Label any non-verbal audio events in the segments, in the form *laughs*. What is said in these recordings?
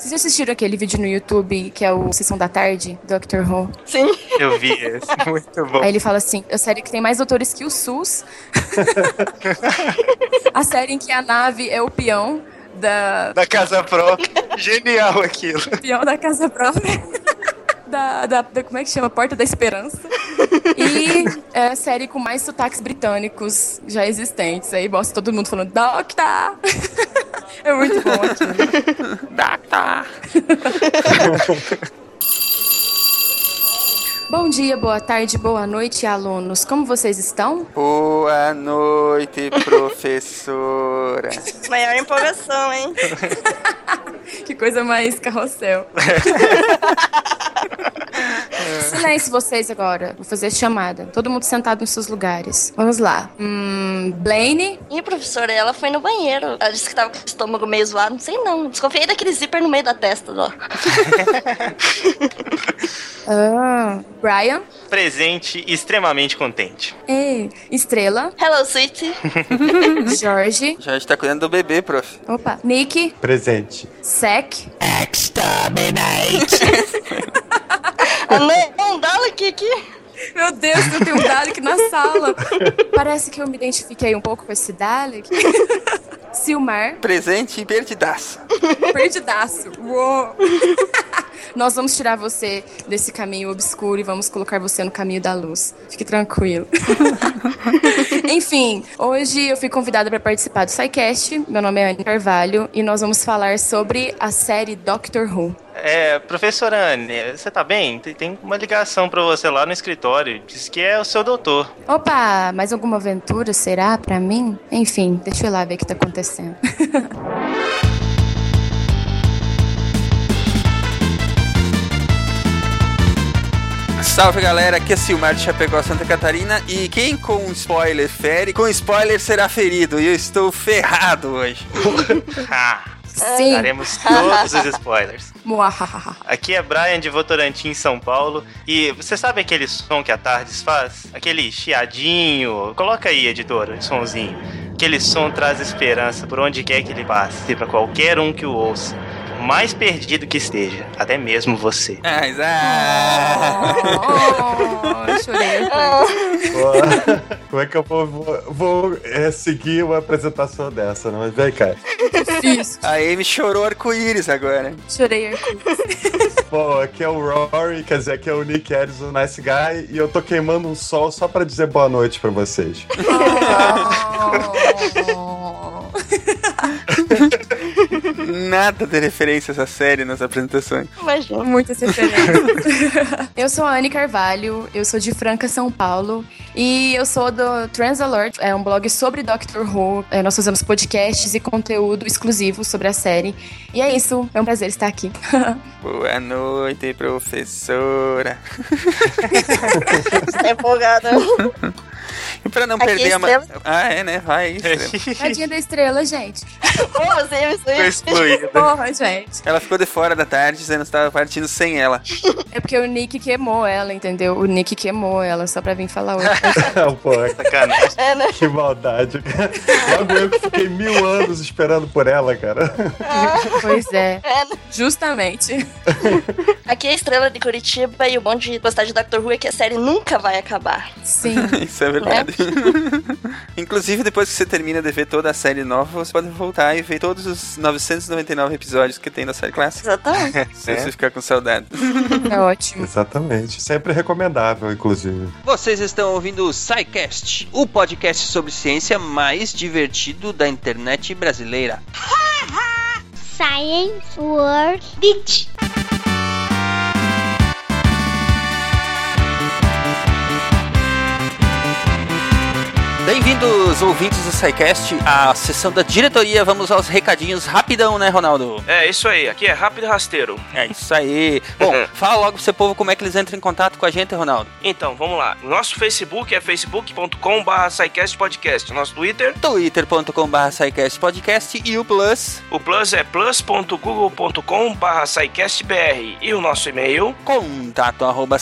Vocês já assistiram aquele vídeo no YouTube que é o Sessão da Tarde, Dr. Who? Sim. Eu vi esse, *laughs* muito bom. Aí ele fala assim: a série que tem mais doutores que o SUS. *laughs* a série em que a nave é o peão da. Da casa própria. Genial aquilo. *laughs* Peão da casa própria. Da, da, da, como é que chama? Porta da Esperança. E é a série com mais sotaques britânicos já existentes. Aí mostra todo mundo falando, Doctor! É muito bom aquilo. *laughs* Doctor! *laughs* Bom dia, boa tarde, boa noite, alunos. Como vocês estão? Boa noite, professora. *laughs* Maior empolgação, hein? que coisa mais carrossel. Silêncio vocês agora. Vou fazer chamada. Todo mundo sentado nos seus lugares. Vamos lá. Hum, Blaine. E professora, ela foi no banheiro. Ela disse que tava com o estômago meio zoado. Não sei não. Desconfiei daquele zíper no meio da testa, ó. *laughs* ah, Brian. Presente e extremamente contente. Ei, Estrela. Hello, sweetie. *laughs* Jorge. Jorge tá cuidando do bebê, prof. Opa. Nick. Presente. Sec. Exterminate! *laughs* não, um Dalek aqui. Meu Deus, eu tenho um Dalek na sala. Parece que eu me identifiquei um pouco com esse Dalek. *laughs* Silmar. Presente e perdidaço. Perdidaço. Uou. Nós vamos tirar você desse caminho obscuro e vamos colocar você no caminho da luz. Fique tranquilo. *laughs* Enfim, hoje eu fui convidada para participar do SciCast. Meu nome é Anne Carvalho e nós vamos falar sobre a série Doctor Who. É, professora Anne, você tá bem? Tem uma ligação para você lá no escritório. Diz que é o seu doutor. Opa, mais alguma aventura será para mim? Enfim, deixa eu ir lá ver o que tá acontecendo. *laughs* Salve galera, aqui é Silmar de Chapecó, Santa Catarina e quem com spoiler fere, com spoiler será ferido e eu estou ferrado hoje. *laughs* Sim. Daremos todos os spoilers. *laughs* Aqui é Brian de Votorantim, São Paulo. E você sabe aquele som que a Tardes faz? Aquele chiadinho. Coloca aí, editora, o somzinho. Aquele som traz esperança por onde quer que ele passe, para qualquer um que o ouça. Mais perdido que esteja, até mesmo você. Ah, exato. *laughs* Oh, chorei. Pô, Como é que eu vou, vou, vou, é, seguir uma apresentação dessa, não? Mas vem cá. A Amy chorou arco-íris agora. Chorei. Bom, aqui é o Rory, quer dizer, aqui é o Nick Harris, o Nice Guy, e eu tô queimando um sol só pra dizer boa noite pra vocês. *laughs* Nada de referência a essa série nas apresentações. Imagina. Muitas referências. *laughs* eu sou a Anne Carvalho, eu sou de Franca, São Paulo. E eu sou do Trans Alert, é um blog sobre Doctor Who. É, nós fazemos podcasts e conteúdo exclusivo sobre a série. E é isso, é um prazer estar aqui. *laughs* Boa noite, professora. *laughs* Tá empolgada. E pra não Aqui perder é a. Ma... estrela. Ah, é, né? Vai, *laughs* estrela. Tadinha da estrela, gente. Você, Foi você. excluída. Porra, gente. Ela ficou de fora da tarde dizendo que estava partindo sem ela. É porque o Nick queimou ela, entendeu? O Nick queimou ela só pra vir falar hoje. *laughs* Pô, Sacanagem. É, né? que maldade. Logo eu que fiquei mil anos esperando por ela, cara. pois é, É, né? justamente. Aqui é a estrela de Curitiba e o bom de gostar de Doctor Who é que a série nunca vai acabar. Sim. *laughs* Isso é verdade. *laughs* Inclusive, depois que você termina de ver toda a série nova, você pode voltar e ver todos os 999 episódios que tem da série clássica. Exatamente. *laughs* Se você ficar com saudade. É ótimo. Exatamente. Sempre recomendável, inclusive. Vocês estão ouvindo o SciCast, o podcast sobre ciência mais divertido da internet brasileira. Science World Beach. Bem-vindos, ouvintes do SciCast, à sessão da diretoria. Vamos aos recadinhos rapidão, né, Ronaldo? É, isso aí. Aqui é rápido e rasteiro. É isso aí. Bom, *laughs* fala logo pro seu povo como é que eles entram em contato com a gente, Ronaldo. Então, vamos lá. Nosso Facebook é facebook.com.br podcast. Nosso Twitter, twitter.com.br podcast e o Plus, o plus é plus.google.com.br E o nosso e-mail, contato arroba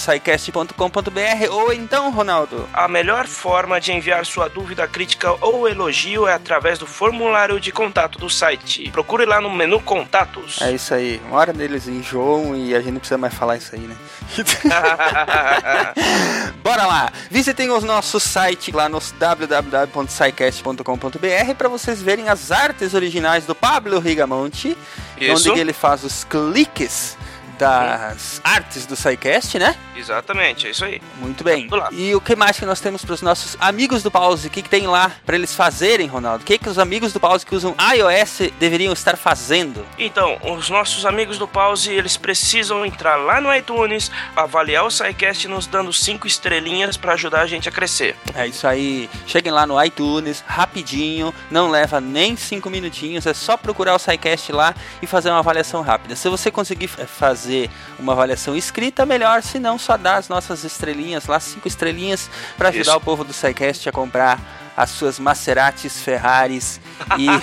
ou então, Ronaldo, a melhor forma de enviar sua dúvida, crítica ou elogio é através do formulário de contato do site. Procure lá no menu Contatos. É isso aí. Uma hora deles enjoam e a gente não precisa mais falar isso aí, né? *laughs* Bora lá! Visitem o nosso site lá no www.sicast.com.br para vocês verem as artes originais do Pablo Rigamonte, Isso. onde ele faz os cliques das artes do SciCast, né? Exatamente, é isso aí. Muito bem. E o que mais que nós temos para os nossos amigos do Pause? O que, que tem lá para eles fazerem, Ronaldo? O que, que os amigos do Pause que usam iOS deveriam estar fazendo? Então, os nossos amigos do Pause, eles precisam entrar lá no iTunes, avaliar o SciCast nos dando cinco estrelinhas para ajudar a gente a crescer. É isso aí. Cheguem lá no iTunes, rapidinho, não leva nem cinco minutinhos, é só procurar o SciCast lá e fazer uma avaliação rápida. Se você conseguir fa- fazer uma avaliação escrita, melhor, se não, só dá as nossas estrelinhas lá, cinco estrelinhas, para ajudar Isso. o povo do SciCast a comprar as suas Maseratis, Ferraris e *laughs*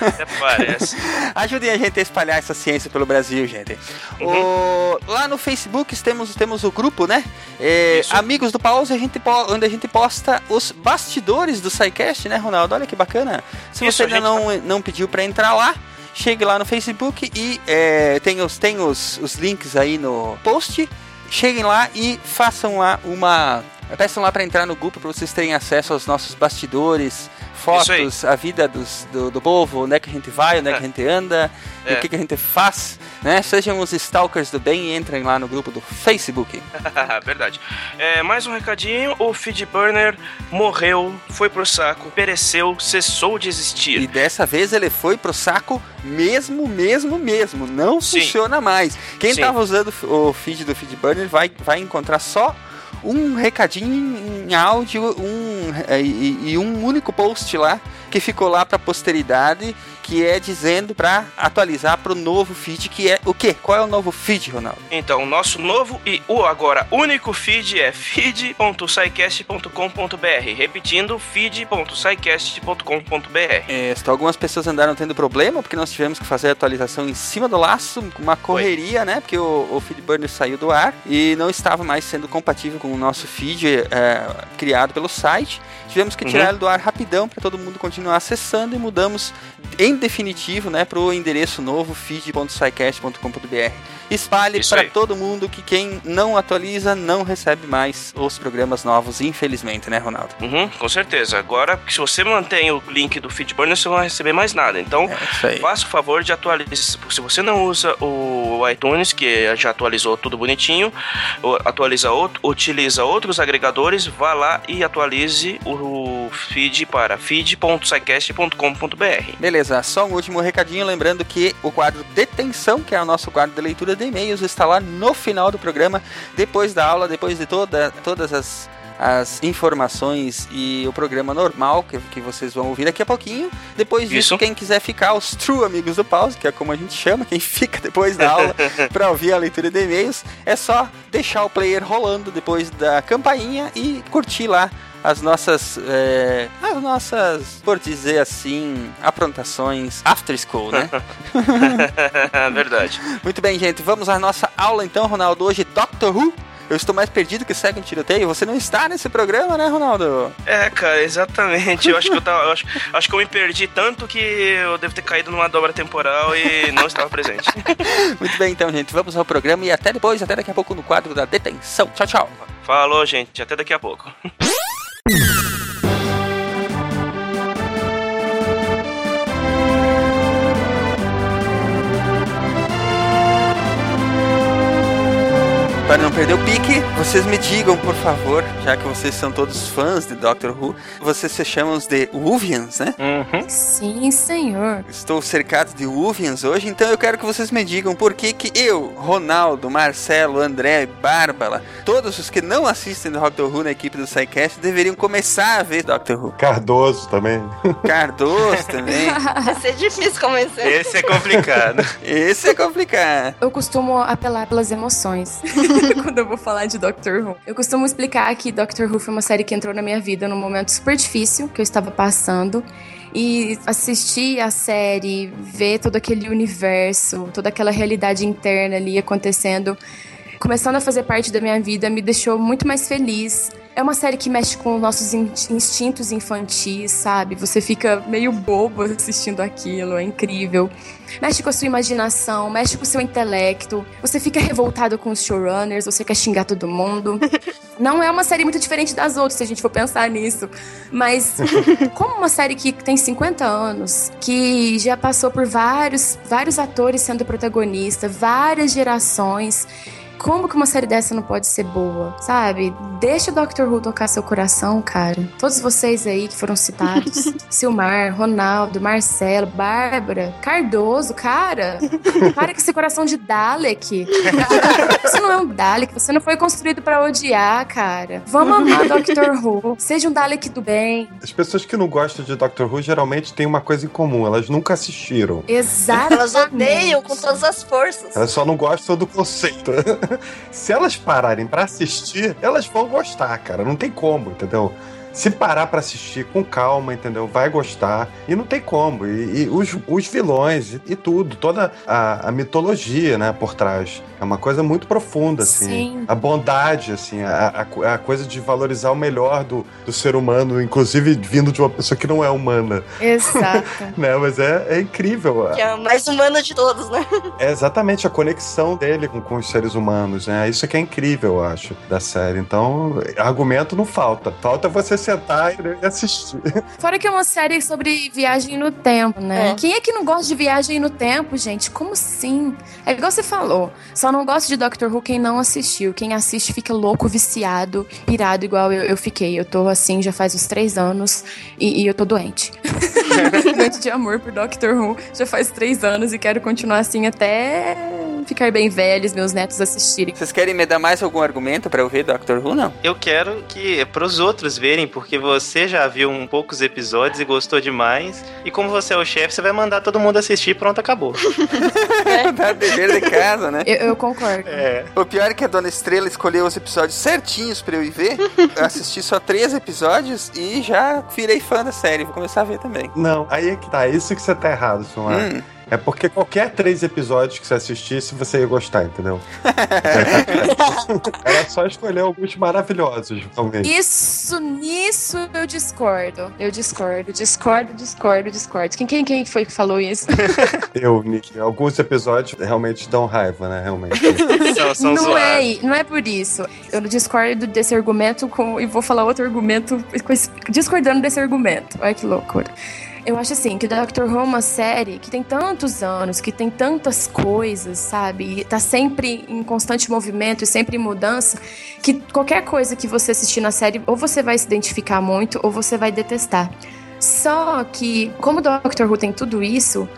Até parece. Ajudem a gente a espalhar essa ciência pelo Brasil, gente. O- lá no Facebook temos, temos o grupo, né? É. Amigos do Pause, a gente onde a gente posta os bastidores do SciCast, né, Ronaldo? Olha que bacana. Se Isso, você ainda gente não, não pediu para entrar lá, chegue lá no Facebook e é, tem, os, tem os, os links aí no post. Cheguem lá e façam lá uma. Peçam lá para entrar no grupo para vocês terem acesso aos nossos bastidores, fotos, a vida dos, do, do povo, onde é que a gente vai, onde é, que a gente anda, e É. o que, que a gente faz, né? Sejam os stalkers do bem e entrem lá no grupo do Facebook. *laughs* Verdade. É, mais um recadinho: o Feedburner morreu, foi pro saco, pereceu, cessou de E existir. dessa vez ele foi pro saco mesmo, mesmo, mesmo. Não Sim. funciona mais. Quem Sim. tava usando o feed do Feedburner vai, vai encontrar só um recadinho em áudio um, é, e, e um único post lá que ficou lá pra posteridade, que é dizendo pra atualizar pro novo feed, que é o quê? Qual é o novo feed, Ronaldo? Então, o nosso novo e o agora único feed é feed.sicast.com.br. Repetindo, feed.sicast.com.br. É, só algumas pessoas andaram tendo problema porque nós tivemos que fazer a atualização em cima do laço, com uma correria, né? Porque o, o Feedburner saiu do ar e não estava mais sendo compatível com o nosso feed é, criado pelo site. Tivemos que tirar Uhum. ele do ar rapidão para todo mundo continuar acessando e mudamos em definitivo, né, para o endereço novo feed.sicast.com.br. Espalhe para todo mundo que quem não atualiza não recebe mais os programas novos, infelizmente, né, Ronaldo? Uhum, com certeza. Agora, se você mantém o link do Feedburner, você não vai receber mais nada. Então, É faça o favor de atualizar. Se você não usa o iTunes, que já atualizou tudo bonitinho, atualiza outro, utiliza outros agregadores, vá lá e atualize o feed para feed.sicast.com.br. Beleza, só um último recadinho, lembrando que o quadro Detenção, que é o nosso quadro de leitura de e-mails, está lá no final do programa, depois da aula, depois de toda, todas as, as informações e o programa normal que, que vocês vão ouvir daqui a pouquinho. Depois disso, Isso. quem quiser ficar, os true amigos do pause, que é como a gente chama, quem *laughs* fica depois da aula *laughs* para ouvir a leitura de e-mails, é só deixar o player rolando depois da campainha e curtir lá as nossas, é, as nossas, por dizer assim, aprontações after school, né? *laughs* Verdade. Muito bem, gente, vamos à nossa aula então, Ronaldo. Hoje, Doctor Who. Eu estou mais perdido que segue um tiroteio. Você não está nesse programa, né, Ronaldo? É, cara, exatamente. Eu acho que eu tava. eu acho, acho que eu me perdi tanto que eu devo ter caído numa dobra temporal e não estava presente. *laughs* Muito bem, então, gente, vamos ao programa e até depois, até daqui a pouco no quadro da detenção. Tchau, tchau. Falou, gente. Até daqui a pouco. Thank *laughs* you. Para não perder o pique, vocês me digam, por favor, já que vocês são todos fãs de Doctor Who, vocês se chamam de Wuvians, né? Uhum. Sim, senhor. Estou cercado de Wuvians hoje, então eu quero que vocês me digam por que que eu, Ronaldo, Marcelo, André, Bárbara, todos os que não assistem Doctor Who na equipe do SciCast deveriam começar a ver Doctor Who. Cardoso também. *laughs* Cardoso também. *laughs* Vai ser difícil convencer. Esse é complicado. Esse é complicado. Eu costumo apelar pelas emoções *laughs* *laughs* quando eu vou falar de Doctor Who. Eu costumo explicar que Doctor Who foi uma série que entrou na minha vida num momento super difícil que eu estava passando. E assistir a série, ver todo aquele universo, toda aquela realidade interna ali acontecendo, começando a fazer parte da minha vida, me deixou muito mais feliz. É uma série que mexe com nossos in- instintos infantis, sabe? Você fica meio bobo assistindo aquilo, é incrível. Mexe com a sua imaginação, mexe com o seu intelecto. Você fica revoltado com os showrunners, você quer xingar todo mundo. *laughs* Não é uma série muito diferente das outras, se a gente for pensar nisso. Mas, *laughs* como uma série que tem 50 anos, que já passou por vários, vários atores sendo protagonista, várias gerações. Como que uma série dessa não pode ser boa, sabe? Deixa o Doctor Who tocar seu coração, cara. Todos vocês aí que foram citados. *laughs* Silmar, Ronaldo, Marcelo, Bárbara, Cardoso, cara. Para com esse coração de Dalek. *laughs* Você não é um Dalek, você não foi construído pra odiar, cara. Vamos amar Doctor Who. Seja um Dalek do bem. As pessoas que não gostam de Doctor Who geralmente têm uma coisa em comum, elas nunca assistiram. Exato. Elas odeiam com todas as forças. Elas só não gostam do conceito. *laughs* *laughs* Se elas pararem pra assistir, elas vão gostar, cara. Não tem como, entendeu? Se parar pra assistir com calma, entendeu? Vai gostar. E não tem como. E, e os, os vilões e, e tudo, toda a, a mitologia, né, por trás. É uma coisa muito profunda, assim. Sim. A bondade, assim, a, a a coisa de valorizar o melhor do, do ser humano, inclusive vindo de uma pessoa que não é humana, Exato. *laughs* né? Mas é, é incrível. Que é a mais humana de todos, né? É exatamente a conexão dele com, com os seres humanos, né? Isso que é incrível, eu acho, da série. Então, argumento não falta. Falta você sentar e assistir. Fora que é uma série sobre viagem no tempo, né? É. Quem é que não gosta de viagem no tempo, gente? Como assim? É igual você falou. Só não gosta de Doctor Who quem não assistiu. Quem assiste fica louco, viciado, pirado, igual eu, eu fiquei. Eu tô assim já faz uns três anos e, e eu tô doente. *laughs* doente de amor por Doctor Who já faz três anos e quero continuar assim até ficar bem velhos, meus netos assistirem. Vocês querem me dar mais algum argumento pra eu ver Doctor Who, não? Eu quero que pros outros verem, porque você já viu um poucos episódios e gostou demais. E como você é o chefe, você vai mandar todo mundo assistir e pronto, acabou. *laughs* Dá dever de casa, né? Eu, eu concordo. É. O pior é que a Dona Estrela escolheu os episódios certinhos pra eu ir ver. Eu assisti só três episódios e já virei fã da série. Vou começar a ver também. Não, aí é que tá. Isso que você tá errado, Sumar. Hum. É porque qualquer três episódios que você assistisse, você ia gostar, entendeu? *laughs* Era só escolher alguns maravilhosos, realmente. Isso, nisso eu discordo. Eu discordo, discordo, discordo, discordo. Quem, quem, quem foi que falou isso? *laughs* Eu, Nick, alguns episódios realmente dão raiva, né? Realmente. *laughs* São, são não, zoados. é, não é por isso. Eu discordo desse argumento com, e vou falar outro argumento discordando desse argumento. Olha que loucura. Eu acho assim que Doctor Who é uma série que tem tantos anos, que tem tantas coisas, sabe? E tá sempre em constante movimento e sempre em mudança, que qualquer coisa que você assistir na série, ou você vai se identificar muito, ou você vai detestar. Só que, como Doctor Who tem tudo isso,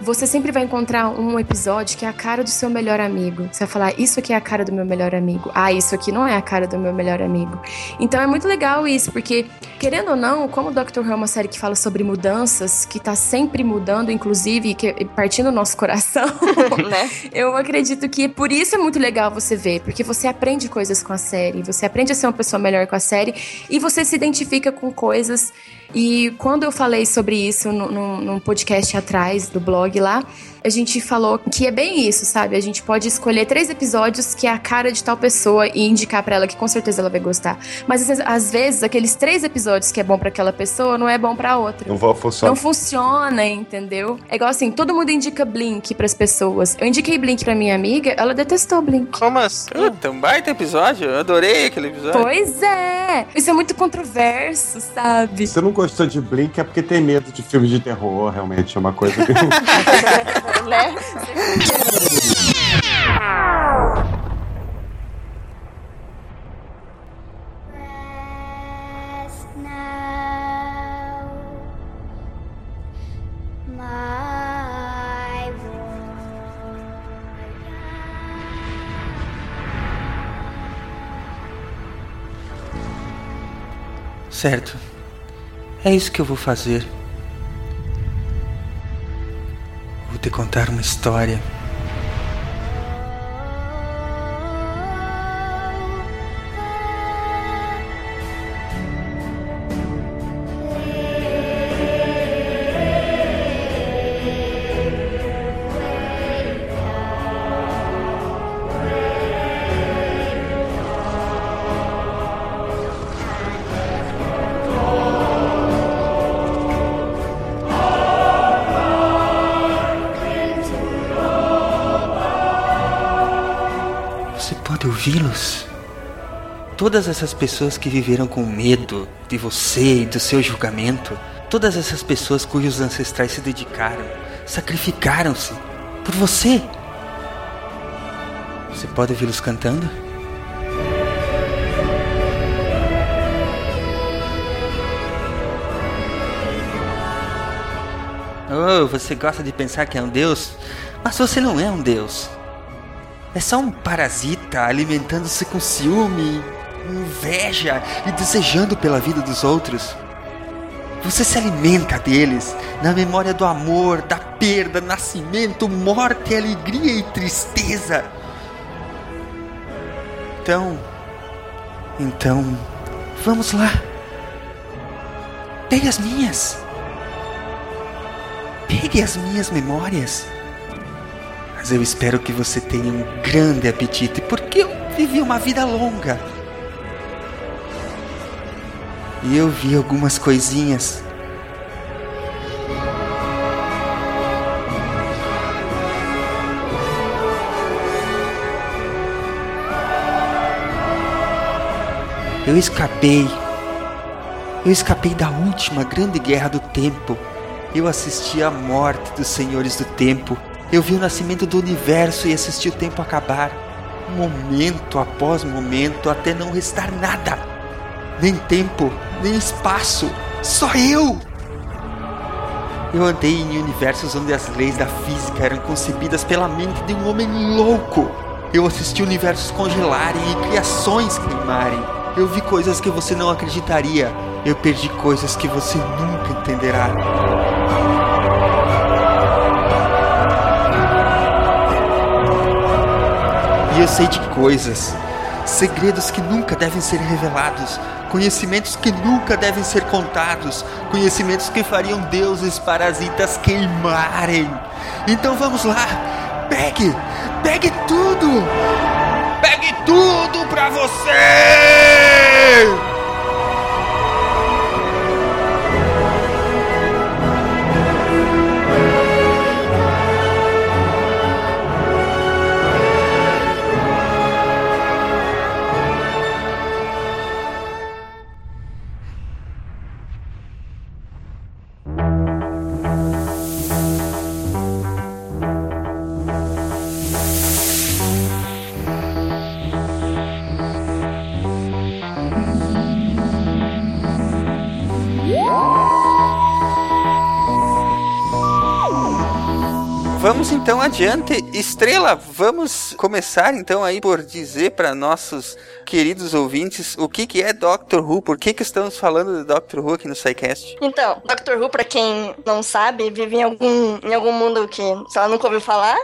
você sempre vai encontrar um episódio que é a cara do seu melhor amigo. Você vai falar, isso aqui é a cara do meu melhor amigo. Ah, isso aqui não é a cara do meu melhor amigo. Então é muito legal isso, porque, querendo ou não, como Doctor Who é uma série que fala sobre mudanças, que tá sempre mudando, inclusive, que, partindo do nosso coração, *laughs* né? eu acredito que por isso é muito legal você ver, porque você aprende coisas com a série, você aprende a ser uma pessoa melhor com a série e você se identifica com coisas. E quando eu falei sobre isso no- num podcast atrás do blog lá, a gente falou que é bem isso, sabe? A gente pode escolher três episódios que é a cara de tal pessoa e indicar pra ela que com certeza ela vai gostar. Mas às vezes, aqueles três episódios que é bom pra aquela pessoa não é bom pra outra. Não vou funcionar. Não funciona, entendeu? É igual assim, todo mundo indica Blink pras pessoas. Eu indiquei Blink pra minha amiga, ela detestou Blink. Como assim? Puta, um baita episódio. Eu adorei aquele episódio. Pois é! Isso é muito controverso, sabe? Se você não gostou de Blink é porque tem medo de filmes de terror, realmente. É uma coisa que. *laughs* né? Certo. É isso que eu vou fazer. Te contar uma história. Ouvi-los. Todas essas pessoas que viveram com medo de você e do seu julgamento, todas essas pessoas cujos ancestrais se dedicaram, sacrificaram-se por você. Você pode ouvi-los cantando? Oh, você gosta de pensar que é um deus? Mas você não é um deus. É só um parasita alimentando-se com ciúme, inveja e desejando pela vida dos outros. Você se alimenta deles na memória do amor, da perda, nascimento, morte, alegria e tristeza. Então, então, vamos lá. Pegue as minhas. Pegue as minhas memórias. Mas eu espero que você tenha um grande apetite, porque eu vivi uma vida longa. E eu vi algumas coisinhas. Eu escapei. Eu escapei da última grande guerra do tempo. Eu assisti à morte dos senhores do tempo. Eu vi o nascimento do universo e assisti o tempo acabar. Momento após momento, até não restar nada. Nem tempo, nem espaço. Só eu! Eu andei em universos onde as leis da física eram concebidas pela mente de um homem louco. Eu assisti universos congelarem e criações queimarem. Eu vi coisas que você não acreditaria. Eu perdi coisas que você nunca entenderá. E eu sei de coisas, segredos que nunca devem ser revelados, conhecimentos que nunca devem ser contados, conhecimentos que fariam deuses parasitas queimarem. Então vamos lá, pegue, pegue tudo, pegue tudo pra você! Então adiante. Estrela, vamos começar então aí por dizer para nossos queridos ouvintes o que, que é Doctor Who, por que, que estamos falando de Doctor Who aqui no SciCast. Então, Doctor Who, pra quem não sabe, vive em algum, em algum mundo que, sei lá, nunca ouviu falar.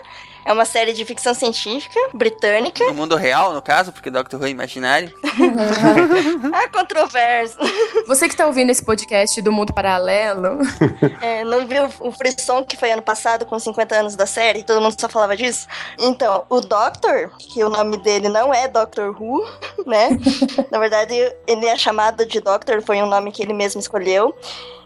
É uma série de ficção científica britânica. No mundo real, no caso, porque Doctor Who é imaginário. *laughs* Há controvérsia. Você que tá ouvindo esse podcast do mundo paralelo, *laughs* É, não viu o frisson que foi ano passado com 50 anos da série? Todo mundo só falava disso? Então, o Doctor, que o nome dele não é Doctor Who, né? *laughs* Na verdade, ele é chamado de Doctor, foi um nome que ele mesmo escolheu.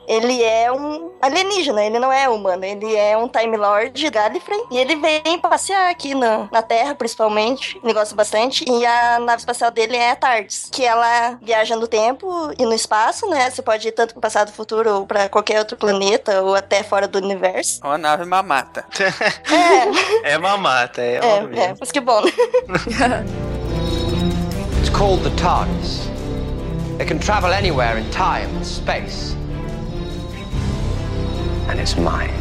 Ele é um alienígena, ele não é humano, ele é um Time Lord Gallifrey. E ele vem passear aqui na, na Terra, principalmente. Ele gosta bastante. E a nave espacial dele é a TARDIS, que ela viaja no tempo e no espaço, né? Você pode ir tanto pro passado, futuro, ou pra qualquer outro planeta, ou até fora do universo. Uma nave mamata. É, *laughs* É mamata, é, é, óbvio. é, mas que bom, né? It's called the TARDIS. It can travel anywhere in time and space. And it's mine.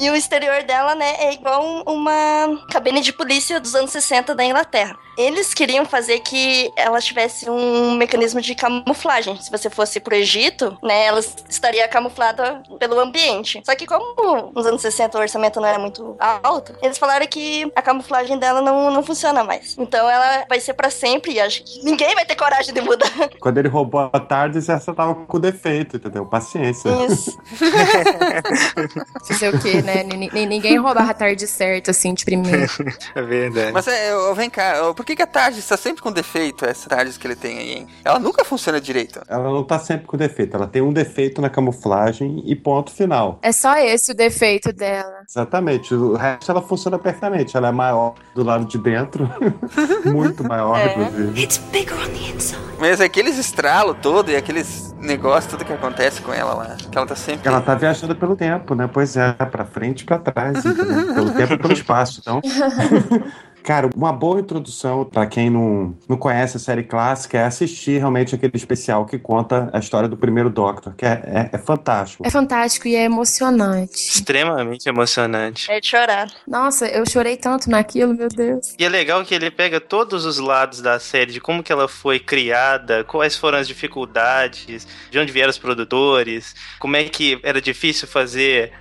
E o exterior dela, né, é igual um- uma cabine de polícia dos anos 60 da Inglaterra. Eles queriam fazer que ela tivesse um mecanismo de camuflagem. Se você fosse pro Egito, né, ela estaria camuflada pelo ambiente. Só que como nos anos 60 o orçamento não era muito alto, eles falaram que a camuflagem dela não, não funciona mais. Então ela vai ser pra sempre e acho que ninguém vai ter coragem de mudar. *laughs* Quando ele roubou a tarde, essa tava com defeito, entendeu? Paciência. Isso. *laughs* não sei o que, né? Ni- Ninguém roubava a tarde certa, assim, de primeiro. *laughs* É verdade. Mas é, eu- vem cá, eu- por que, que a TARDIS está sempre com defeito, essa TARDIS que ele tem aí, hein? Ela nunca funciona direito. Ela não tá sempre com defeito, ela tem um defeito na camuflagem e ponto final. É só esse o defeito dela. Exatamente, o resto ela funciona perfeitamente. Ela é maior do lado de dentro, *laughs* muito maior, É. inclusive. It's bigger on the inside. Mas aqueles estralos todo e aqueles negócios, tudo que acontece com ela lá. Que ela tá sempre. Ela tá viajando pelo tempo, né? Pois é, pra frente e pra trás, pelo tempo e pelo espaço. Então, *laughs* cara, uma boa introdução pra quem não, não conhece a série clássica é assistir realmente aquele especial que conta a história do primeiro Doctor, que é, é, é fantástico. É fantástico e é emocionante. Extremamente emocionante. É de chorar. Nossa, eu chorei tanto naquilo, meu Deus. E é legal que ele pega todos os lados da série, de como que ela foi criada, quais foram as dificuldades, de onde vieram os produtores, como é que era difícil fazer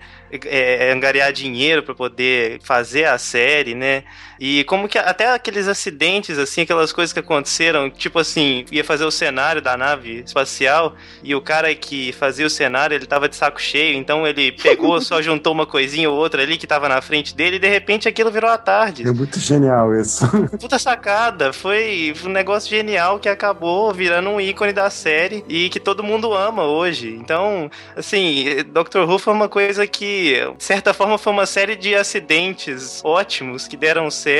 é, angariar dinheiro para poder fazer a série, né? E como que até aqueles acidentes, assim, aquelas coisas que aconteceram, tipo assim, ia fazer o cenário da nave espacial e o cara que fazia o cenário, ele tava de saco cheio, então ele pegou, só *laughs* juntou uma coisinha ou outra ali que tava na frente dele e de repente aquilo virou a tarde. É muito genial isso. *laughs* Puta sacada, foi um negócio genial que acabou virando um ícone da série e que todo mundo ama hoje. Então, assim, Doctor Who foi uma coisa que, de certa forma, foi uma série de acidentes ótimos que deram certo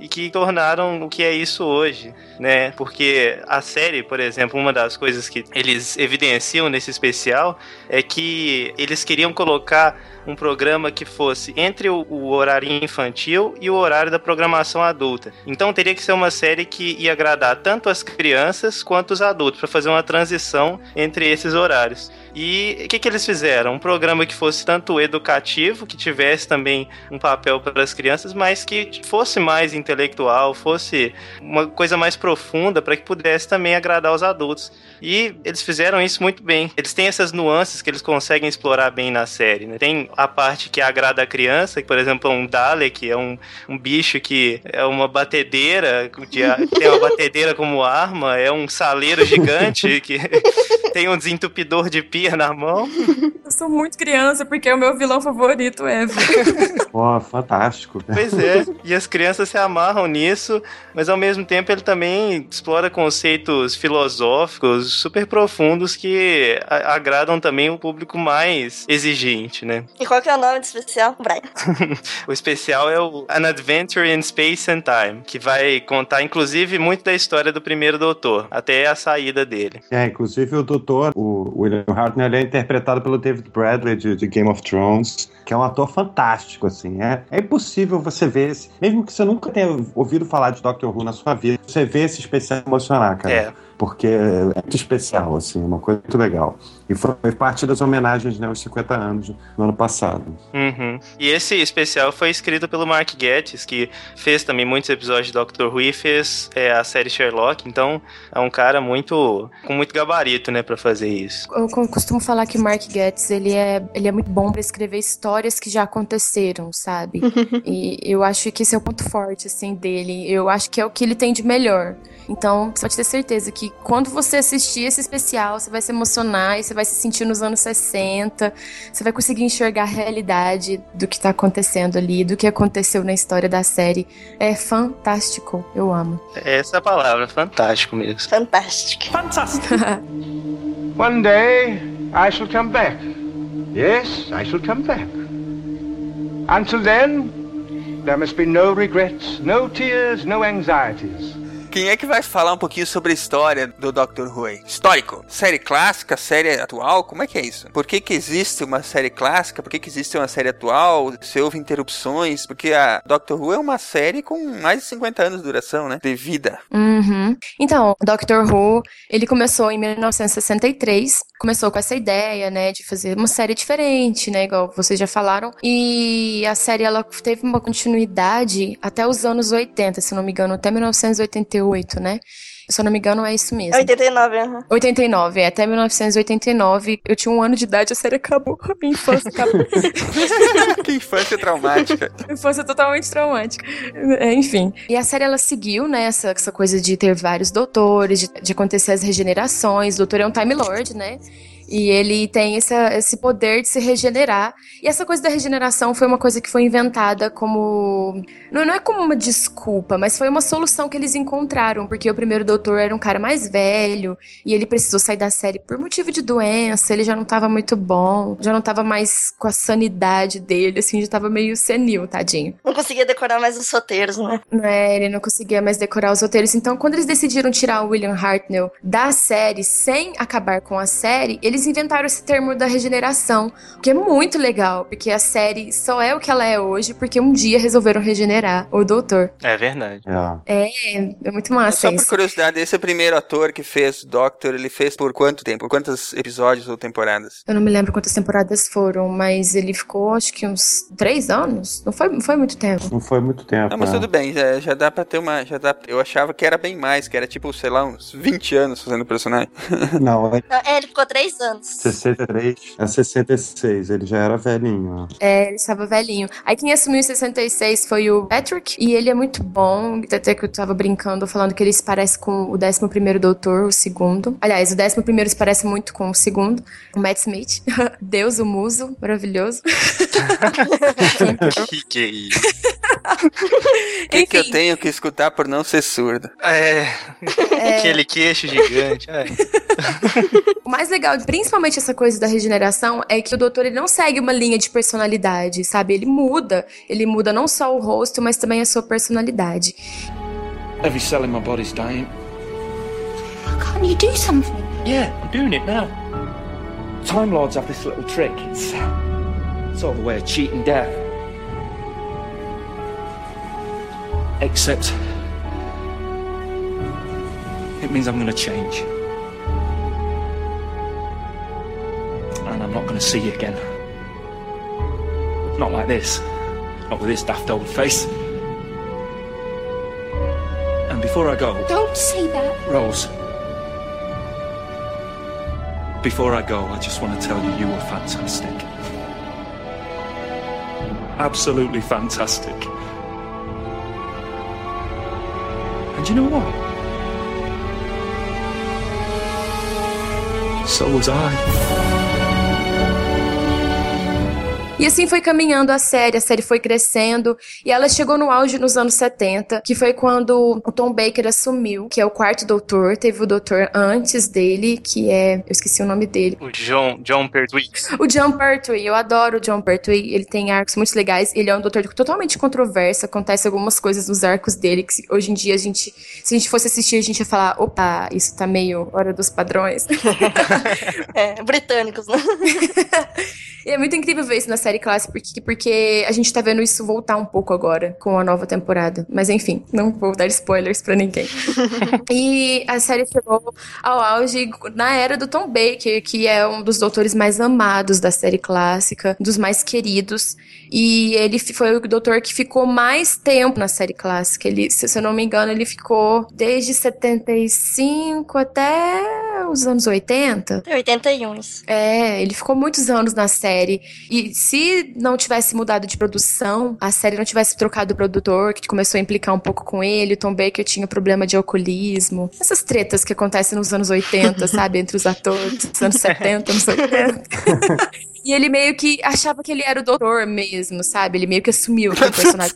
e que tornaram o que é isso hoje, né? Porque a série, por exemplo, uma das coisas que eles evidenciam nesse especial é que eles queriam colocar um programa que fosse entre o, o horário infantil e o horário da programação adulta. Então teria que ser uma série que ia agradar tanto as crianças quanto os adultos, para fazer uma transição entre esses horários. E o que, que eles fizeram? Um programa que fosse tanto educativo, que tivesse também um papel para as crianças, mas que fosse mais intelectual, fosse uma coisa mais profunda, para que pudesse também agradar os adultos. E eles fizeram isso muito bem. Eles têm essas nuances que eles conseguem explorar bem na série. Né? Tem a parte que agrada a criança, que, por exemplo, um Dalek é um, um bicho que é uma batedeira, de- tem uma batedeira como arma, é um saleiro gigante *laughs* que tem um desentupidor de pia na mão. Eu sou muito criança porque é o meu vilão favorito ever. *laughs* Pô, fantástico. Pois é, e as crianças se amarram nisso, mas ao mesmo tempo ele também explora conceitos filosóficos super profundos que agradam também o público mais exigente, né? E qual que é o nome do especial? Brian. *laughs* O especial é o An Adventure in Space and Time, que vai contar inclusive muito da história do primeiro doutor, até a saída dele. É, inclusive o doutor, o William Hartnell, ele é interpretado pelo David Bradley de, de Game of Thrones, que é um ator fantástico, assim. É, é impossível você ver, esse, mesmo que você nunca tenha ouvido falar de Doctor Who na sua vida, você vê esse especial emocionar, cara. É. Porque é muito especial, assim, uma coisa muito legal. E foi parte das homenagens, né, aos 50 anos no ano passado. Uhum. E esse especial foi escrito pelo Mark Gatiss, que fez também muitos episódios de Doctor Who e fez é, a série Sherlock. Então é um cara muito com muito gabarito, né, para fazer isso. Eu co- costumo falar que Mark Getz, ele é, ele é muito bom pra escrever histórias que já aconteceram, sabe? *laughs* e eu acho que esse é o ponto forte, assim, dele. Eu acho que é o que ele tem de melhor. Então, você pode ter certeza que quando você assistir esse especial, você vai se emocionar e você vai se sentir nos anos 60. Você vai conseguir enxergar a realidade do que tá acontecendo ali, do que aconteceu na história da série. É fantástico. Eu amo. Essa é a palavra, fantástico mesmo. Fantástico. *laughs* One day I shall come back. Yes, I shall come back. Until then, there must be no regrets, no tears, no anxieties. Quem é que vai falar um pouquinho sobre a história do Doctor Who? Histórico. Série clássica, série atual? Como é que é isso? Por que que existe uma série clássica? Por que que existe uma série atual? Se houve interrupções? Porque a Doctor Who é uma série com mais de 50 anos de duração, né? De vida. Uhum. Então, Doctor Who, ele começou em 1963, começou com essa ideia, né, de fazer uma série diferente, né, igual vocês já falaram, e a série, ela teve uma continuidade até os anos 80, se não me engano, até 1988, né, se eu não me engano é isso mesmo. 89, aham. 89, é, até 1989, eu tinha um ano de idade, a série acabou, a minha infância acabou. *laughs* *laughs* que infância traumática. Infância totalmente traumática. É, enfim. E a série ela seguiu, né, essa, essa coisa de ter vários doutores, de, de acontecer as regenerações. O doutor é um Time Lord, né? E ele tem essa, esse poder de se regenerar. E essa coisa da regeneração foi uma coisa que foi inventada como. Não, não é como uma desculpa, mas foi uma solução que eles encontraram, porque o primeiro doutor era um cara mais velho e ele precisou sair da série por motivo de doença, ele já não tava muito bom, já não tava mais com a sanidade dele, assim, já tava meio senil, tadinho. Não conseguia decorar mais os roteiros, né? É, ele não conseguia mais decorar os roteiros. Então, quando eles decidiram tirar o William Hartnell da série sem acabar com a série, eles inventaram esse termo da regeneração, o que é muito legal, porque a série só é o que ela é hoje porque um dia resolveram regenerar o doutor. É verdade. É, é muito massa Só por isso. curiosidade, esse primeiro ator que fez o Doctor, ele fez por quanto tempo? Por quantos episódios ou temporadas? Eu não me lembro quantas temporadas foram, mas ele ficou acho que uns três anos. Não foi, não foi muito tempo. Não foi muito tempo. Não, mas né? tudo bem, já, já dá pra ter uma. Já dá, eu achava que era bem mais, que era tipo, sei lá, uns 20 anos fazendo o personagem. Não, é Não, é, ele ficou três anos. 63, é 66, ele já era velhinho. É, ele estava velhinho. Aí quem assumiu em 66 foi o Patrick, e ele é muito bom. Até que eu tava brincando, falando que ele se parece com o 11 Doutor, o segundo. Aliás, o 11 se parece muito com o segundo, o Matt Smith. *laughs* Deus, o muso, maravilhoso. *laughs* *laughs* que que é isso? O *laughs* que, que eu tenho que escutar por não ser surdo? É. Aquele queixo gigante. é. O mais legal, principalmente essa coisa da regeneração, é que o doutor ele não segue uma linha de personalidade, sabe? Ele muda. Ele muda não só o rosto, mas também a sua personalidade. Every cell in my body's dying. Can't you do something? Yeah, I'm doing it now. Time Lords have this little trick. It's, it's all the way of cheating death. Except. It means I'm gonna change. And I'm not gonna see you again. Not like this. Not with this daft old face. And before I go, Don't say that. Rose. Before I go, I just want to tell you you were fantastic. Absolutely fantastic. And you know what? So was I. E assim foi caminhando a série, a série foi crescendo e ela chegou no auge nos anos 70, que foi quando o Tom Baker assumiu, que é o quarto doutor, teve o doutor antes dele, que é, eu esqueci o nome dele. O John, John Pertwee. O John Pertwee, eu adoro o John Pertwee, ele tem arcos muito legais, ele é um doutor totalmente controverso, acontece algumas coisas nos arcos dele que hoje em dia a gente, se a gente fosse assistir, a gente ia falar, opa, isso tá meio hora dos padrões. *laughs* É, britânicos, né? *laughs* E é muito incrível ver isso na série clássica, porque, porque a gente tá vendo isso voltar um pouco agora, com a nova temporada. Mas enfim, não vou dar spoilers pra ninguém. *laughs* e a série chegou ao auge na era do Tom Baker, que é um dos doutores mais amados da série clássica, dos mais queridos. E ele foi o doutor que ficou mais tempo na série clássica. Ele, se eu não me engano, ele ficou desde 75 até os anos 80. Tem 81. É, ele ficou muitos anos na série. E se não tivesse mudado de produção, a série não tivesse trocado o produtor, que começou a implicar um pouco com ele, o Tom Baker tinha problema de alcoolismo. Essas tretas que acontecem nos anos 80, *laughs* sabe? Entre os atores, nos anos 70, anos 80. *laughs* E ele meio que achava que ele era o doutor mesmo, sabe? Ele meio que assumiu aquele *laughs* personagem.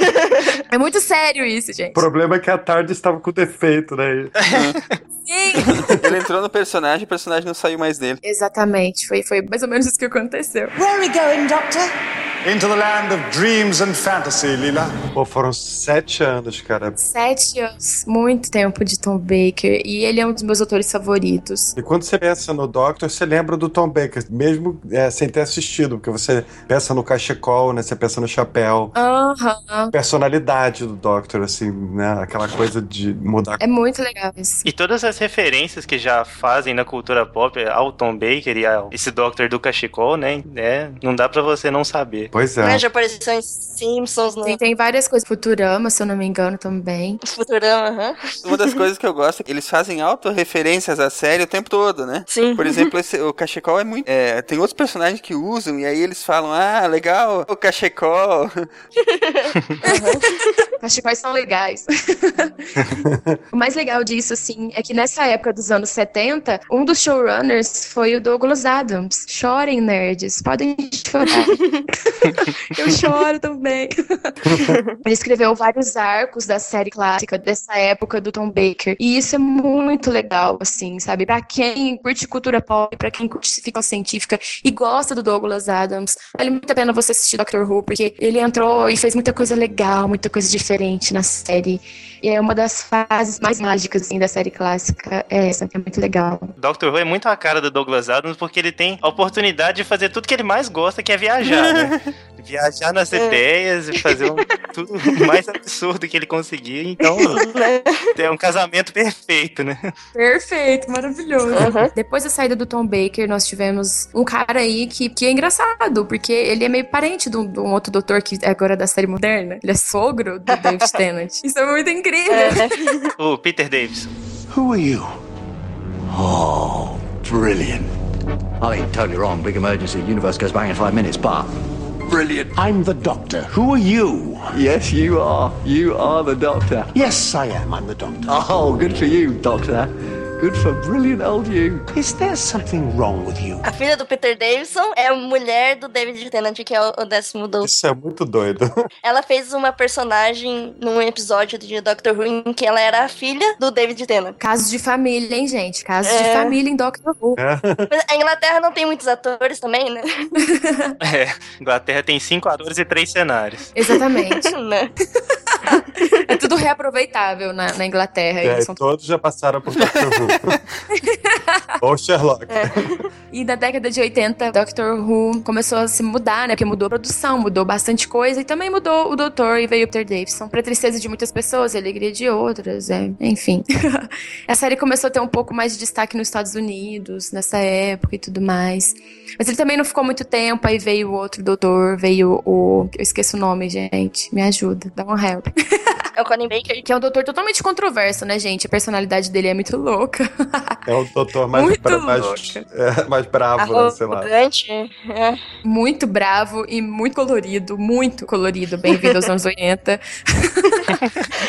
*laughs* é muito sério isso, gente. O problema é que a tarde estava com defeito, né? *laughs* Ele entrou no personagem e o personagem não saiu mais dele. Exatamente, foi, foi mais ou menos isso que aconteceu. Where are we going, Doctor? Into the land of dreams and fantasy, Lila. Pô, foram sete anos, cara. Sete anos, muito tempo de Tom Baker, e ele é um dos meus autores favoritos. E quando você pensa no Doctor, você lembra do Tom Baker, mesmo é, sem ter assistido, porque você pensa no cachecol, né? Você pensa no chapéu. Aham. Personalidade do Doctor, assim, né? Aquela coisa de mudar. É muito legal isso. E todas as referências que já fazem na cultura pop ao Tom Baker e ao esse Doctor do Cachecol, né? É, não dá pra você não saber. Pois Né? é. Já apareceu em Simpsons, no Tem, tem várias coisas. Futurama, se eu não me engano, também. Futurama, aham. Uma das coisas que eu gosto é que eles fazem autorreferências à série o tempo todo, né? Sim. Por exemplo, esse- o Cachecol é muito. é, tem outros personagens que usam, e aí eles falam, ah, legal, o Cachecol. *laughs* Cachecóis são legais. *laughs* o mais legal disso, assim, é que nessa época dos anos 70, um dos showrunners foi o Douglas Adams. Chorem, nerds. Podem chorar. *laughs* *laughs* Eu choro também. Ele escreveu vários arcos da série clássica dessa época do Tom Baker. E isso é muito legal, assim, sabe? Pra quem curte cultura pop, pra quem curte ficção científica e gosta do Douglas Adams, vale muito a pena você assistir Doctor Who, porque ele entrou e fez muita coisa legal, muita coisa diferente na série. E é uma das fases mais mágicas, assim, da série clássica. É essa, que é muito legal. Doctor Who é muito a cara do Douglas Adams porque ele tem a oportunidade de fazer tudo que ele mais gosta, que é viajar, né? *laughs* Viajar nas ideias e fazer um- *laughs* tudo o mais absurdo que ele conseguir. Então, é um casamento perfeito, né? Perfeito, maravilhoso. Depois da saída do Tom Baker, nós tivemos um cara aí que, que é engraçado, porque ele é meio parente de um, de um outro doutor que é agora da série moderna. Ele é sogro do *laughs* David Tennant. Isso é muito incrível. *laughs* O Peter Davidson. Who are you? Oh, brilliant. I mean, totally wrong. Big emergency. Universe goes bang in five minutes, but. Brilliant. I'm the Doctor. Who are you? Yes, you are. You are the Doctor. Yes, I am. I'm the Doctor. Oh, good for you, Doctor. Good for brilliant old you. Is there something wrong with you? A filha do Peter Davidson é a mulher do David Tennant, que é o, décimo doutor. Isso é muito doido. *laughs* Ela fez uma personagem num episódio de Doctor Who em que ela era a filha do David Tennant. Casos de família, hein, gente? Casos de É. família em Doctor Who. Mas a Inglaterra não tem muitos atores também, né? *laughs* É, Inglaterra tem cinco atores e três cenários. Exatamente. *laughs* né? É tudo reaproveitável na, na Inglaterra. É, são todos já passaram por Doctor Who. *laughs* Ou Sherlock. E na década de 80, Doctor Who começou a se mudar, né? Porque mudou a produção, mudou bastante coisa e também mudou o doutor e veio o Peter Davidson. Pra tristeza de muitas pessoas alegria de outras, é, enfim. *laughs* a série começou a ter um pouco mais de destaque nos Estados Unidos, nessa época e tudo mais. Mas ele também não ficou muito tempo, aí veio o outro doutor, veio o... Eu esqueço o nome, gente. Me ajuda, dá uma help. *laughs* É o Colin Baker. Que é um doutor totalmente controverso, né, gente? A personalidade dele é muito louca. É o doutor mais, Muito bra- mais, louca. é, mais bravo, né, sei lá. É. Muito bravo e muito colorido, muito colorido. Bem-vindo aos anos 80. *laughs*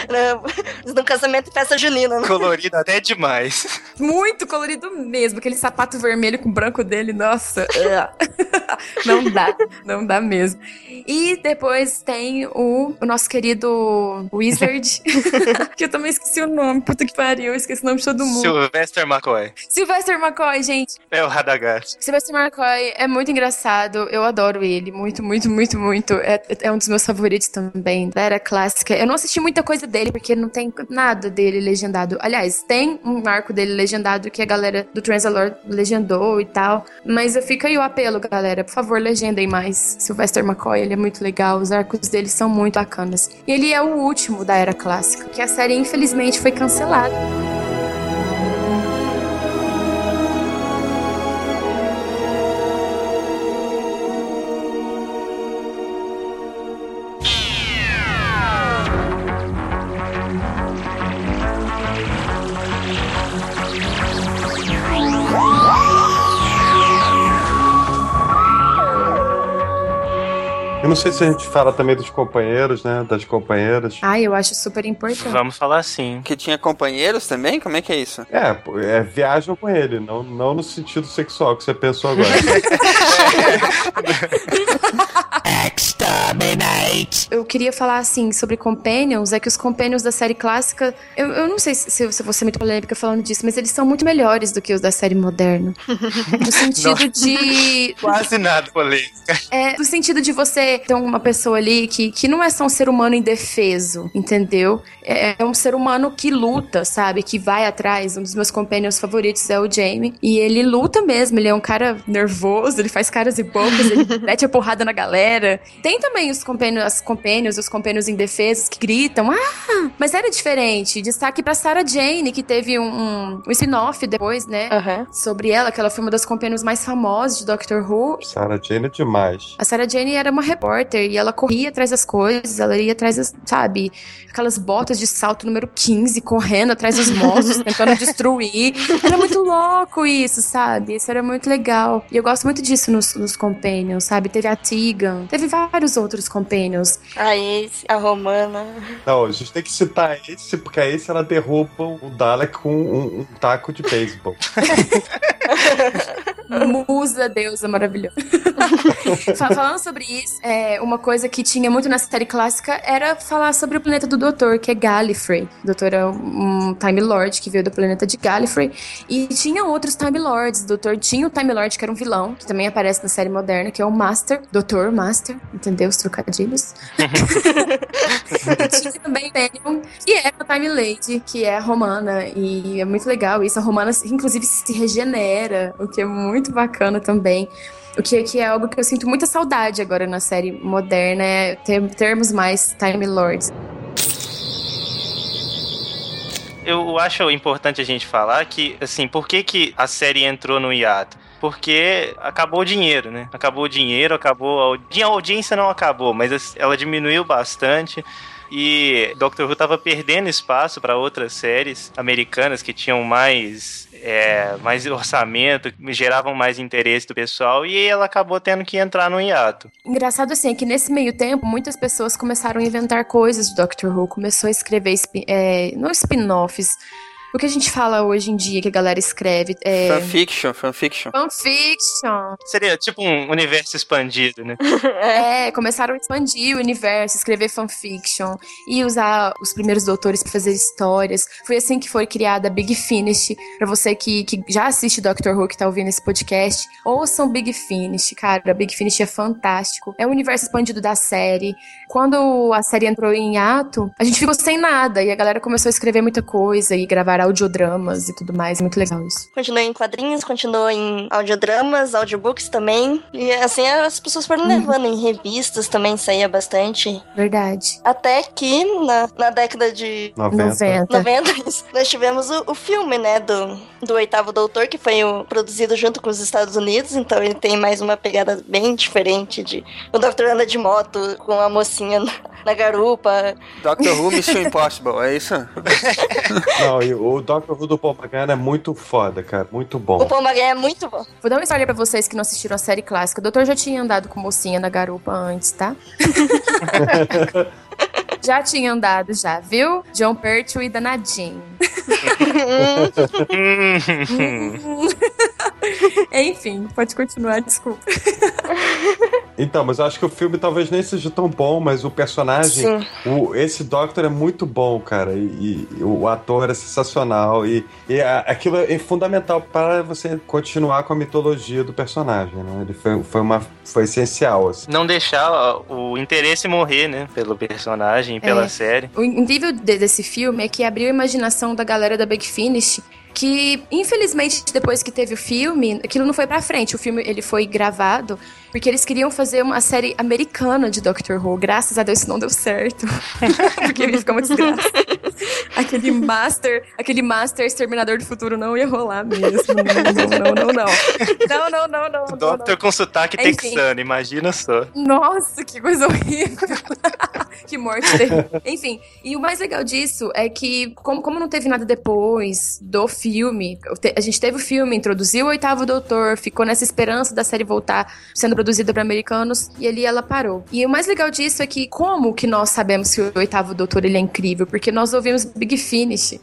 No, no casamento e festa junina. né? Colorido até demais. Muito colorido mesmo. Aquele sapato vermelho com branco dele, nossa. não dá, não dá mesmo. E depois tem o, o nosso querido *laughs* Wizard, *laughs* que eu também esqueci o nome, puta que pariu, eu esqueci o nome de todo mundo. Sylvester McCoy. Sylvester McCoy, gente. É o Radagast. Sylvester McCoy é muito engraçado, eu adoro ele, muito, muito, muito, muito. É, é um dos meus favoritos também, da era clássica. Eu não assisti muita coisa dele, porque não tem nada dele legendado. Aliás, tem um arco dele legendado que a galera do Transalore legendou e tal, mas fica aí o apelo, galera, por favor, legendem mais. Sylvester McCoy, ele é muito legal, os arcos dele são muito bacanas. E ele é o último da era clássica, que a série infelizmente foi cancelada. Sei se a gente fala também dos companheiros, né? Das companheiras. Ai, eu acho super importante. Vamos falar assim. Que tinha companheiros também? Como é que é isso? É, é, viajam com ele, não, não no sentido sexual que você pensou agora. *laughs* Exterminate! Eu queria falar assim sobre Companions, é que os Companions da série clássica, eu, eu não sei se, se eu vou ser muito polêmica falando disso, mas eles são muito melhores do que os da série moderna. *laughs* No sentido Nossa. de. Quase nada polêmica. É, no sentido de você ter uma pessoa ali que, que não é só um ser humano indefeso, entendeu? É, é um ser humano que luta, sabe? Que vai atrás. Um dos meus companions favoritos é o Jamie. E ele luta mesmo, ele é um cara nervoso, ele faz caras e bocas, ele *laughs* mete a porrada na galera. Tem também os companions, as companions companions, os companions indefesos que gritam, ah! Mas era diferente. Destaque pra Sarah Jane, que teve um, um, um spin-off depois, né? Sobre ela, que ela foi uma das companions mais famosas de Doctor Who. Sarah Jane é demais. A Sarah Jane era uma repórter e ela corria atrás das coisas, ela ia atrás das, sabe, aquelas botas de salto número 15, correndo atrás dos monstros, *laughs* tentando destruir. Era muito louco isso, sabe? Isso era muito legal. E eu gosto muito disso nos, nos Companions, sabe? Teve a Tegan, teve vários outros Companions. A Ace, a Romana. Não, a gente tem que citar esse, porque a esse ela derruba o Dalek com um, um taco de beisebol. *laughs* Musa deusa maravilhosa. *laughs* Fa- Falando sobre isso, é, uma coisa que tinha muito na série clássica era falar sobre o planeta do Doutor, que é Gallifrey. O Doutor é um Time Lord que veio do planeta de Gallifrey. E tinha outros Time Lords. O Doutor tinha o Time Lord, que era um vilão, que também aparece na série moderna, que é o Master. Doutor Master. Entendeu os trocadilhos? E *laughs* tinha também Penion, que é a Time Lady, que é a romana. E é muito legal isso. A romana, inclusive, se regenera, o que é muito bacana também. O que, que é algo que eu sinto muita saudade agora na série moderna, é ter, termos mais Time Lords. Eu acho importante a gente falar que, assim, por que, que a série entrou no hiato? Porque acabou o dinheiro, né? Acabou o dinheiro, acabou. A a audiência não acabou, mas as- ela diminuiu bastante. E Doctor Who tava perdendo espaço para outras séries americanas que tinham mais, é, mais orçamento, geravam mais interesse do pessoal, e ela acabou tendo que entrar no hiato. Engraçado assim, é que nesse meio tempo, muitas pessoas começaram a inventar coisas de Doctor Who, começou a escrever, é, não spin-offs, o que a gente fala hoje em dia que a galera escreve é... Fanfiction, fanfiction. Fanfiction. Seria tipo um universo expandido, né? *laughs* É, começaram a expandir o universo, escrever fanfiction e usar os primeiros doutores pra fazer histórias. Foi assim que foi criada a Big Finish. Pra você que, que já assiste Doctor Who, que tá ouvindo esse podcast, ouçam Big Finish, cara. Big Finish é fantástico. É o universo expandido da série. Quando a série entrou em ato, a gente ficou sem nada e a galera começou a escrever muita coisa e gravar audiodramas e tudo mais. Muito legal isso. Continuou em quadrinhos, continuou em audiodramas, audiobooks também. E assim as pessoas foram levando em revistas também, saía bastante. Verdade. Até que na, na década de 90. 90, *laughs* isso, nós tivemos o, o filme, né, do, do Oitavo Doutor, que foi o- produzido junto com os Estados Unidos, então ele tem mais uma pegada bem diferente de... O Doutor anda de moto com a mocinha na, na garupa. Doctor Who Mission *laughs* Impossible, é isso? Não, e o Doctor Who do Paul McGann é muito foda, cara. Muito bom. O Paul McGann é muito bom. Vou dar uma história pra vocês que não assistiram a série clássica. O doutor já tinha andado com mocinha na garupa antes, tá? *laughs* já tinha andado já, viu? John Pertwee danadinho. *laughs* *laughs* Enfim, pode continuar, desculpa. Então, mas eu acho que o filme talvez nem seja tão bom, mas o personagem, Sim. o, esse Doctor é muito bom, cara. E, e o ator é sensacional. E, e a- aquilo é fundamental para você continuar com a mitologia do personagem, né? Ele foi, foi, uma, foi essencial, assim. Não deixar ó, o interesse morrer, né? Pelo personagem, pela É. série. O incrível de- desse filme é que abriu a imaginação da galera da Big Finish. Que, infelizmente, depois que teve o filme, aquilo não foi pra frente. O filme ele foi gravado porque eles queriam fazer uma série americana de Doctor Who. Graças a Deus isso não deu certo. *laughs* porque ia ficar uma desgraça. aquele Master, aquele Master Exterminador do Futuro não ia rolar mesmo. Não, não, não, não. Não, não, não, não. não, Doctor com sotaque Enfim. texano, imagina só. nossa, que coisa horrível. *laughs* que morte. Enfim, e o mais legal disso é que, como, como não teve nada depois do filme, a gente teve o filme, introduziu o oitavo doutor, ficou nessa esperança da série voltar sendo produzida para americanos, e ali ela parou. E o mais legal disso é que, como que nós sabemos que o oitavo doutor ele é incrível? Porque nós ouvimos Big Finish.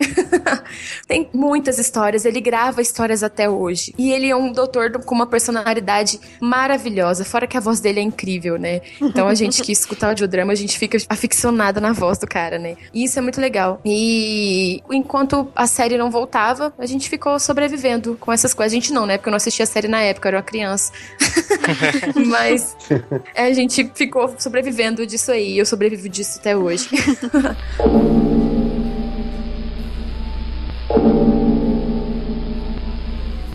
*laughs* Tem muitas histórias, ele grava histórias até hoje. E ele é um doutor do- com uma personalidade maravilhosa, fora que a voz dele é incrível, né? Então a gente que *laughs* escuta o audiodrama, a gente fica aficionada na voz do cara, né? E isso é muito legal. E enquanto a série não voltava, a gente ficou sobrevivendo com essas coisas. A gente não, né? Porque eu não assistia a série na época, eu era uma criança. *laughs* *laughs* Mas *laughs* a gente ficou sobrevivendo disso aí. e Eu sobrevivo disso até hoje. *laughs*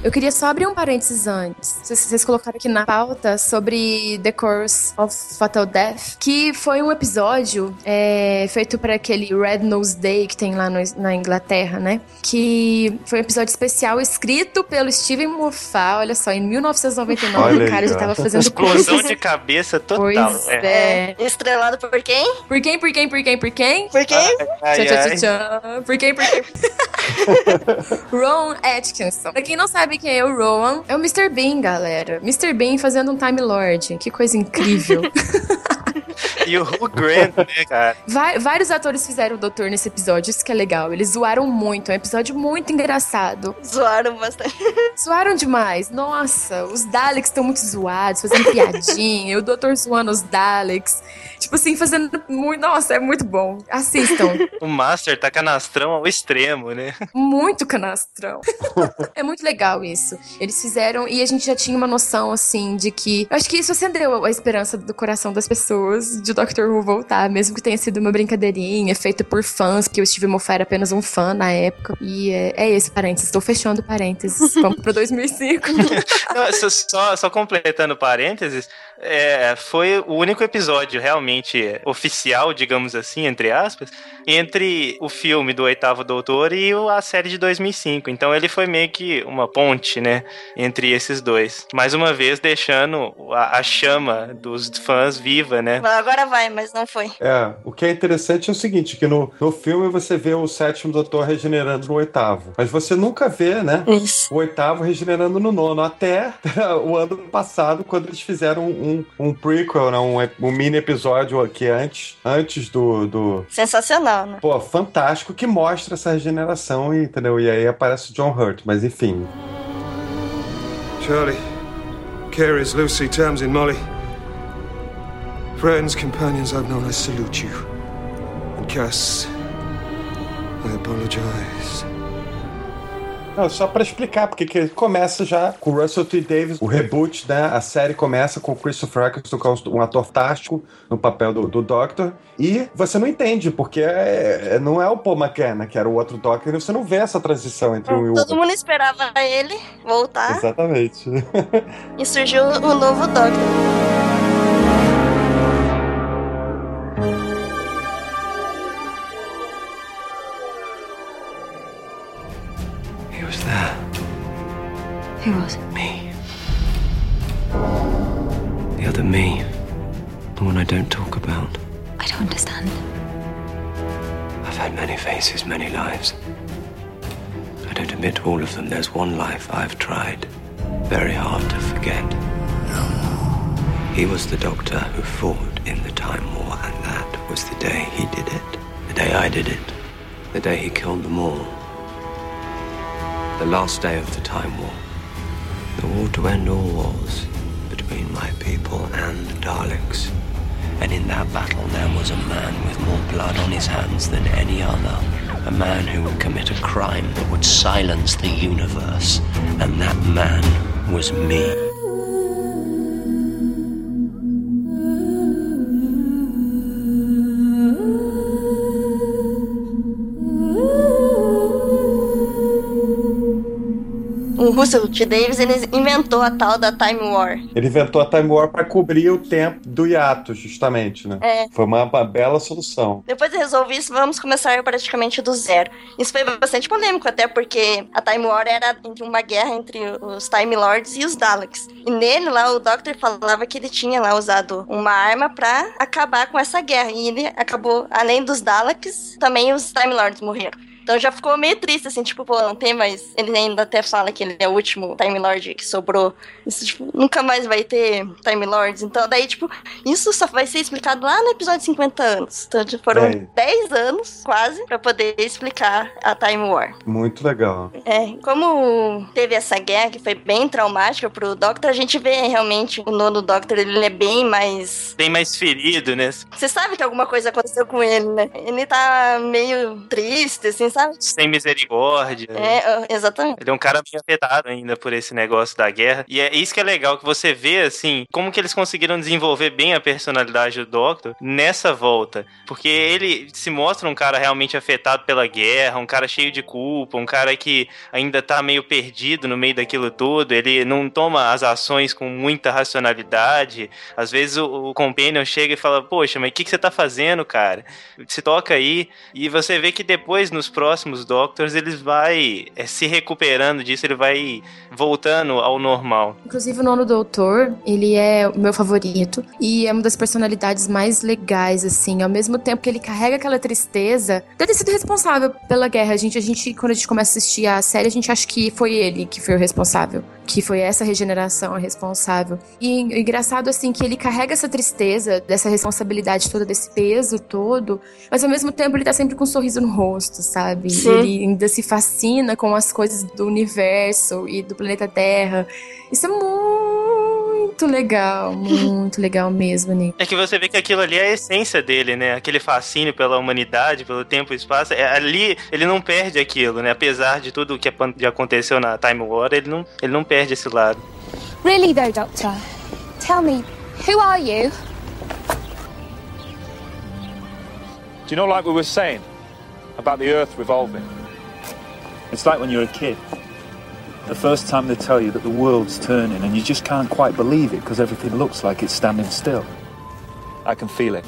Eu queria só abrir um parênteses antes. Vocês, vocês colocaram aqui na pauta sobre The Course of Fatal Death, que foi um episódio é, feito para aquele Red Nose Day que tem lá no- na Inglaterra, né? Que foi um episódio especial escrito pelo Steven Moffat, olha só, em 1999 Olha o aí, cara já tava fazendo Explosão coisas. de cabeça total. Pois é. Estrelado por quem? Por quem, por quem, por quem, por quem? Por quem? Ai, ai. Por quem, por quem? *laughs* Ron Atkinson. Pra quem não sabe quem é o Rowan, é o Mr. Bean, galera. Mr. Bean fazendo um Time Lord. Que coisa incrível. *laughs* E o Hugh Grant, né, cara? Vai- vários atores fizeram o doutor nesse episódio, isso que é legal. Eles zoaram muito, é um episódio muito engraçado. Zoaram bastante. *laughs* Zoaram demais. Nossa, os Daleks estão muito zoados, fazendo piadinha. e o doutor zoando os Daleks. Tipo assim, fazendo muito. Nossa, é muito bom. Assistam. *laughs* O Master tá canastrão ao extremo, né? Muito canastrão. *laughs* é muito legal isso. Eles fizeram e a gente já tinha uma noção assim de que. Eu acho que isso acendeu a esperança do coração das pessoas de Doctor Who voltar, mesmo que tenha sido uma brincadeirinha feita por fãs, que o Steve Moffat era apenas um fã na época. E é, é esse parênteses. Estou fechando parênteses. Vamos pro 2005. *laughs* Não, só, só completando parênteses, é, foi o único episódio realmente oficial, digamos assim, entre aspas, entre o filme do Oitavo Doutor e a série de 2005. Então ele foi meio que uma ponte, né, entre esses dois. Mais uma vez deixando a, a chama dos fãs viva, né? Agora vai, mas não foi. É, o que é interessante é o seguinte, que no, no filme você vê o sétimo doutor regenerando no oitavo, mas você nunca vê, né, o oitavo regenerando no nono, até *laughs* o ano passado, quando eles fizeram um, um prequel, né, um, um mini episódio aqui antes, antes do, do... Sensacional, né? Pô, fantástico, que mostra essa regeneração, e, entendeu? E aí aparece o John Hurt, mas enfim... Charlie, Carey's, Lucy, Tamsin, Molly. Friends, companions I've known, I salute you. And Cass, I apologize. Não, só pra explicar, porque que começa já com o Russell T. Davis, o reboot, né? A série começa com o Christopher Eccleston, que é um ator fantástico no papel do, do Doctor. E você não entende, porque é- é- não é o Paul McKenna, que era o outro Doctor, e você não vê essa transição entre um e o Todo outro. mundo esperava ele voltar Exatamente. *laughs* e surgiu o novo Doctor. The doctor who fought in the Time War, and that was the day he did it. The day I did it. The day he killed them all. The last day of the Time War. The war to end all wars between my people and the Daleks. And in that battle, there was a man with more blood on his hands than any other. A man who would commit a crime that would silence the universe. And that man was me. Russell T. Davis, ele inventou a tal da Time War. Ele inventou a Time War pra cobrir o tempo do hiato, justamente, né? É. Foi uma, uma bela solução. Depois de resolver isso, vamos começar praticamente do zero. Isso foi bastante polêmico, até porque a Time War era entre uma guerra entre os Time Lords e os Daleks. E nele lá, o Doctor falava que ele tinha lá usado uma arma pra acabar com essa guerra. E ele acabou, além dos Daleks, também os Time Lords morreram. Então já ficou meio triste, assim, tipo, pô, não tem mais. Ele ainda até fala que ele é o último Time Lord que sobrou. Isso, tipo, nunca mais vai ter Time Lords. Então, daí, tipo, isso só vai ser explicado lá no episódio 50 anos. Então, tipo, foram É. 10 anos, quase, pra poder explicar a Time War. Muito legal. É, como teve essa guerra que foi bem traumática pro Doctor, a gente vê realmente o nono Doctor, ele é bem mais. Bem mais ferido, né? Você sabe que alguma coisa aconteceu com ele, né? Ele tá meio triste, assim, sabe? Sabe? Sem misericórdia. É, exatamente. Ele é um cara bem afetado ainda por esse negócio da guerra. E é isso que é legal, que você vê, assim, como que eles conseguiram desenvolver bem a personalidade do Doctor nessa volta. Porque ele se mostra um cara realmente afetado pela guerra, um cara cheio de culpa, um cara que ainda tá meio perdido no meio daquilo tudo. Ele não toma as ações com muita racionalidade. Às vezes o, o Companion chega e fala: Poxa, mas o que, que você tá fazendo, cara? Se toca aí. E você vê que depois, nos próximos Doctors, ele vai é, se recuperando disso, ele vai voltando ao normal. Inclusive, o nono doutor, ele é o meu favorito. E é uma das personalidades mais legais, assim. Ao mesmo tempo que ele carrega aquela tristeza, deve ter sido responsável pela guerra. A gente, a gente, quando a gente começa a assistir a série, a gente acha que foi ele que foi o responsável. Que foi essa regeneração a responsável. E engraçado, assim, que ele carrega essa tristeza, dessa responsabilidade toda, desse peso todo, mas ao mesmo tempo ele tá sempre com um sorriso no rosto, sabe? Sim. Ele ainda se fascina com as coisas do universo e do planeta Terra. Isso é muito legal, muito legal mesmo, Nick. É que você vê que aquilo ali é a essência dele, né? Aquele fascínio pela humanidade, pelo tempo e espaço. É, ali ele não perde aquilo, né? Apesar de tudo o que aconteceu na Time War, ele não, ele não perde esse lado. Really, though, Doctor, tell me, who are you? Do you know, like we were saying about the Earth revolving? It's like when you're a kid. The first time they tell you that the world's turning and you just can't quite believe it because everything looks like it's standing still. I can feel it.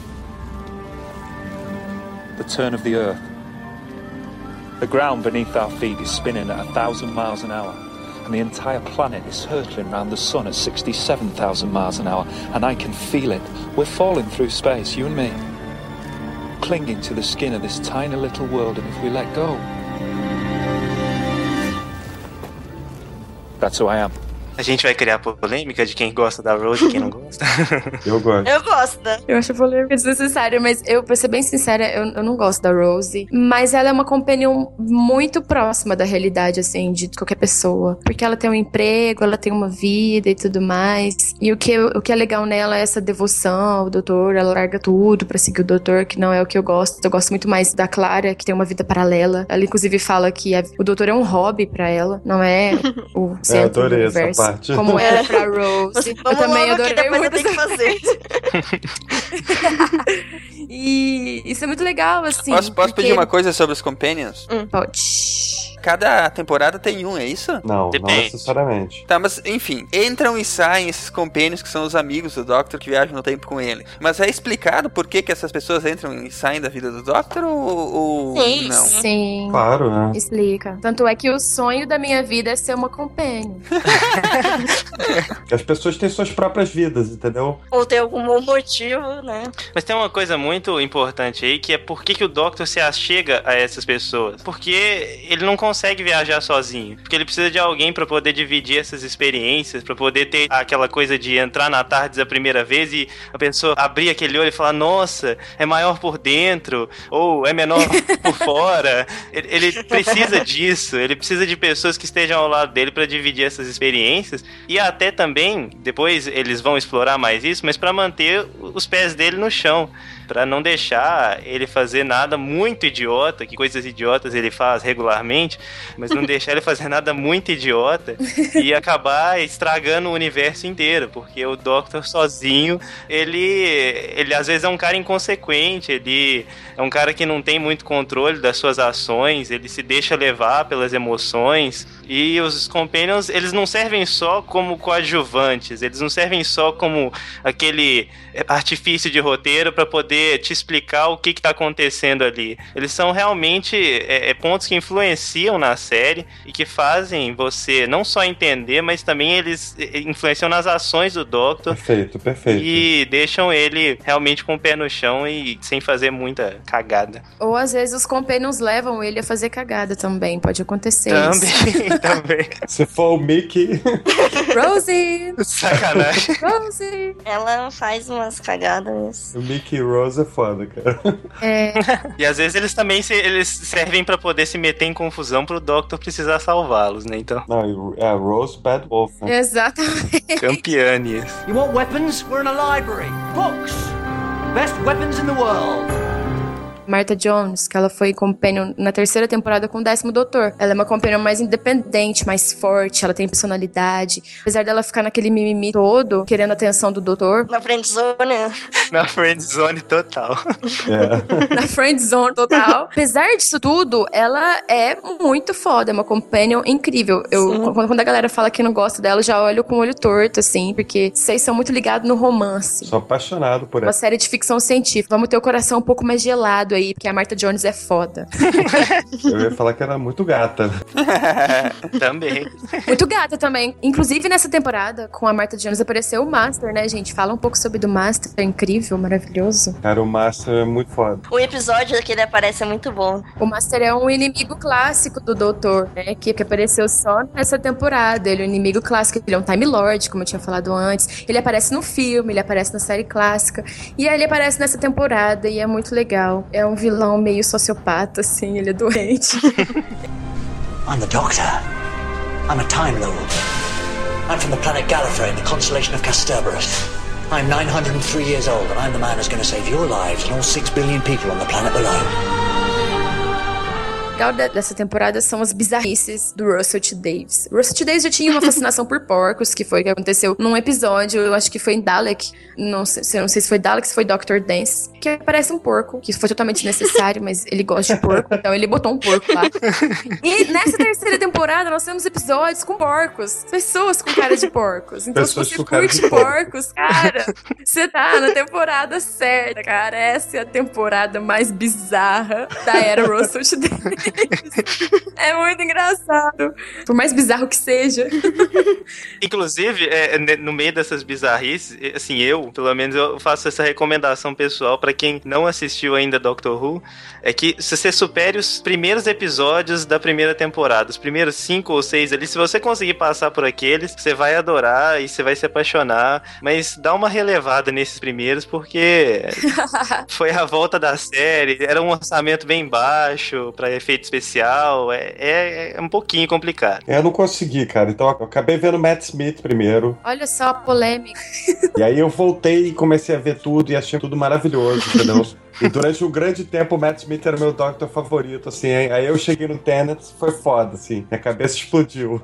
The turn of the Earth. The ground beneath our feet is spinning at a thousand miles an hour, and the entire planet is hurtling around the sun at 67,000 miles an hour, and I can feel it. We're falling through space, you and me clinging to the skin of this tiny little world, and if we let go, that's who I am. A gente vai criar polêmica de quem gosta da Rose e quem não gosta. *laughs* Eu gosto. Eu gosto? Eu acho polêmica desnecessária, mas eu, pra ser bem sincera, eu, eu não gosto da Rose. Mas ela é uma companion muito próxima da realidade, assim, de qualquer pessoa. Porque ela tem um emprego, ela tem uma vida e tudo mais. E o que, o que é legal nela é essa devoção ao doutor. Ela larga tudo pra seguir o doutor, que não é o que eu gosto. Eu gosto muito mais da Clara, que tem uma vida paralela. Ela, inclusive, fala que a- o doutor é um hobby pra ela, não é *laughs* o centro do adorei essa universo. Parte. Como era pra *laughs* Rose. eu Vamos também logo que adorei eu muito tenho que fazer. *laughs* *laughs* E isso é muito legal, assim. Posso, posso porque- pedir uma coisa sobre os Companions? Pode. Cada temporada tem um, é isso? Não, não necessariamente. Tá, mas enfim, entram e saem esses companions que são os amigos do Doctor que viajam no tempo com ele. Mas é explicado por que, que essas pessoas entram e saem da vida do Doctor ou, ou Sim, não? sim. Claro, né? Explica. Tanto é que o sonho da minha vida é ser uma companion. *laughs* As pessoas têm suas próprias vidas, entendeu? Ou tem algum bom motivo, né? Mas tem uma coisa muito importante aí, que é por que, que o Doctor se achega a essas pessoas. Porque ele não consegue viajar sozinho. Porque ele precisa de alguém pra poder dividir essas experiências, pra poder ter aquela coisa de entrar na tarde a primeira vez e a pessoa abrir aquele olho e falar, nossa, é maior por dentro, ou é menor *laughs* por fora. Ele, ele precisa disso, ele precisa de pessoas que estejam ao lado dele pra dividir essas experiências. E até também, depois eles vão explorar mais isso, mas pra manter os pés dele no chão. Pra não deixar ele fazer nada muito idiota, que coisas idiotas ele faz regularmente, mas não *laughs* deixar ele fazer nada muito idiota e acabar estragando o universo inteiro, porque o Doctor sozinho, ele, ele às vezes é um cara inconsequente, ele é um cara que não tem muito controle das suas ações, ele se deixa levar pelas emoções. E os Companions, eles não servem só como coadjuvantes, eles não servem só como aquele artifício de roteiro para poder te explicar o que, que tá acontecendo ali. Eles são realmente é, é, pontos que influenciam na série e que fazem você não só entender, mas também eles é, influenciam nas ações do Doctor Perfeito, perfeito. e deixam ele realmente com o pé no chão e sem fazer muita cagada. Ou às vezes os companions levam ele a fazer cagada também. Pode acontecer Também, *laughs* também. Se for o Mickey. *laughs* Rosie! Sacanagem. Rosie! Ela faz umas cagadas. o Mickey e Rose é foda, cara. É. *laughs* E às vezes eles também se- eles servem pra poder se meter em confusão pro Doctor precisar salvá-los, né? Então, Não, é Rose Bad Wolf. Né? Exatamente. campeanes. You want weapons? We're in a library. Books. Best weapons in the world. Martha Jones, que ela foi companion na terceira temporada com o décimo doutor. Ela é uma companion mais independente, mais forte, ela tem personalidade. Apesar dela ficar naquele mimimi todo, querendo a atenção do doutor. Na friendzone. *laughs* Na friend zone total. *laughs* na friend zone total. Apesar disso tudo, ela é muito foda, é uma companion incrível. Eu, quando, quando a galera fala que não gosta dela, eu já olho com o olho torto, assim, porque vocês são muito ligados no romance. Sou apaixonado por Uma ela. série de ficção científica. Vamos ter o coração um pouco mais gelado aí, porque a Martha Jones é foda. Eu ia falar que era muito gata. *laughs* Também. Muito gata também. Inclusive, nessa temporada, com a Martha Jones, apareceu o Master, né, gente? Fala um pouco sobre do Master. É incrível, maravilhoso. Cara, o Master é muito foda. O episódio que ele aparece é muito bom. O Master é um inimigo clássico do Doutor, né? Que, que apareceu só nessa temporada. Ele é um inimigo clássico. Ele é um Time Lord, como eu tinha falado antes. Ele aparece no filme, ele aparece na série clássica. E aí ele aparece nessa temporada e é muito legal. É um vilão meio sociopata, assim. Ele é doente. *laughs* I'm the Doctor. I'm a Time Lord. I'm from the planet Gallifrey in the constellation of Casterbarus. I'm 903 years old, and I'm the man who's going to save your lives and all six billion people on the planet below. Legal de- dessa temporada são as bizarrices do Russell T. Davis. Russell T. Davis já tinha uma fascinação por porcos, que foi o que aconteceu num episódio, eu acho que foi em Dalek, não sei, se- não sei se foi Dalek, se foi Dr. Dance, que aparece um porco, que foi totalmente necessário, mas ele gosta de porco, então ele botou um porco lá. *laughs* E nessa terceira temporada nós temos episódios com porcos, pessoas com cara de porcos. Então Pessoas se você curte de porco. porcos, cara, você tá na temporada certa, cara. Essa é a temporada mais bizarra da era Russell T. Davis. *laughs* É muito engraçado. Por mais bizarro que seja. *laughs* Inclusive, é, ne- no meio dessas bizarrices, é, assim, eu, pelo menos, eu faço essa recomendação pessoal pra quem não assistiu ainda Doctor Who, é que se você supere os primeiros episódios da primeira temporada, os primeiros cinco ou seis ali, se você conseguir passar por aqueles, você vai adorar e você vai se apaixonar, mas dá uma relevada nesses primeiros, porque *laughs* foi a volta da série, era um orçamento bem baixo pra efeito especial, é, é, é um pouquinho complicado. É, Eu não consegui, cara. Então eu acabei vendo Matt Smith primeiro. Olha só a polêmica. E aí eu voltei e comecei a ver tudo e achei tudo maravilhoso, entendeu? *laughs* E durante um grande tempo o Matt Smith era o meu Doctor favorito, assim. Aí aí eu cheguei no Tenet, foi foda, assim. Minha cabeça *laughs* explodiu.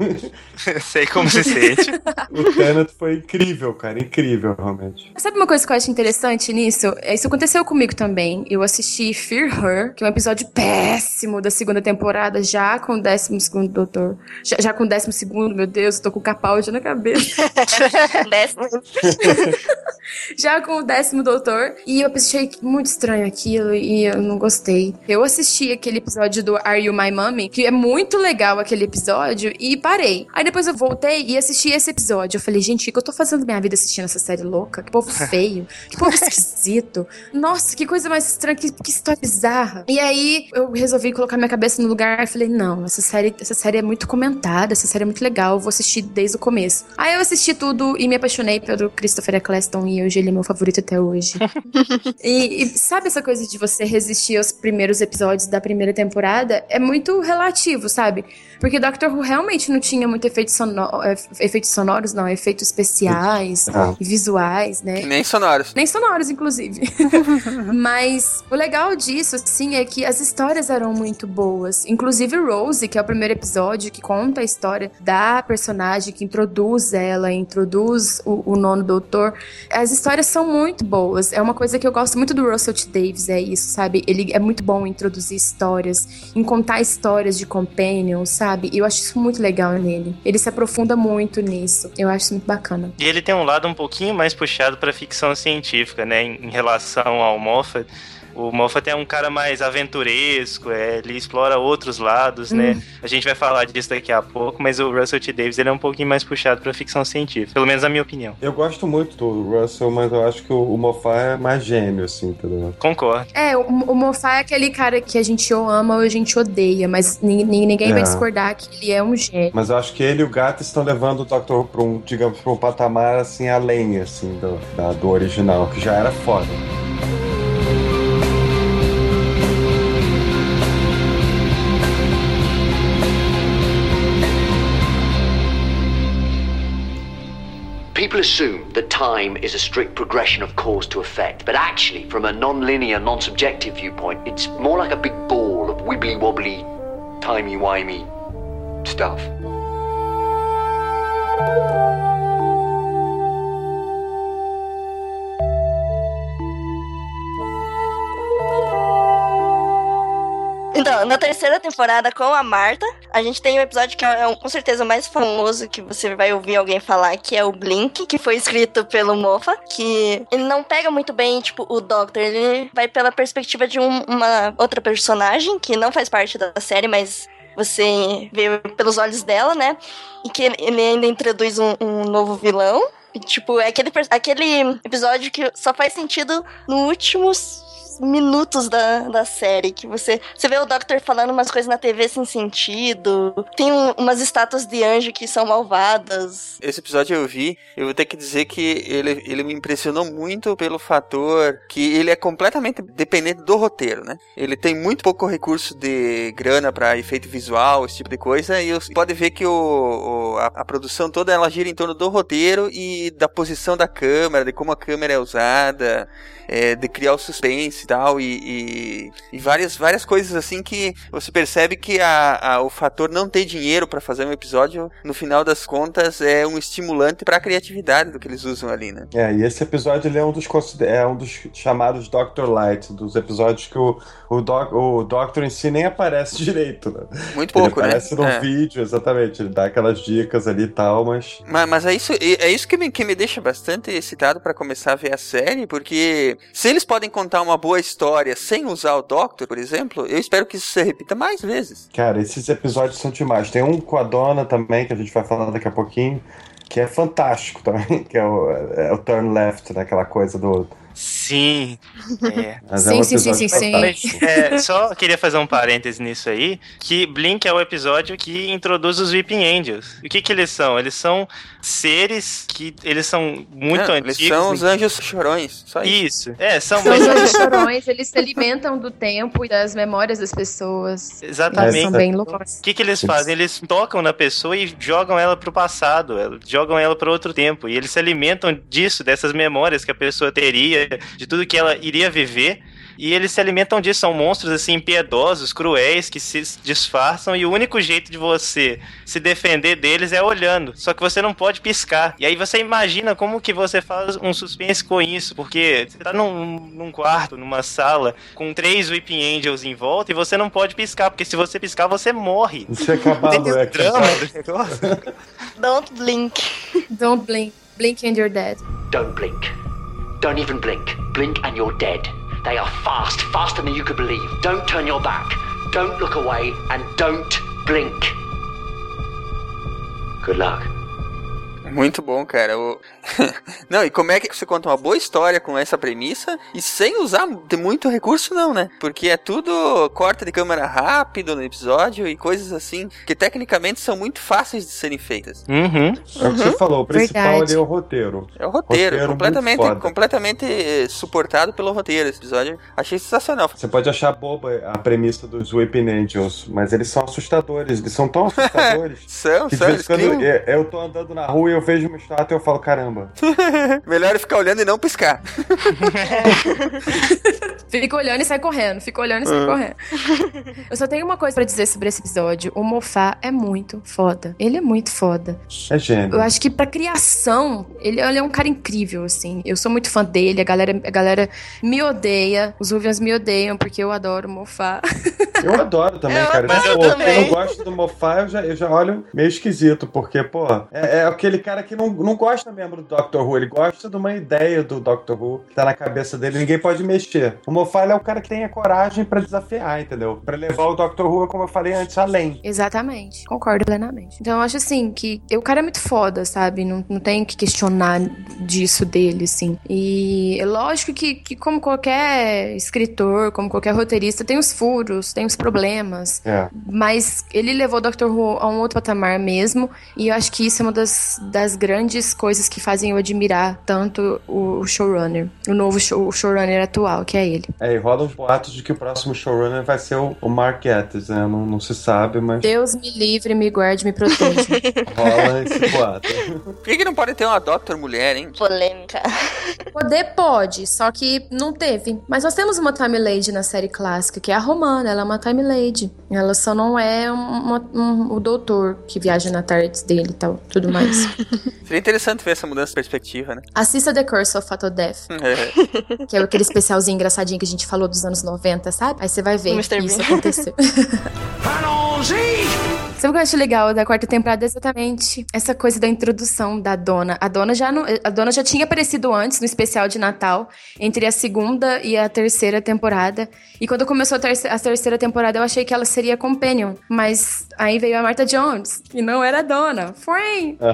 Sei como se sente. o Tenet foi incrível, cara. Incrível, realmente. Sabe uma coisa que eu acho interessante nisso? É, Isso aconteceu comigo também. Eu assisti Fear Her, que é um episódio péssimo da segunda temporada, já com o décimo segundo doutor. Já, já com o décimo segundo, meu Deus, tô com o capaldi na cabeça. *laughs* Décimo. *laughs* já com o décimo doutor. E eu achei muito estranho aquilo e eu não gostei. Eu assisti aquele episódio do Are You My Mommy, que é muito legal aquele episódio, e parei. Aí depois eu voltei e assisti esse episódio. Eu falei, gente, o que eu tô fazendo minha vida assistindo essa série louca? Que povo *laughs* feio, que povo esquisito. Nossa, que coisa mais estranha, que, que história bizarra. E aí eu resolvi colocar minha cabeça no lugar e falei, não, essa série, essa série é muito comentada, essa série é muito legal, eu vou assistir desde o começo. Aí eu assisti tudo e me apaixonei pelo Christopher Eccleston e hoje ele é meu favorito até hoje. *laughs* E, e sabe essa coisa de você resistir aos primeiros episódios da primeira temporada? É muito relativo, sabe? Porque Doctor Who realmente não tinha muito efeitos, sono eh, efeitos sonoros, não, efeitos especiais, Ah. visuais, né? Nem sonoros. Nem sonoros, inclusive. *laughs* Mas o legal disso, assim, é que as histórias eram muito boas. Inclusive Rose, que é o primeiro episódio que conta a história da personagem, que introduz ela, introduz o, o nono doutor. As histórias são muito boas. É uma coisa que eu gosto muito do Russell T. Davis, é isso, sabe? Ele é muito bom em introduzir histórias, em contar histórias de companions, sabe? E eu acho isso muito legal nele. Ele se aprofunda muito nisso. Eu acho isso muito bacana. E ele tem um lado um pouquinho mais puxado pra ficção científica, né? Em relação ao Moffat. O Moffat é um cara mais aventuresco, é, ele explora outros lados, né? Hum. A gente vai falar disso daqui a pouco, mas o Russell T. Davis ele é um pouquinho mais puxado pra ficção científica, pelo menos na minha opinião. Eu gosto muito do Russell, mas eu acho que o, o Moffat é mais gênio, assim, entendeu? Concordo. É, o, o Moffat é aquele cara que a gente ou ama ou a gente odeia, mas ni- ni- ninguém vai É. discordar que ele é um gênio. Mas eu acho que ele e o gato estão levando o Doctor pra um, digamos, pra um patamar, assim, além, assim, do, da- do original, que já era foda. People assume that time is a strict progression of cause to effect, but actually, from a non linear, non subjective viewpoint, it's more like a big ball of wibbly wobbly, timey wimey stuff. Então, na terceira temporada com a Marta, a gente tem um episódio que é um- com certeza o mais famoso que você vai ouvir alguém falar, que é o Blink, que foi escrito pelo Moffat, que ele não pega muito bem, tipo, o Doctor, ele vai pela perspectiva de um- uma outra personagem que não faz parte da série, mas você vê pelos olhos dela, né? E que ele, ainda introduz um, um novo vilão. E, tipo, é aquele, aquele episódio que só faz sentido no minutos da, da série, que você, você vê o Doctor falando umas coisas na TV sem sentido, tem um- umas estátuas de anjo que são malvadas. Esse episódio eu vi, eu vou ter que dizer que ele, ele me impressionou muito pelo fator que ele é completamente dependente do roteiro, né? Ele tem muito pouco recurso de grana para efeito visual, esse tipo de coisa, e pode ver que o, o- a, a produção toda ela gira em torno do roteiro e da posição da câmera, de como a câmera é usada, é, de criar o suspense e tal, e, e, e várias, várias coisas assim que você percebe que a, a- o fator não ter dinheiro para fazer um episódio, no final das contas, é um estimulante para a criatividade do que eles usam ali, né? É, e esse episódio ele é um dos, é um dos chamados Doctor Light, dos episódios que o, o, doc, o Doctor em si nem aparece *laughs* direito, né? Muito Ele pouco, né? aparece no É. vídeo, exatamente. Ele dá aquelas dicas ali e tal, mas. Mas, mas é isso, é isso que, me, que me deixa bastante excitado para começar a ver a série, porque se eles podem contar uma boa história sem usar o Doctor, por exemplo, eu espero que isso se repita mais vezes. Cara, esses episódios são demais. Tem um com a Dona também, que a gente vai falar daqui a pouquinho, que é fantástico também, *laughs* que é o, é o Turn Left, né? Aquela coisa do. Sim. É. *laughs* Mas é um Sim, sim, sim, sim, sim. É, só queria fazer um parêntese nisso aí, que Blink é o episódio que introduz os Weeping Angels. O que que eles são? Eles são seres que eles são muito Não, antigos. eles são os anjos chorões, só isso. Isso. É, são São os anjos chorões, eles se alimentam do tempo e das memórias das pessoas. Exatamente. Eles são bem loucos. O que, que eles fazem? Eles tocam na pessoa e jogam ela pro passado, jogam ela para outro tempo. E eles se alimentam disso, dessas memórias que a pessoa teria, de tudo que ela iria viver. E eles se alimentam disso, são monstros assim impiedosos, cruéis, que se disfarçam. E o único jeito de você se defender deles é olhando. Só que você não pode piscar. E aí você imagina como que você faz um suspense com isso, porque você tá num, num quarto, numa sala, com três Weeping Angels em volta e você não pode piscar, porque se você piscar, você morre. Isso é acabado, é drama do negócio. Don't blink. Don't blink. Blink and you're dead. Don't blink. Don't even blink. Blink and you're dead. They are fast, faster than you could believe. Don't turn your back. Don't look away and don't blink. Good luck. Muito bom, cara. O- *laughs* não, e como é que você conta uma boa história com essa premissa e sem usar de muito recurso, não, né? Porque é tudo corte de câmera rápido no episódio e coisas assim que tecnicamente são muito fáceis de serem feitas. Uhum. É o que você falou, o principal ali é o roteiro. É o roteiro, Roteiro completamente, foda. completamente eh, suportado pelo roteiro esse episódio. Achei sensacional. Você pode achar boba a premissa dos Weeping Angels, mas eles são assustadores, eles são tão assustadores. *laughs* São, que são, vez eles em quando criam- eu, eu tô andando na rua e eu vejo uma estátua e eu falo, caramba. *laughs* Melhor é ficar olhando e não piscar. *laughs* Fica olhando e sai correndo. Fica olhando e sai Uhum. correndo. Eu só tenho uma coisa pra dizer sobre esse episódio. O Mofá é muito foda. Ele é muito foda. É gênio. Eu acho que pra criação, ele, ele é um cara incrível, assim. Eu sou muito fã dele, a galera, a galera me odeia, os Ruvians me odeiam, porque eu adoro o Mofá. *laughs* Eu adoro também, Eu cara. adoro Pô, Quem também. não gosta do Mofá, eu já, eu já olho meio esquisito, porque, pô, é, é aquele cara que não, não gosta mesmo Doctor Who, ele gosta de uma ideia do Doctor Who que tá na cabeça dele, ninguém pode mexer. O ele é o cara que tem a coragem pra desafiar, entendeu? Pra levar o Doctor Who, como eu falei antes, além. Exatamente. Concordo plenamente. Então eu acho assim que o cara é muito foda, sabe? Não, não tem que questionar disso dele, assim. E é lógico que, que, como qualquer escritor, como qualquer roteirista, tem os furos, tem os problemas. É. Mas ele levou o Doctor Who a um outro patamar mesmo. E eu acho que isso é uma das, das grandes coisas que faz fazem eu admirar tanto o showrunner, o novo show, o showrunner atual, que é ele. É, e rola uns boatos de que o próximo showrunner vai ser o, o Mark Gatiss, né? Não, não se sabe, mas Deus me livre, me guarde, me proteja. *laughs* rola esse boato. Por que, que não pode ter uma Doctor mulher, hein? Polêmica. Poder pode, só que não teve. Mas nós temos uma Time Lady na série clássica, que é a Romana, ela é uma Time Lady. Ela só não é uma- um- o doutor que viaja na tarde dele e tal, tudo mais. *laughs* Seria interessante ver essa mudança de perspectiva, né? Assista The Curse of Fatal Death, É. que é aquele especialzinho engraçadinho que a gente falou dos anos 90, sabe? Aí você vai ver O que isso aconteceu. *laughs* Sabe o que eu acho legal da quarta temporada? É exatamente essa coisa da introdução da dona. A dona já não- a dona já tinha aparecido antes no especial de Natal, entre a segunda e a terceira temporada. E quando começou a, terce- a terceira temporada, eu achei que ela seria a companion. Mas aí veio a Martha Jones, e não era a dona. Foi! *laughs*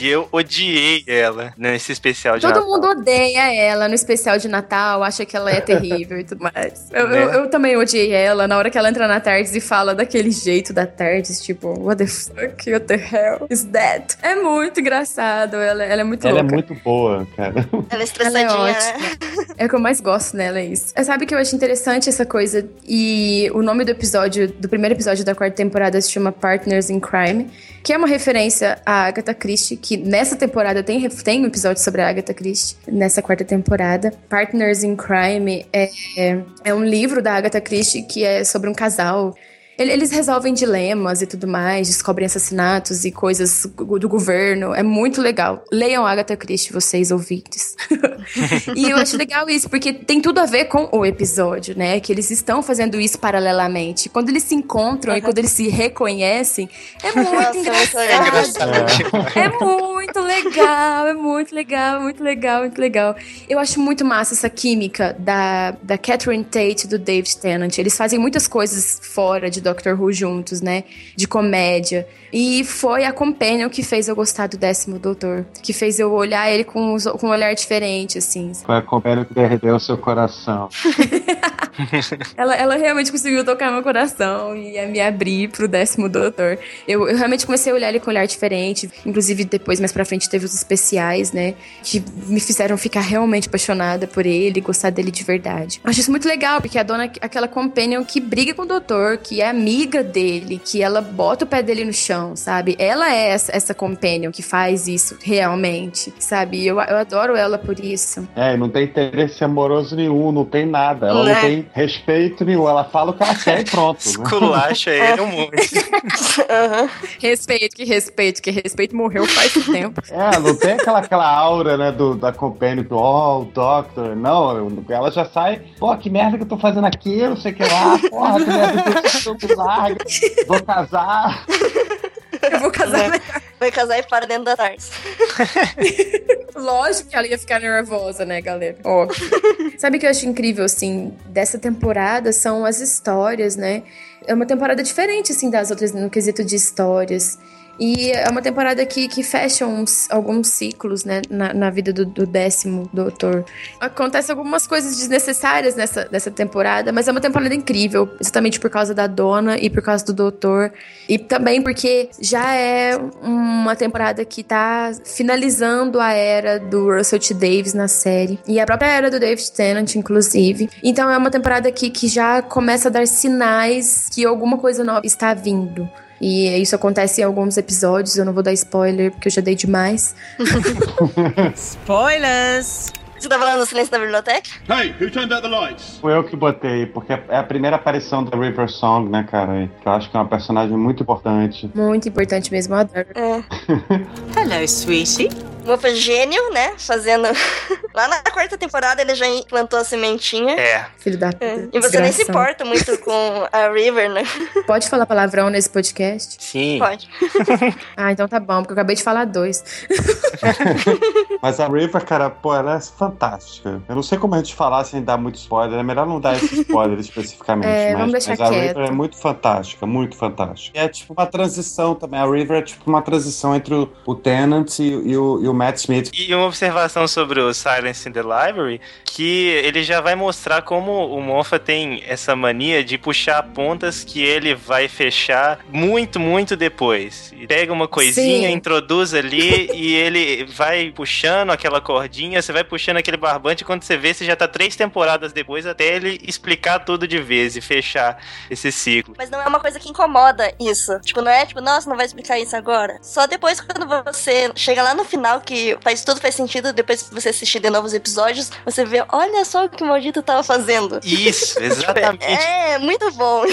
E eu odiei ela nesse especial de Todo Natal. mundo odeia ela no especial de Natal, acha que ela é terrível e tudo mais. Eu, Né? eu- eu também odiei ela na hora que ela entra na Tardes e fala daquele jeito da Tardes, tipo, what the fuck, what the hell is that? É muito engraçado, ela, ela é muito Ela é louca. muito boa, cara. Ela é Ela é estressadinha, né? ótima. É o que eu mais gosto nela, é isso. É, sabe que eu acho interessante essa coisa. E o nome do episódio, do primeiro episódio da quarta temporada se chama Partners in Crime, que é uma referência à Agatha Christie, que nessa temporada tem, tem um episódio sobre a Agatha Christie, nessa quarta temporada. Partners in Crime é, é, é um livro da Agatha Christie que é sobre um casal. Ele- Eles resolvem dilemas e tudo mais, descobrem assassinatos e coisas do governo. É muito legal. Leiam Agatha Christie, vocês ouvintes. *laughs* e eu acho legal isso, porque tem tudo a ver com o episódio, né? Que eles estão fazendo isso paralelamente. Quando eles se encontram e quando eles se reconhecem, é muito Nossa, muito engraçado. legal. É muito legal, é muito legal, muito legal, muito legal. Eu acho muito massa essa química da, da Catherine Tate e do David Tennant. Eles fazem muitas coisas fora de Doctor Who juntos, né? De comédia. E foi a Companion que fez eu gostar do décimo Doutor. Que fez eu olhar ele com, com um olhar diferente, assim. Foi a companhia que derreteu o seu coração. *laughs* Ela, ela realmente conseguiu tocar meu coração e me abrir pro décimo doutor. Eu, eu realmente comecei a olhar ele com um olhar diferente. Inclusive, depois, mais pra frente, teve os especiais, né? Que me fizeram ficar realmente apaixonada por ele, gostar dele de verdade. Eu acho isso muito legal, porque a dona é aquela companion que briga com o doutor, que é amiga dele, que ela bota o pé dele no chão, sabe? Ela é essa, essa companion que faz isso realmente, sabe? Eu, eu adoro ela por isso. É, não tem interesse amoroso nenhum, não tem nada. Ela Né? não tem respeito nenhum. Ela fala o que ela quer e pronto. né? Esculacha *laughs* ele um monte. *laughs* Respeito, que respeito, que respeito morreu faz tempo. É, não tem aquela, aquela aura, né, do, da Companion, do oh, o Doctor. Não, ela já sai, pô, que merda que eu tô fazendo aqui, não sei o que lá, porra, que merda que eu tô larga, vou casar. Eu vou casar. Vai casar e para dentro da tarde. *laughs* Lógico que ela ia ficar nervosa, né, galera? Óbvio. Sabe o que eu acho incrível, assim, dessa temporada são as histórias, né? É uma temporada diferente, assim, das outras no quesito de histórias. E é uma temporada que, que fecha uns, alguns ciclos, né, na, na vida do, do décimo doutor. Acontece algumas coisas desnecessárias nessa, nessa temporada, mas é uma temporada incrível, exatamente por causa da dona e por causa do doutor. E também porque já é uma temporada que tá finalizando a era do Russell T. Davis na série. E a própria era do David Tennant, inclusive. Então é uma temporada que, que já começa a dar sinais que alguma coisa nova está vindo. E isso acontece em alguns episódios, eu não vou dar spoiler, porque eu já dei demais. *laughs* Spoilers! Você tá falando do silêncio da biblioteca? Hey, who turned out the lights? Foi eu que botei, porque é a primeira aparição da River Song, né, cara? Que eu acho que é uma personagem muito importante. Muito importante mesmo, eu adoro. É. *laughs* Hello, sweetie. Mofa gênio, né? Fazendo. Lá na quarta temporada ele já plantou a sementinha. É. Filho da É. E você nem se importa muito com a River, né? *laughs* Pode falar palavrão nesse podcast? Sim. Pode. *laughs* Ah, então tá bom, porque eu acabei de falar dois. *laughs* Mas a River, cara, pô, ela é fantástica. Eu não sei como a gente falar sem dar muito spoiler. É melhor não dar esse spoiler especificamente. É, mas, vamos deixar mas a quieto. River é muito fantástica, muito fantástica. E é tipo uma transição também. A River é tipo uma transição entre o, o Tennant e, e o, e o Matt Smith. E uma observação sobre o Silence in the Library, que ele já vai mostrar como o Moffat tem essa mania de puxar pontas que ele vai fechar muito, muito depois. Pega uma coisinha, Sim. introduz ali e ele vai puxando aquela cordinha, você vai puxando aquele barbante, quando você vê, você já tá três temporadas depois até ele explicar tudo de vez e fechar esse ciclo. Mas não é uma coisa que incomoda isso. Tipo, não é tipo, nossa, não vai explicar isso agora. Só depois, quando você chega lá no final, que faz tudo faz sentido, depois que você assistir de novos episódios, você vê, olha só o que o maldito tava fazendo. Isso, *laughs* exatamente. É, muito bom.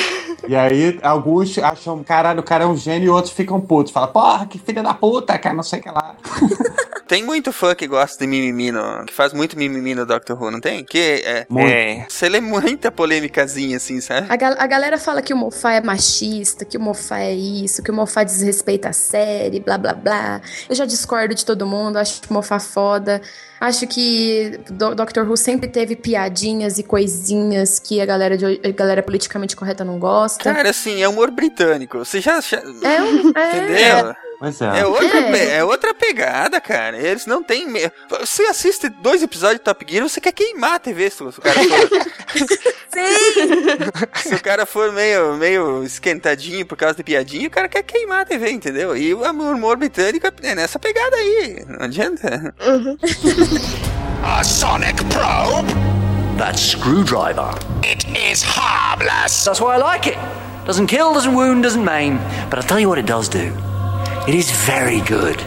E aí, alguns acham, caralho, o cara é um gênio e outros ficam putos. Fala, porra, que filha da puta, cara, não sei o que lá. *laughs* Tem muito fã que gosta de mimimi, no, que faz muito mimimi no Doctor Who, não tem? Que é. Muito. é você lê muita polêmicazinha, assim, sabe? A, gal- a galera fala que o Mofá é machista, que o Mofá é isso, que o Mofá desrespeita a série, blá blá blá. Eu já discordo de todo mundo, acho que o Mofá foda. Acho que Do Doctor Who sempre teve piadinhas e coisinhas que a galera, de, a galera politicamente correta não gosta. Cara, assim, é humor britânico. Você já. já- É um- é. Pois É outra, É. é outra pegada, cara. Eles não têm. Me... Você assiste dois episódios de Top Gear, você quer queimar a TV se o cara for, *laughs* *laughs* se o cara for meio, meio esquentadinho por causa de piadinha, o cara quer queimar a TV, entendeu? E o humor britânico é nessa pegada aí. Não adianta. *laughs* A sonic probe? That screwdriver. It is harmless. That's why I like it. Doesn't kill, doesn't wound, doesn't maim. But I'll tell you what it does do. It is very good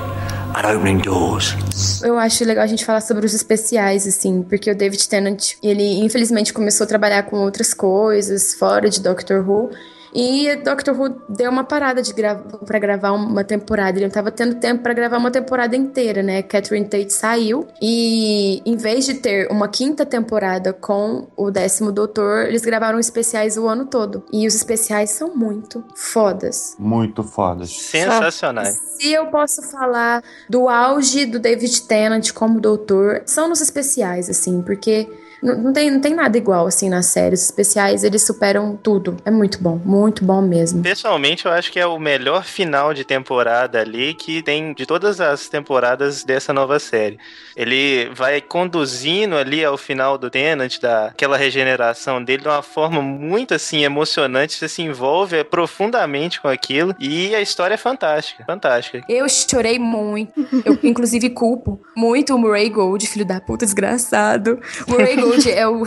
at opening doors. Eu acho legal a gente falar sobre os especiais, assim, porque o David Tennant, ele infelizmente começou a trabalhar com outras coisas fora de Doctor Who. E Doctor Who deu uma parada de gra pra gravar uma temporada. Ele não tava tendo tempo pra gravar uma temporada inteira, né? Catherine Tate saiu. E em vez de ter uma quinta temporada com o décimo doutor, eles gravaram especiais o ano todo. E os especiais são muito fodas. Muito fodas. Sensacionais. Se eu posso falar do auge do David Tennant como doutor, são nos especiais, assim, porque não, não tem, não tem nada igual, assim, nas séries. Os especiais, eles superam tudo. É muito bom, muito bom mesmo. Pessoalmente, eu acho que é o melhor final de temporada ali que tem de todas as temporadas dessa nova série. Ele vai conduzindo ali ao final do Tenant, daquela regeneração dele, de uma forma muito assim emocionante. Você se envolve profundamente com aquilo e a história é fantástica, fantástica. Eu chorei muito. Eu, inclusive, culpo muito o Murray Gold, filho da puta desgraçado. O Murray Gold *laughs* é o,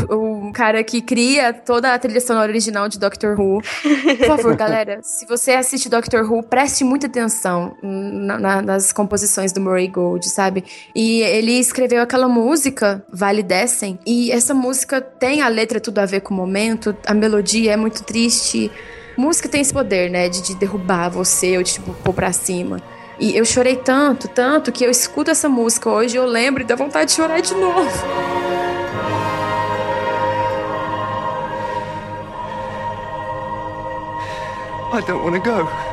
o cara que cria toda a trilha sonora original de Doctor Who. Por favor, galera, se você assiste Doctor Who, preste muita atenção na- na- nas composições do Murray Gold, sabe? E ele escreveu aquela música, Vale Descem, e essa música tem a letra tudo a ver com o momento, a melodia é muito triste. Música tem esse poder, né, de, de derrubar você ou de tipo, pôr pra cima. E eu chorei tanto, tanto, que eu escuto essa música hoje eu lembro e dá vontade de chorar de novo. I don't want to go.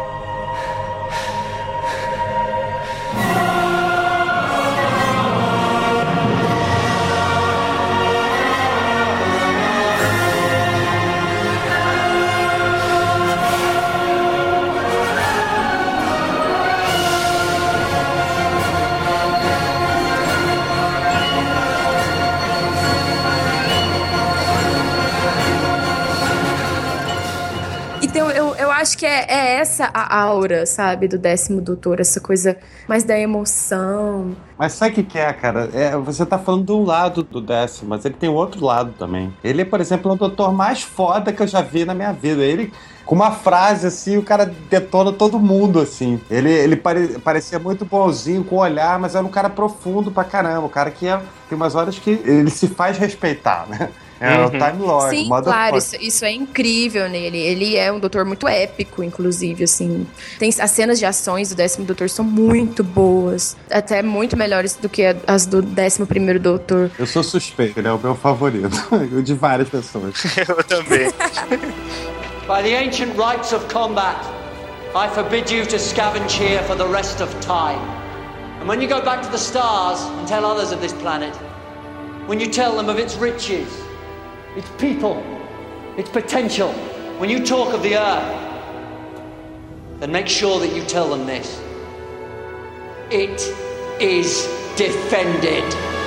Que é, é essa a aura, sabe, do décimo doutor, essa coisa mais da emoção. Mas sabe o que, que é, cara? É, você tá falando de um lado do décimo, mas ele tem outro lado também. Ele, por exemplo, é o doutor mais foda que eu já vi na minha vida. Ele, com uma frase assim, o cara detona todo mundo, assim. Ele, ele pare- parecia muito bonzinho, com o olhar, mas era um cara profundo pra caramba. O cara que é, tem umas horas que ele se faz respeitar, né? É o Uhum. Time Lord. Sim, motherfucker. claro, isso, isso é incrível nele. Ele é um doutor muito épico, inclusive, assim. Tem, as cenas de ações do décimo doutor são muito boas. Até muito melhores do que as do décimo primeiro doutor. Eu sou suspeito, ele é o meu favorito. *laughs* de várias pessoas. *laughs* Eu também. By the ancient rites of combat, I forbid you to scavenge here for the rest of time. And when you go back to the stars and tell others of this planet, when you tell them of its riches, its people, its potential, when you talk of the earth, then make sure that you tell them this. It is defended.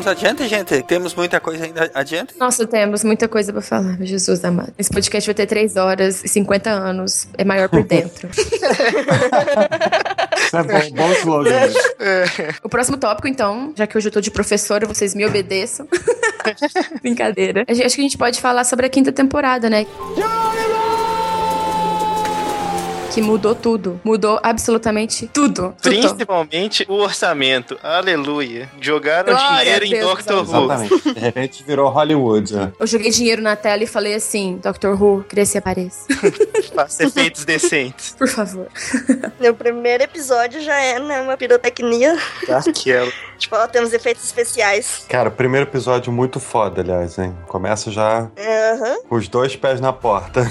Vamos adiante, gente? Temos muita coisa ainda adiante? Nossa, temos muita coisa pra falar, Jesus amado. Esse podcast vai ter 3 horas e 50 anos. É maior por dentro. *laughs* É bom, bom slogan. né? o próximo tópico, então, já que hoje eu tô de professora, vocês me obedeçam. *laughs* Brincadeira. Acho que a gente pode falar sobre a quinta temporada, né? Que mudou tudo. Mudou absolutamente tudo. tudo. Principalmente o orçamento. Aleluia. Jogaram Glória dinheiro em Doctor Who. Exatamente. De repente virou Hollywood. né? Eu joguei dinheiro na tela e falei assim: Dr. Who, cresça e apareça. *laughs* Faça efeitos decentes. *laughs* Por favor. *laughs* No primeiro episódio já é, né, uma pirotecnia. Aquela. Tipo, ó, temos efeitos especiais. Cara, o primeiro episódio muito foda, aliás, hein? Começa já Aham. com os dois pés na porta.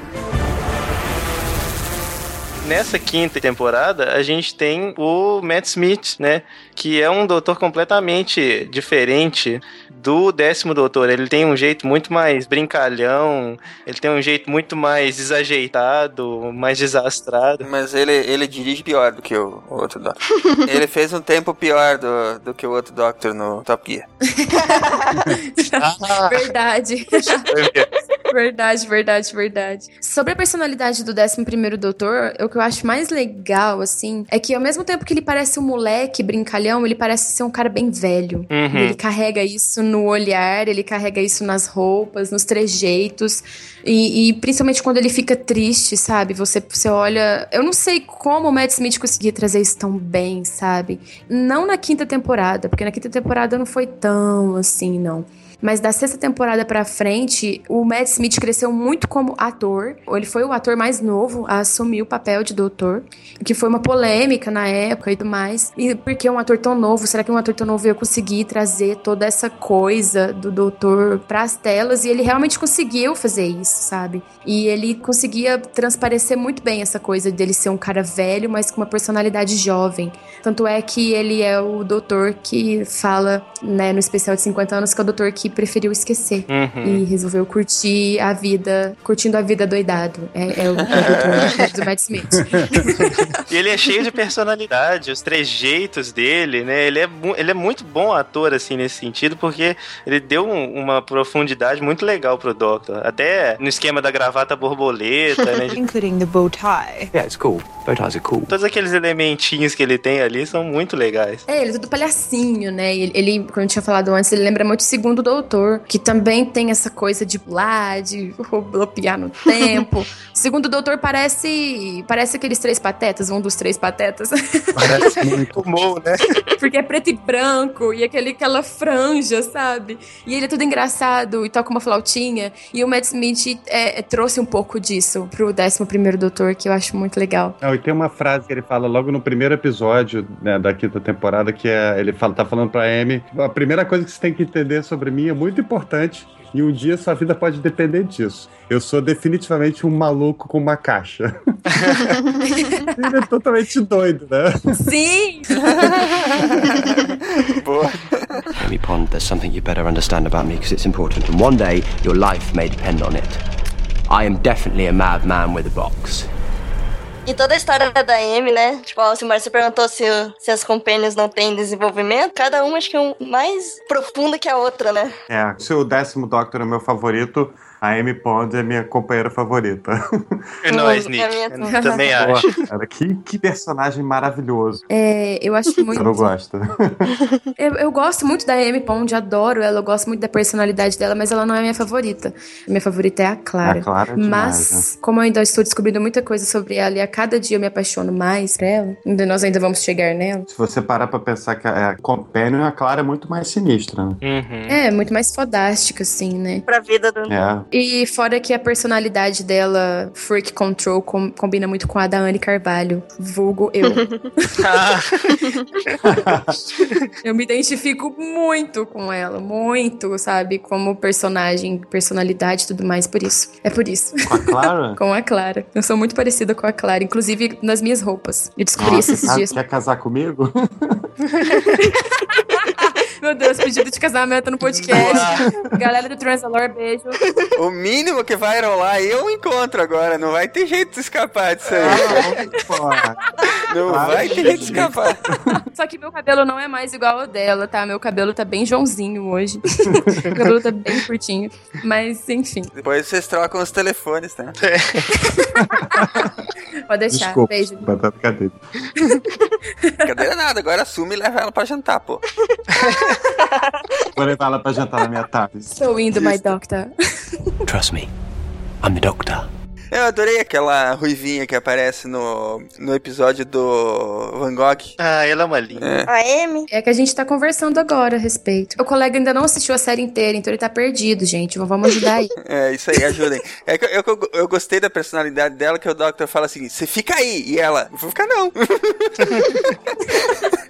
Nessa quinta temporada, a gente tem o Matt Smith, né? Que é um doutor completamente diferente do décimo doutor. Ele tem um jeito muito mais brincalhão, ele tem um jeito muito mais desajeitado, mais desastrado. Mas ele, ele dirige pior do que o, o outro Doctor. *laughs* ele fez um tempo pior do, do que o outro Doctor no Top Gear. *laughs* *laughs* Verdade. Verdade, verdade, verdade. Sobre a personalidade do 11 Doutor, o que eu acho mais legal, assim, é que ao mesmo tempo que ele parece um moleque brincalhão, ele parece ser um cara bem velho. Uhum. Ele carrega isso no olhar, ele carrega isso nas roupas, nos trejeitos. E, e principalmente quando ele fica triste, sabe? Você, você olha. Eu não sei como o Matt Smith conseguia trazer isso tão bem, sabe? Não na quinta temporada, porque na quinta temporada não foi tão assim, não. Mas da sexta temporada pra frente, o Matt Smith cresceu muito como ator. Ele foi o ator mais novo a assumir o papel de doutor, que foi uma polêmica na época e tudo mais. E por que um ator tão novo? Será que um ator tão novo ia conseguir trazer toda essa coisa do doutor pras telas? E ele realmente conseguiu fazer isso, sabe? E ele conseguia transparecer muito bem essa coisa dele ser um cara velho, mas com uma personalidade jovem. Tanto é que ele é o doutor que fala, né, no especial de 50 anos, que é o doutor que preferiu esquecer. Uhum. E resolveu curtir a vida, curtindo a vida doidado. É, é o, é o doutor *laughs* do Matt Smith. *laughs* E ele é cheio de personalidade, os trejeitos dele, né? Ele é, ele é muito bom ator, assim, nesse sentido, porque ele deu um- uma profundidade muito legal pro Doctor. Até no esquema da gravata borboleta, né? *laughs* Including the bow tie. Yeah, it's cool. Bow ties are cool. Todos aqueles elementinhos que ele tem ali são muito legais. É, ele é todo palhacinho, né? Ele, ele, como eu tinha falado antes, ele lembra muito o segundo doutor, que também tem essa coisa de pular, de bloquear no tempo. *laughs* o segundo doutor parece parece aqueles três patetas, um dos três patetas. Parece *laughs* muito bom, né? Porque é preto e branco, e aquele, aquela franja, sabe? E ele é tudo engraçado e toca uma flautinha. E o Matt Smith é, é, trouxe um pouco disso pro 11 Doutor, que eu acho muito legal. Não, e tem uma frase que ele fala logo no primeiro episódio né, da quinta temporada, que é ele fala, tá falando pra Amy, a primeira coisa que você tem que entender sobre mim é muito importante e um dia sua vida pode depender disso. Eu sou definitivamente um maluco com uma caixa. *laughs* ele é totalmente doido, né? Sim! Amy Pond, there's something you better understand about me because it's important, and one day your life may depend on it. I am definitely a madman with a box. E toda a história da Amy, né? Tipo, ó, se o perguntou se, se as companions não têm desenvolvimento, cada uma acho que é um mais profunda que a outra, né? É, se o décimo Doctor é meu favorito, A Amy Pond é minha companheira favorita. É Sneak. Eu também acho. Cara, que, que personagem maravilhoso. É, eu acho muito. Você não gosta? *laughs* Eu, eu gosto muito da Amy Pond, adoro ela, eu gosto muito da personalidade dela, mas ela não é minha favorita. Minha favorita é a Clara. A Clara é demais, mas, como eu ainda estou descobrindo muita coisa sobre ela e a cada dia eu me apaixono mais por ela, ainda nós ainda vamos chegar nela. Se você parar pra pensar que a, a Companion, a Clara é muito mais sinistra. Né? Uhum. É, muito mais fodástica, assim, né? Pra vida do. É. E fora que a personalidade dela, Freak Control, com- combina muito com a da Anne Carvalho, vulgo eu. *laughs* *laughs* eu me identifico muito com ela, muito, sabe? Como personagem, personalidade e tudo mais, por isso. É por isso. Com a Clara? *laughs* com a Clara. Eu sou muito parecida com a Clara, inclusive nas minhas roupas. Eu descobri isso esses ah, dias. Quer casar comigo? Meu Deus, pedido de casamento no podcast. Galera do Transalor, beijo. O mínimo que vai rolar eu encontro agora. Não vai ter jeito de escapar disso aí. Não vai ter jeito de escapar. *laughs* Só que meu cabelo não é mais igual ao dela, tá? Meu cabelo tá bem Joãozinho hoje. *laughs* meu cabelo tá bem curtinho. Mas, enfim. Depois vocês trocam os telefones, tá? Pode deixar. Desculpa. Beijo. Batata cadeira. Cadeira nada, agora assume e leva ela pra jantar, pô. *laughs* Vou levar ela pra jantar na minha tarde. Estou indo, my doctor. Trust me, I'm the doctor. Eu adorei aquela ruivinha que aparece no, no episódio do Van Gogh. Ah, ela é uma linda. A Amy? É que a gente tá conversando agora a respeito. O colega ainda não assistiu a série inteira, então ele tá perdido, gente. Vamos ajudar aí. *laughs* É, isso aí, ajudem. É que eu, eu, eu gostei da personalidade dela, que o Doctor fala assim, você fica aí, e ela, não vou ficar não. *laughs*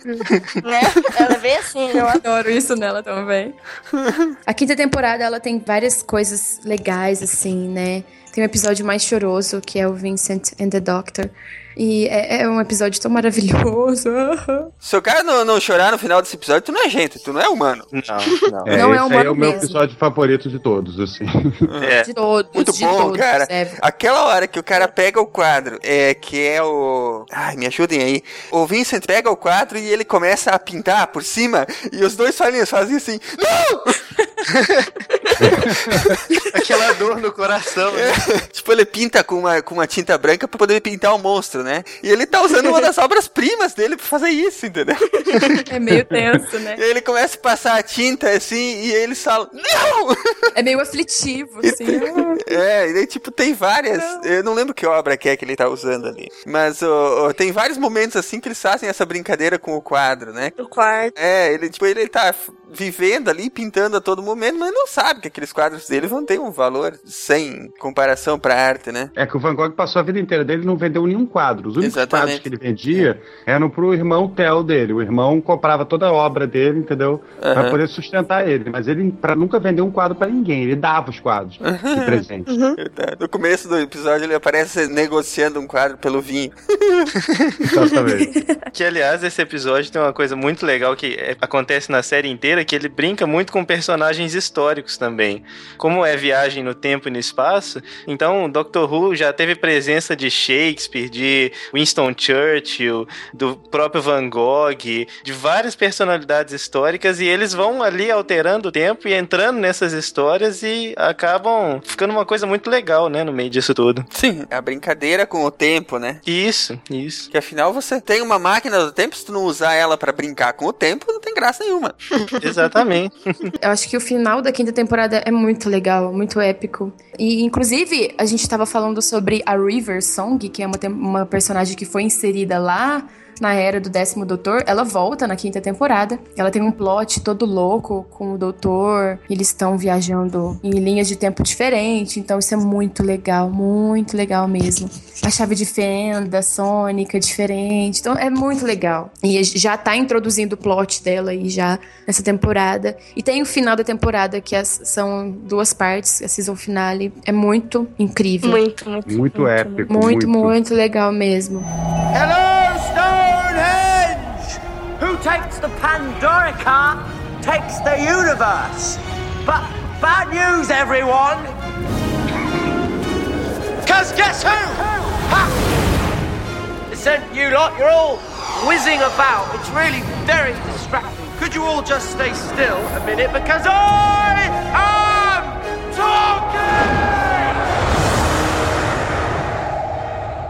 Né? Ela é bem assim, Eu adoro isso nela também. *laughs* A quinta temporada, ela tem várias coisas legais, assim, né? Tem um episódio mais choroso, que é o Vincent and the Doctor. E é, é um episódio tão maravilhoso. *laughs* Se o cara não, não chorar no final desse episódio, tu não é gente, tu não é humano. Não, não. É, Não é esse humano aí é o meu mesmo. episódio favorito de todos, assim. *laughs* É. De todos, Muito de bom, todos, cara. é. Aquela hora que o cara pega o quadro, é, que é o. Ai, me ajudem aí. O Vincent pega o quadro e ele começa a pintar por cima, e os dois falinhos fazem assim: Não! *laughs* Aquela dor no coração. né? tipo, ele pinta com uma, com uma tinta branca pra poder pintar o monstro, né? E ele tá usando uma das *laughs* obras-primas dele pra fazer isso, entendeu? É meio tenso, né? E aí ele começa a passar a tinta assim, e eles falam: Não! É meio aflitivo, assim. É, e daí, tipo, tem várias. Eu não lembro que obra que é que ele tá usando ali. Mas ó, ó, tem vários momentos assim que eles fazem essa brincadeira com o quadro, né? Do quarto. É, ele, tipo, ele tá vivendo ali, pintando a todo momento, mas não sabe que aqueles quadros dele vão ter um valor sem comparação pra arte, né? É que o Van Gogh passou a vida inteira dele e não vendeu nenhum quadro. Os únicos Exatamente. quadros que ele vendia eram pro irmão Theo dele. O irmão comprava toda a obra dele, entendeu? Pra Aham. poder sustentar ele. Mas ele pra nunca vender um quadro pra ninguém. Ele dava os quadros de presente. Verdade. No começo do episódio ele aparece negociando um quadro pelo vinho. *laughs* *laughs* Exatamente. Que, aliás, esse episódio tem uma coisa muito legal que é- acontece na série inteira, que ele brinca muito com personagens históricos também. Como é viagem no tempo e no espaço, então o Doctor Who já teve presença de Shakespeare, de Winston Churchill, do próprio Van Gogh, de várias personalidades históricas, e eles vão ali alterando o tempo e entrando nessas histórias e acabam ficando uma coisa muito legal, né, no meio disso tudo. Sim, é a brincadeira com o tempo, né? Isso, isso. Que afinal você tem uma máquina do tempo, se tu não usar ela pra brincar com o tempo, não tem graça nenhuma. *laughs* *laughs* Exatamente. Eu acho que o final da quinta temporada é muito legal, muito épico. E, inclusive, a gente tava falando sobre a River Song, que é uma, uma personagem que foi inserida lá na era do décimo doutor. Ela volta na quinta temporada. Ela tem um plot todo louco com o doutor. Eles estão viajando em linhas de tempo diferentes. Então, isso é muito legal, muito legal mesmo. A chave de fenda, sônica, diferente. Então, é muito legal. E já tá introduzindo o plot dela aí já nessa temporada. E tem o final da temporada, que as- são duas partes, a season finale. É muito incrível. Muito, muito. Muito épico. Muito, muito legal mesmo. Hello, takes the Pandorica takes the universe. But bad news, everyone! Cause guess who? Ha! Listen, you lot, you're all whizzing about. It's really very distracting. Could you all just stay still a minute? Because I am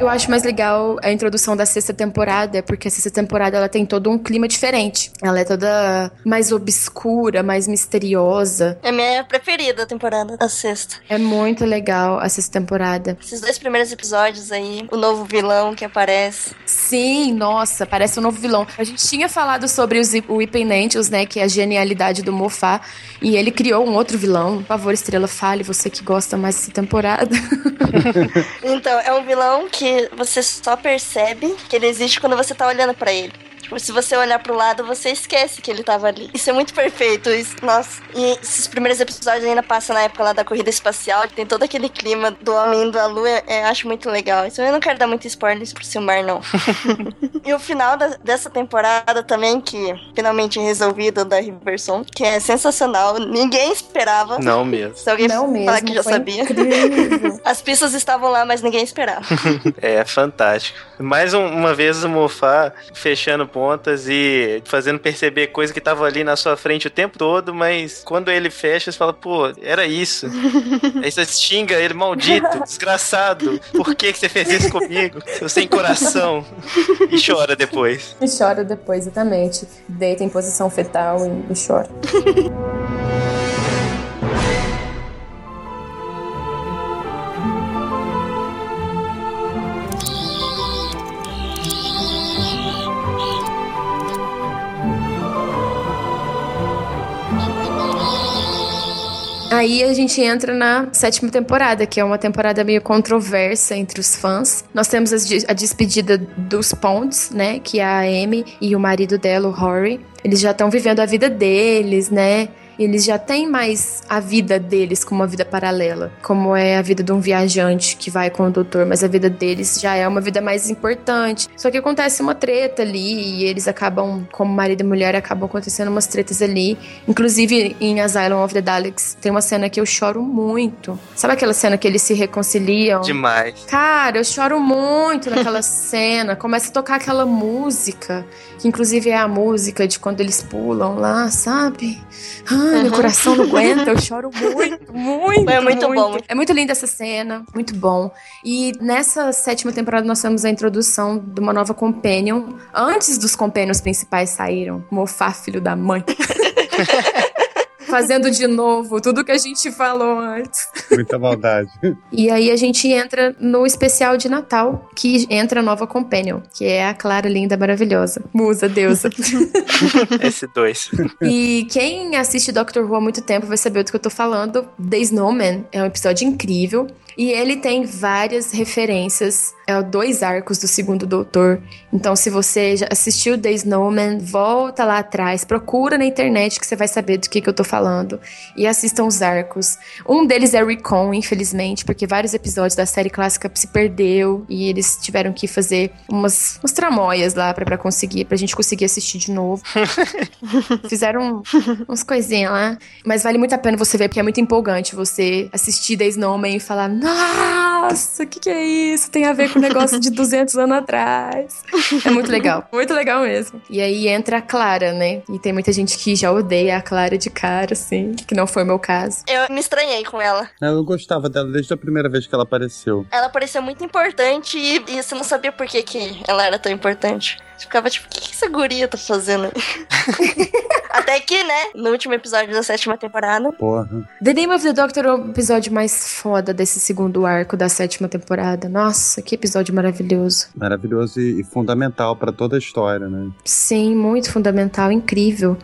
Eu acho mais legal a introdução da sexta temporada, porque a sexta temporada ela tem todo um clima diferente. Ela é toda mais obscura, mais misteriosa. É a minha preferida temporada, a sexta. É muito legal a sexta temporada. Esses dois primeiros episódios aí, o novo vilão que aparece. Sim, nossa, parece um novo vilão. A gente tinha falado sobre os, o Angels, né, que é a genialidade do Mofá, e ele criou um outro vilão. Por favor, Estrela, fale, você que gosta mais dessa temporada. *laughs* Então, é um vilão que você só percebe que ele existe quando você tá olhando pra ele. Tipo, se você olhar pro lado, você esquece que ele tava ali. Isso é muito perfeito. Isso, nossa. E esses primeiros episódios ainda passam na época lá da corrida espacial. Tem todo aquele clima do homem indo à lua. É, acho muito legal. Isso eu não quero dar muito spoilers pro Silmar, não. *laughs* e o final da- dessa temporada também, que finalmente é resolvido da Riverson, que é sensacional. Ninguém esperava. Não mesmo. Se alguém Não falar mesmo, que já sabia. incrível. *laughs* As pistas estavam lá, mas ninguém esperava. *laughs* É fantástico. Mais um- uma vez o Mofá fechando pontas e fazendo perceber coisa que tava ali na sua frente o tempo todo, mas quando ele fecha, você fala, pô, era isso. *laughs* Aí você xinga ele, maldito, desgraçado. Por que, que você fez isso comigo? Seu sem coração. E chora depois. E chora depois, exatamente. Deita em posição fetal e, e chora. *laughs* Aí a gente entra na sétima temporada, que é uma temporada meio controversa entre os fãs. Nós temos a despedida dos Ponds, né? Que é a Amy e o marido dela, o Rory. Eles já estão vivendo a vida deles, né? Eles já têm mais a vida deles como uma vida paralela, como é a vida de um viajante que vai com o doutor, mas a vida deles já é uma vida mais importante. Só que acontece uma treta ali e eles acabam, como marido e mulher, acabam acontecendo umas tretas ali. Inclusive em Asylum of the Daleks tem uma cena que eu choro muito. Sabe aquela cena que eles se reconciliam? Demais. Cara, eu choro muito naquela *laughs* cena. Começa a tocar aquela música, que inclusive é a música de quando eles pulam lá, sabe? Ai, meu Uhum. coração não aguenta, eu choro muito, *laughs* muito. É muito bom. É muito linda essa cena, muito bom. E nessa sétima temporada nós temos a introdução de uma nova companion. Antes dos companions principais saíram, Mofá, filho da mãe. *laughs* Fazendo de novo tudo que a gente falou antes. Muita maldade. *laughs* E aí a gente entra no especial de Natal, que entra a nova companion, que é a Clara linda, maravilhosa. Musa, deusa. *laughs* S2. e quem assiste Doctor Who há muito tempo vai saber do que eu tô falando. The Snowman é um episódio incrível. E ele tem várias referências a dois arcos do segundo Doutor. Então, se você já assistiu The Snowman, volta lá atrás, procura na internet que você vai saber do que, que eu tô falando. E assistam os arcos. Um deles é Recon, infelizmente, porque vários episódios da série clássica se perdeu e eles tiveram que fazer umas, umas tramóias lá pra, pra conseguir, pra gente conseguir assistir de novo. *laughs* Fizeram umas coisinhas lá. Mas vale muito a pena você ver, porque é muito empolgante você assistir The Snowman e falar: Nossa, o que, que é isso? Tem a ver com o negócio de 200 anos atrás. É muito legal. Muito legal mesmo. E aí entra a Clara, né? E tem muita gente que já odeia a Clara de cara, assim, que não foi o meu caso. Eu me estranhei com ela. Eu gostava dela desde a primeira vez que ela apareceu. Ela parecia muito importante e, e você não sabia por que, que ela era tão importante. Você ficava tipo, o que, que essa guria tá fazendo? aí?" *laughs* Até que, né, no último episódio da sétima temporada, Porra. The Name of the Doctor é o episódio mais foda desse segundo arco da sétima temporada. Nossa, que episódio maravilhoso. Maravilhoso e, e fundamental pra toda a história, né? Sim, muito fundamental, incrível.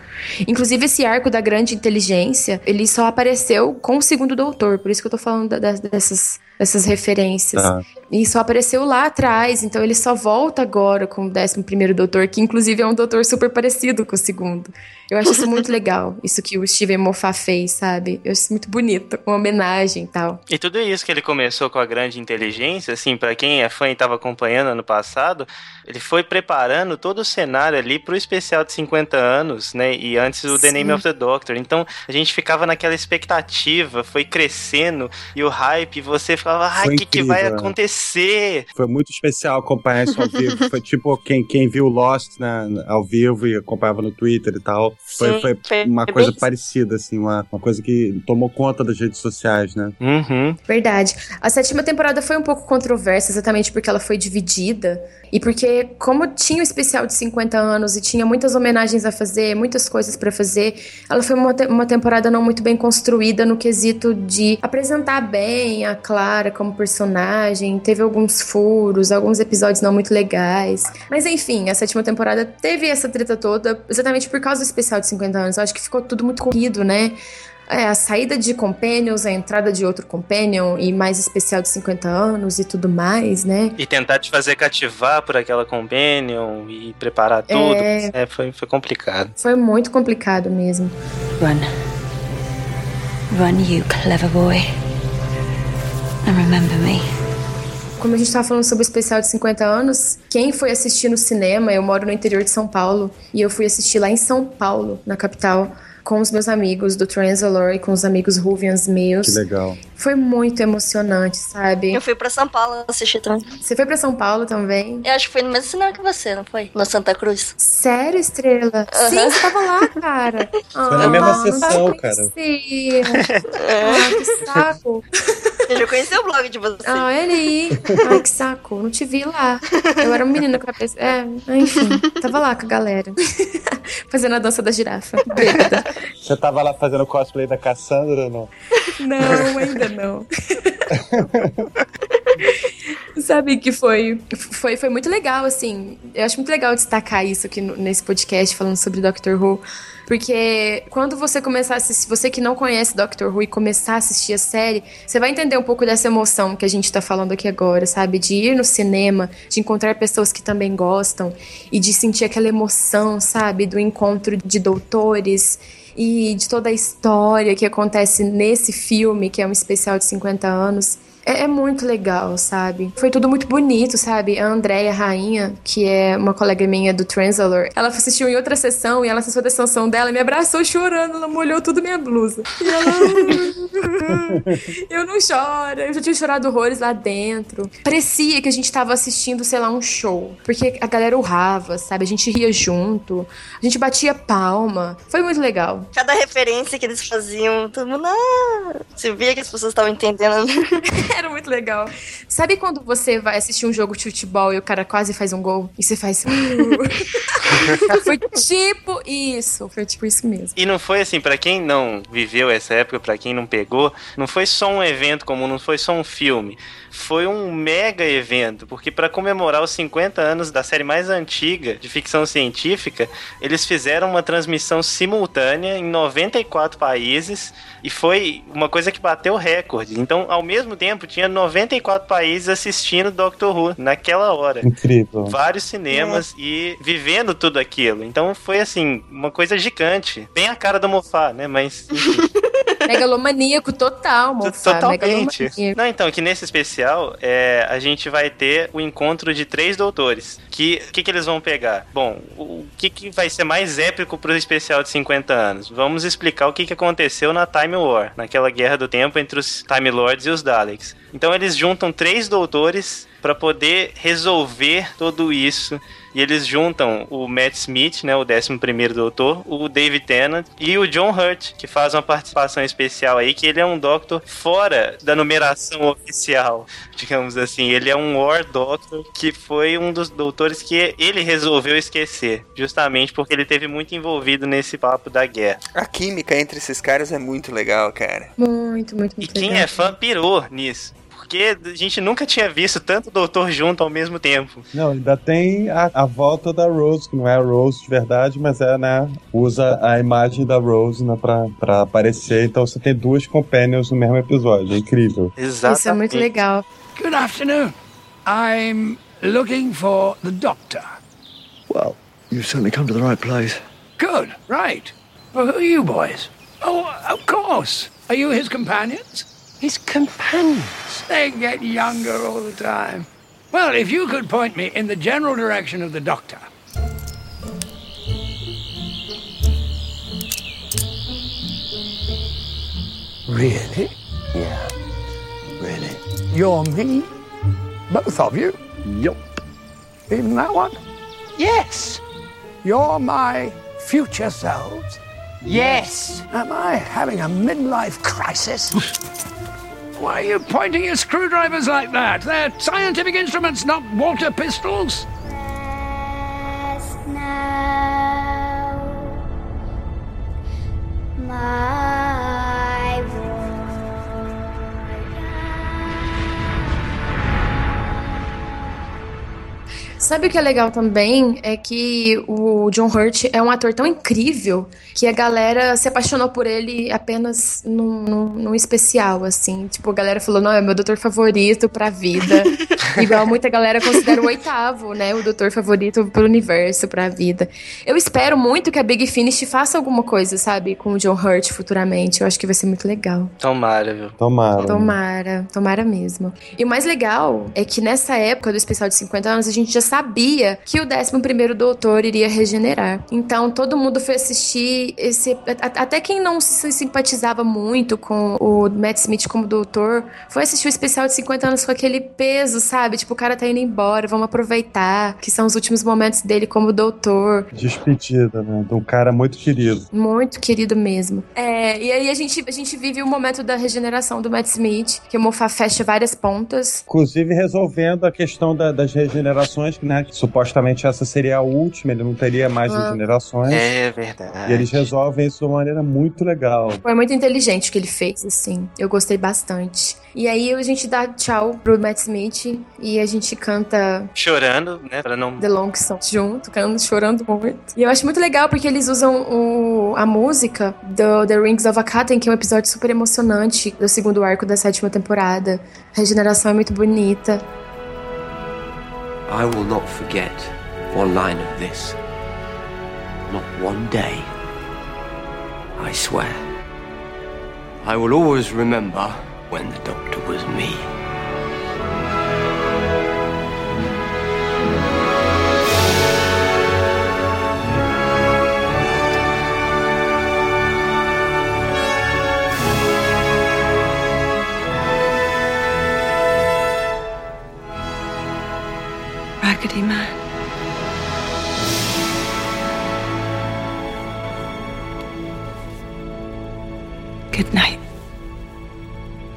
Inclusive, esse arco da grande inteligência, ele só apareceu com o segundo doutor, por isso que eu tô falando da- da- dessas, dessas referências. Tá. E só apareceu lá atrás, então ele só volta agora com o décimo primeiro doutor, que inclusive é um doutor super parecido com o segundo. Eu acho isso muito *laughs* legal, isso que o Steven Moffat fez, sabe? Eu acho isso muito bonito, uma homenagem e tal. E tudo isso que ele começou com a grande inteligência, assim, pra quem é fã e tava acompanhando ano passado, ele foi preparando todo o cenário ali pro especial de 50 anos, né? E antes o The. Name of the Doctor. Então a gente ficava naquela expectativa, foi crescendo e o hype, e você ficava, ai, o que, que vai né? Você! Foi muito especial acompanhar isso ao vivo. Foi tipo quem, quem viu Lost né, ao vivo e acompanhava no Twitter e tal. Foi, Sim, foi foi uma bem coisa isso. parecida, assim, uma, uma coisa que tomou conta das redes sociais, né? Uhum. Verdade. A sétima temporada foi um pouco controversa, exatamente porque ela foi dividida. E porque, como tinha o especial de 50 anos e tinha muitas homenagens a fazer, muitas coisas pra fazer, ela foi uma, te- uma temporada não muito bem construída no quesito de apresentar bem a Clara como personagem. Teve alguns furos, alguns episódios não muito legais. Mas enfim, a sétima temporada teve essa treta toda exatamente por causa do especial de 50 anos. Eu acho que ficou tudo muito corrido, né? É, a saída de Companions, a entrada de outro Companion e mais especial de 50 anos e tudo mais, né? E tentar te fazer cativar por aquela companion e preparar tudo. É. É, foi, foi complicado. Foi muito complicado mesmo. Run. Run, you clever boy. And remember me. Como a gente tava falando sobre o especial de 50 anos, quem foi assistir no cinema, eu moro no interior de São Paulo, e eu fui assistir lá em São Paulo, na capital, com os meus amigos do Transalor e com os amigos Ruvians meus. Que legal. Foi muito emocionante, sabe? Eu fui pra São Paulo assistir também. Você foi pra São Paulo também? Eu acho que foi no mesmo cinema que você, não foi? No Santa Cruz. Sério, Estrela? Sim, você tava lá, cara. *laughs* Foi na mesma Ah, não sessão, cara. conhecia. Ah, que saco. *laughs* Eu já conheci o blog de você. Ah, ele aí. Ai, que saco. Não te vi lá. Eu era uma menina com a cabeça. É, enfim. Tava lá com a galera. *laughs* Fazendo a dança da girafa. Bêbada. Você tava lá fazendo cosplay da Cassandra ou não? Não, ainda não. *laughs* Sabe que foi, foi, foi muito legal, assim. Eu acho muito legal destacar isso aqui nesse podcast falando sobre Doctor Who. Porque quando você começar a assistir, você que não conhece Doctor Who e começar a assistir a série, você vai entender um pouco dessa emoção que a gente tá falando aqui agora, sabe? De ir no cinema, de encontrar pessoas que também gostam e de sentir aquela emoção, sabe? Do encontro de doutores e de toda a história que acontece nesse filme, que é um especial de 50 anos. É, é muito legal, sabe? Foi tudo muito bonito, sabe? A Andréia Rainha, que é uma colega minha do Transalor, ela assistiu em outra sessão e ela assistiu da sessão dela e me abraçou chorando, ela molhou tudo minha blusa. E ela. eu não choro, eu já tinha chorado horrores lá dentro. Parecia que a gente tava assistindo, sei lá, um show. Porque a galera urrava, sabe? A gente ria junto, a gente batia palma. Foi muito legal. Cada referência que eles faziam, todo mundo. Ah! Você via que as pessoas estavam entendendo. *laughs* Era muito legal. Sabe quando você vai assistir um jogo de futebol e o cara quase faz um gol e você faz. "Uh". *laughs* Foi tipo isso. Foi tipo isso mesmo. E não foi assim, pra quem não viveu essa época, pra quem não pegou, não foi só um evento comum, não foi só um filme. Foi um mega evento, porque pra comemorar os 50 anos da série mais antiga de ficção científica, eles fizeram uma transmissão simultânea em 94 países e foi uma coisa que bateu recorde. Então, ao mesmo tempo, tinha 94 países assistindo Doctor Who naquela hora Incrível. vários cinemas e vivendo tudo aquilo. Então foi assim, uma coisa gigante. Bem a cara do Mofá, né? Mas enfim, *laughs* Megalomaníaco total, moça. totalmente. Não, então, que nesse especial é, a gente vai ter o encontro de três doutores. Que o que, que eles vão pegar? Bom, o que, que vai ser mais épico pro especial de 50 anos? Vamos explicar o que, que aconteceu na Time War, naquela guerra do tempo entre os Time Lords e os Daleks. Então eles juntam três doutores para poder resolver tudo isso. E eles juntam o Matt Smith, né, o 11 doutor, o David Tennant e o John Hurt, que faz uma participação especial aí, que ele é um Doctor fora da numeração oficial, *laughs* digamos assim. Ele é um War Doctor, que foi um dos doutores que ele resolveu esquecer, justamente porque ele teve muito envolvido nesse papo da guerra. A química entre esses caras é muito legal, cara. Muito, muito, muito E quem legal. é fã pirou nisso. Porque a gente nunca tinha visto tanto doutor junto ao mesmo tempo. Não, ainda tem a, a volta da Rose, que não é a Rose de verdade, mas é, né? Usa a imagem da Rose né, pra, pra aparecer. Então você tem duas companions no mesmo episódio. É incrível. Isso é muito legal. Good afternoon. I'm looking for the doctor. Well, you've certainly come to the right place. Good, right. Well, who are you boys? Oh, of course. Are you his companions? His companions? They get younger all the time. Well, if you could point me in the general direction of the doctor. Really? Yeah, really. You're me? Both of you? Yep. Even that one? Yes. You're my future selves? Yes. Am I having a midlife crisis? *laughs* Why are you pointing your screwdrivers like that? They're scientific instruments, not water pistols. My Sabe o que é legal também? É que o John Hurt é um ator tão incrível que a galera se apaixonou por ele apenas num, num, num especial, assim. Tipo, a galera falou, não, é meu doutor favorito pra vida. *laughs* Igual muita galera considera o oitavo, né? O doutor favorito pro universo, pra vida. Eu espero muito que a Big Finish faça alguma coisa, sabe? Com o John Hurt futuramente. Eu acho que vai ser muito legal. Tomara, viu? Tomara. Tomara, tomara mesmo. E o mais legal é que nessa época do especial de 50 anos, a gente já sabia que o 11 Doutor iria regenerar. Então todo mundo foi assistir esse. Até quem não se simpatizava muito com o Matt Smith como doutor, foi assistir o especial de 50 anos com aquele peso, sabe? Tipo, o cara tá indo embora, vamos aproveitar, que são os últimos momentos dele como doutor. Despedida, né? De um cara muito querido. Muito querido mesmo. É, e aí a gente, a gente vive o momento da regeneração do Matt Smith, que o Moffat fecha várias pontas. Inclusive resolvendo a questão da- das regenerações, né? Que supostamente essa seria a última, ele não teria mais Ah. regenerações. É verdade. E eles resolvem isso de uma maneira muito legal. Foi muito inteligente o que ele fez, assim. Eu gostei bastante. E aí a gente dá tchau pro Matt Smith e a gente canta Chorando, né? Pra não. The Long Song junto, cantando, chorando muito. E eu acho muito legal porque eles usam o- a música do The Rings of Akaten, que é um episódio super emocionante do segundo arco da sétima temporada. A regeneração é muito bonita. I will not forget one line of this. Not one day. I swear. I will always remember when the doctor was me. Raggedy Man. Good night.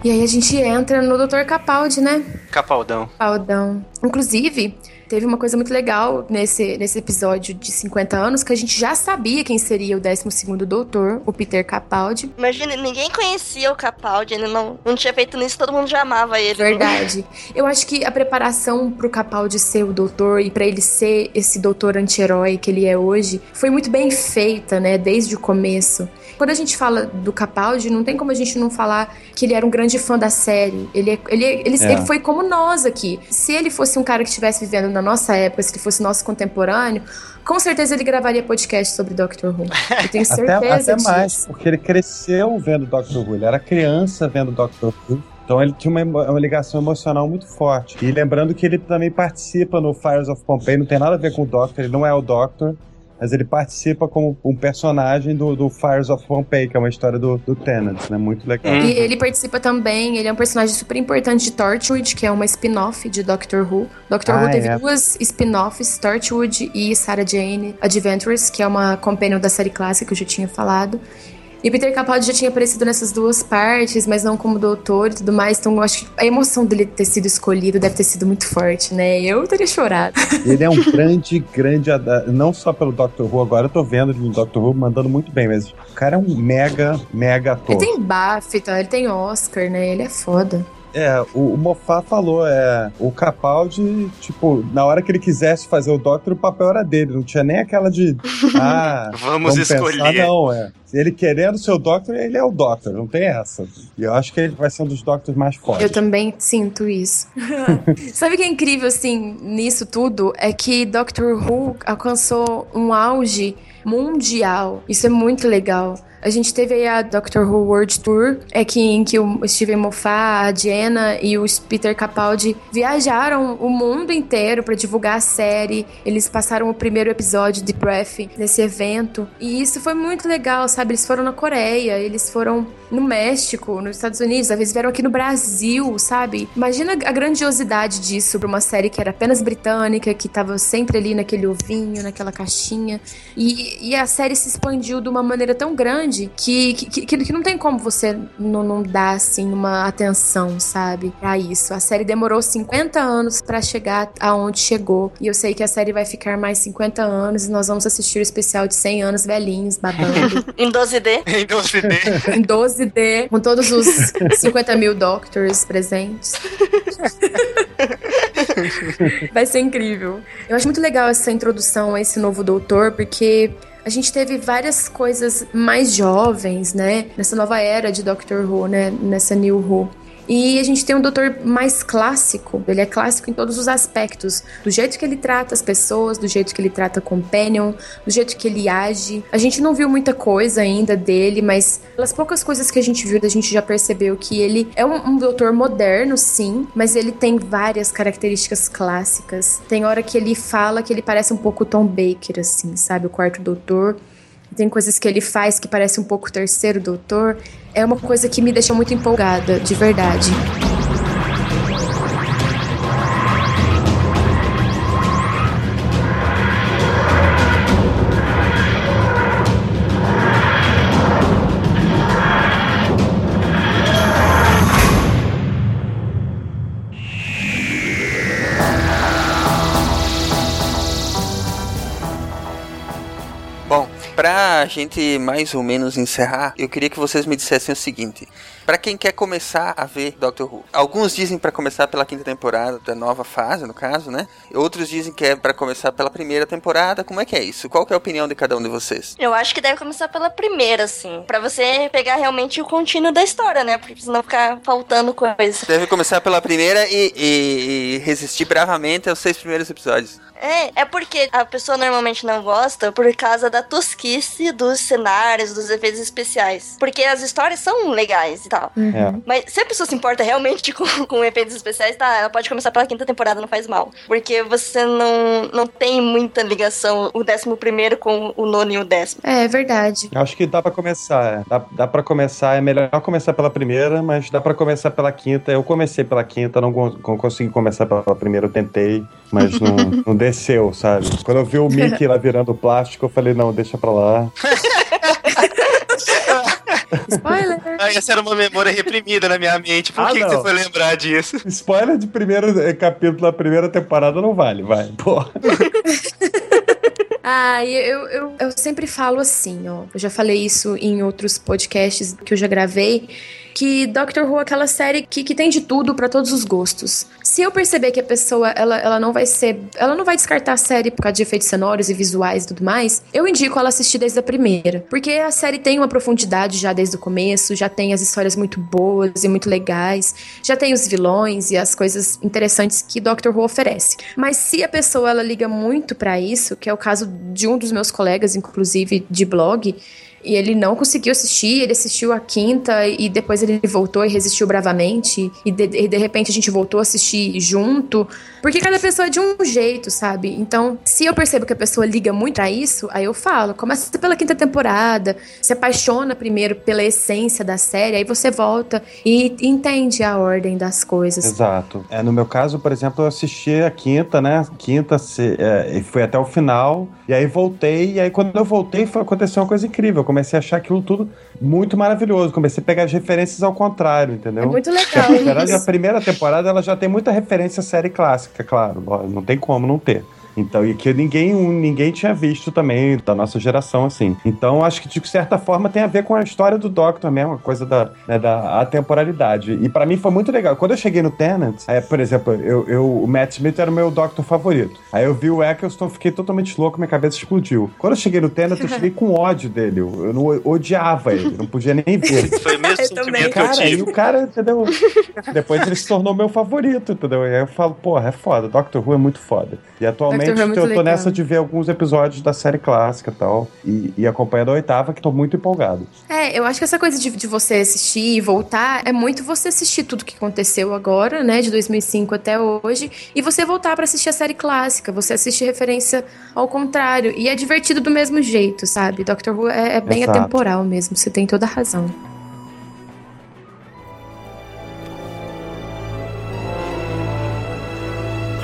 E aí a gente entra no Dr. Capaldi, né? Capaldão. Capaldão. Inclusive, teve uma coisa muito legal nesse, nesse episódio de 50 anos, que a gente já sabia quem seria o 12º doutor, o Peter Capaldi. Imagina, ninguém conhecia o Capaldi, ele não, não tinha feito nisso, todo mundo já amava ele. Verdade. Eu acho que a preparação pro Capaldi ser o doutor e pra ele ser esse doutor anti-herói que ele é hoje foi muito bem feita, né, desde o começo. Quando a gente fala do Capaldi, não tem como a gente não falar que ele era um grande fã da série. Ele, é- ele, ele, É. ele foi como nós aqui. Se ele fosse um cara que estivesse vivendo na nossa época, se ele fosse nosso contemporâneo, com certeza ele gravaria podcast sobre Doctor Who. Eu tenho *laughs* certeza Até, até disso. mais, porque ele cresceu vendo Doctor Who. Ele era criança vendo Doctor Who. Então ele tinha uma, uma ligação emocional muito forte. E lembrando que ele também participa no Fires of Pompeii, não tem nada a ver com o Doctor, ele não é o Doctor, mas ele participa como um personagem do, do Fires of Pompeii, que é uma história do, do Tennant, né? Muito legal. E ele participa também, ele é um personagem super importante de Torchwood, que é uma spin-off de Doctor Who. Doctor Ah, Who teve é. duas spin-offs, Torchwood e Sarah Jane Adventures, que é uma companion da série clássica que eu já tinha falado. E Peter Capaldi já tinha aparecido nessas duas partes, mas não como doutor e tudo mais, então eu acho que a emoção dele ter sido escolhido deve ter sido muito forte, né? Eu teria chorado. *laughs* Ele é um grande, grande. Não só pelo Doctor Who, agora eu tô vendo ele no Doctor Who mandando muito bem, mas o cara é um mega, mega ator. Ele tem BAFTA, ele tem Oscar, né? Ele é foda. É, o, o Moffat falou, é, o Capaldi, tipo, na hora que ele quisesse fazer o Doctor, o papel era dele, não tinha nem aquela de, *laughs* ah, Vamos escolher. Pensar, não, é. Ele querendo ser o Doctor, ele é o Doctor, não tem essa. E eu acho que ele vai ser um dos Doctors mais fortes. Eu também sinto isso. *laughs* Sabe o que é incrível, assim, nisso tudo? É que Doctor Who alcançou um auge mundial. Isso é muito legal. A gente teve aí a Doctor Who World Tour, é que, em que o Steven Moffat, a Jenna e o Peter Capaldi viajaram o mundo inteiro para divulgar a série. Eles passaram o primeiro episódio de Breath nesse evento. E isso foi muito legal, sabe? Eles foram na Coreia, eles foram no México, nos Estados Unidos, às vezes vieram aqui no Brasil, sabe? Imagina a grandiosidade disso pra uma série que era apenas britânica, que tava sempre ali naquele ovinho, naquela caixinha. E, e a série se expandiu de uma maneira tão grande que, que, que, que não tem como você não, não dar, assim, uma atenção, sabe? Pra isso. A série demorou 50 anos para chegar aonde chegou. E eu sei que a série vai ficar mais 50 anos e nós vamos assistir o especial de 100 anos velhinhos, babando. *laughs* em 12D. em 12D. em 12D, com todos os *laughs* 50 mil Doctors presentes. vai ser incrível. Eu acho muito legal essa introdução a esse novo doutor, porque a gente teve várias coisas mais jovens, né? Nessa nova era de Doctor Who, né? Nessa New Who. E a gente tem um doutor mais clássico. Ele é clássico em todos os aspectos. Do jeito que ele trata as pessoas, do jeito que ele trata Companion, do jeito que ele age. A gente não viu muita coisa ainda dele, mas pelas poucas coisas que a gente viu, a gente já percebeu que ele é um, um doutor moderno, sim, mas ele tem várias características clássicas. Tem hora que ele fala que ele parece um pouco Tom Baker, assim, sabe? O quarto doutor. Tem coisas que ele faz que parece um pouco terceiro doutor é uma coisa que me deixa muito empolgada, de verdade. Pra gente mais ou menos encerrar, eu queria que vocês me dissessem o seguinte: para quem quer começar a ver Doctor Who, alguns dizem para começar pela quinta temporada da nova fase, no caso, né? Outros dizem que é para começar pela primeira temporada. Como é que é isso? Qual que é a opinião de cada um de vocês? Eu acho que deve começar pela primeira, assim, para você pegar realmente o contínuo da história, né? Porque senão ficar faltando coisa. Deve começar pela primeira e, e, e resistir bravamente aos seis primeiros episódios. É, é porque a pessoa normalmente não gosta por causa da tosquice dos cenários, dos efeitos especiais. Porque as histórias são legais e tal. Uhum. É. Mas se a pessoa se importa realmente *laughs* com, com efeitos especiais, tá, ela pode começar pela quinta temporada, não faz mal. Porque você não, não tem muita ligação o décimo primeiro com o nono e o décimo. É, é verdade. Acho que dá pra começar. É. Dá, dá pra começar, é melhor começar pela primeira, mas dá pra começar pela quinta. Eu comecei pela quinta, não, não consegui começar pela primeira, eu tentei, mas não, *laughs* não desceu, sabe? Quando eu vi o Mickey lá virando plástico, eu falei, não, deixa pra lá. *laughs* Spoiler! *laughs* Ah, essa era uma memória reprimida na minha mente. Por Ah, que, que você foi lembrar disso? Spoiler de primeiro eh, capítulo da primeira temporada não vale, vai. Porra. *laughs* Ah, eu, eu, eu sempre falo assim, ó. Eu já falei isso em outros podcasts que eu já gravei. Que Doctor Who é aquela série que, que tem de tudo pra todos os gostos. Se eu perceber que a pessoa ela, ela não vai ser. Ela não vai descartar a série por causa de efeitos sonoros e visuais e tudo mais, eu indico ela assistir desde a primeira. Porque a série tem uma profundidade já desde o começo, já tem as histórias muito boas e muito legais, já tem os vilões e as coisas interessantes que Doctor Who oferece. Mas se a pessoa ela liga muito pra isso, que é o caso de um dos meus colegas, inclusive de blog, e ele não conseguiu assistir, ele assistiu a quinta e depois ele voltou e resistiu bravamente. E de, e de repente a gente voltou a assistir junto. Porque cada pessoa é de um jeito, sabe? Então, se eu percebo que a pessoa liga muito a isso, aí eu falo, começa pela quinta temporada, se apaixona primeiro pela essência da série, aí você volta e entende a ordem das coisas. Exato. É, no meu caso, por exemplo, eu assisti a quinta, né? Quinta, se, é, e fui até o final, e aí voltei, e aí quando eu voltei foi, aconteceu uma coisa incrível. Eu comecei a achar aquilo tudo muito maravilhoso. Comecei a pegar as referências ao contrário, entendeu? É muito legal *laughs* Na verdade, a primeira temporada ela já tem muita referência à série clássica, claro. Não tem como não ter. Então, e que ninguém, ninguém tinha visto também da nossa geração, assim. Então, acho que de certa forma tem a ver com a história do Doctor mesmo, a coisa da, né, da atemporalidade. E pra mim foi muito legal. Quando eu cheguei no Tenant, é, por exemplo, eu, eu- o Matt Smith era o meu Doctor favorito. Aí eu vi o Eccleston, fiquei totalmente louco, minha cabeça explodiu. Quando eu cheguei no Tenant, eu cheguei *laughs* com ódio dele. Eu, eu não odiava ele, não podia nem ver. Foi o mesmo Eu sentimento também. que eu Cara, e tive. o cara, entendeu? Depois ele se tornou meu favorito, entendeu? E aí eu falo, porra, é foda. Doctor Who é muito foda. E atualmente Muito eu tô legal. nessa de ver alguns episódios da série clássica e tal. E, acompanhando a oitava, que tô muito empolgado. É, eu acho que essa coisa de, de você assistir e voltar é muito você assistir tudo que aconteceu agora, né, de 2005 até hoje, e você voltar pra assistir a série clássica. Você assiste referência ao contrário. E é divertido do mesmo jeito, sabe? Doctor Who é, é bem Exato. atemporal mesmo, você tem toda a razão.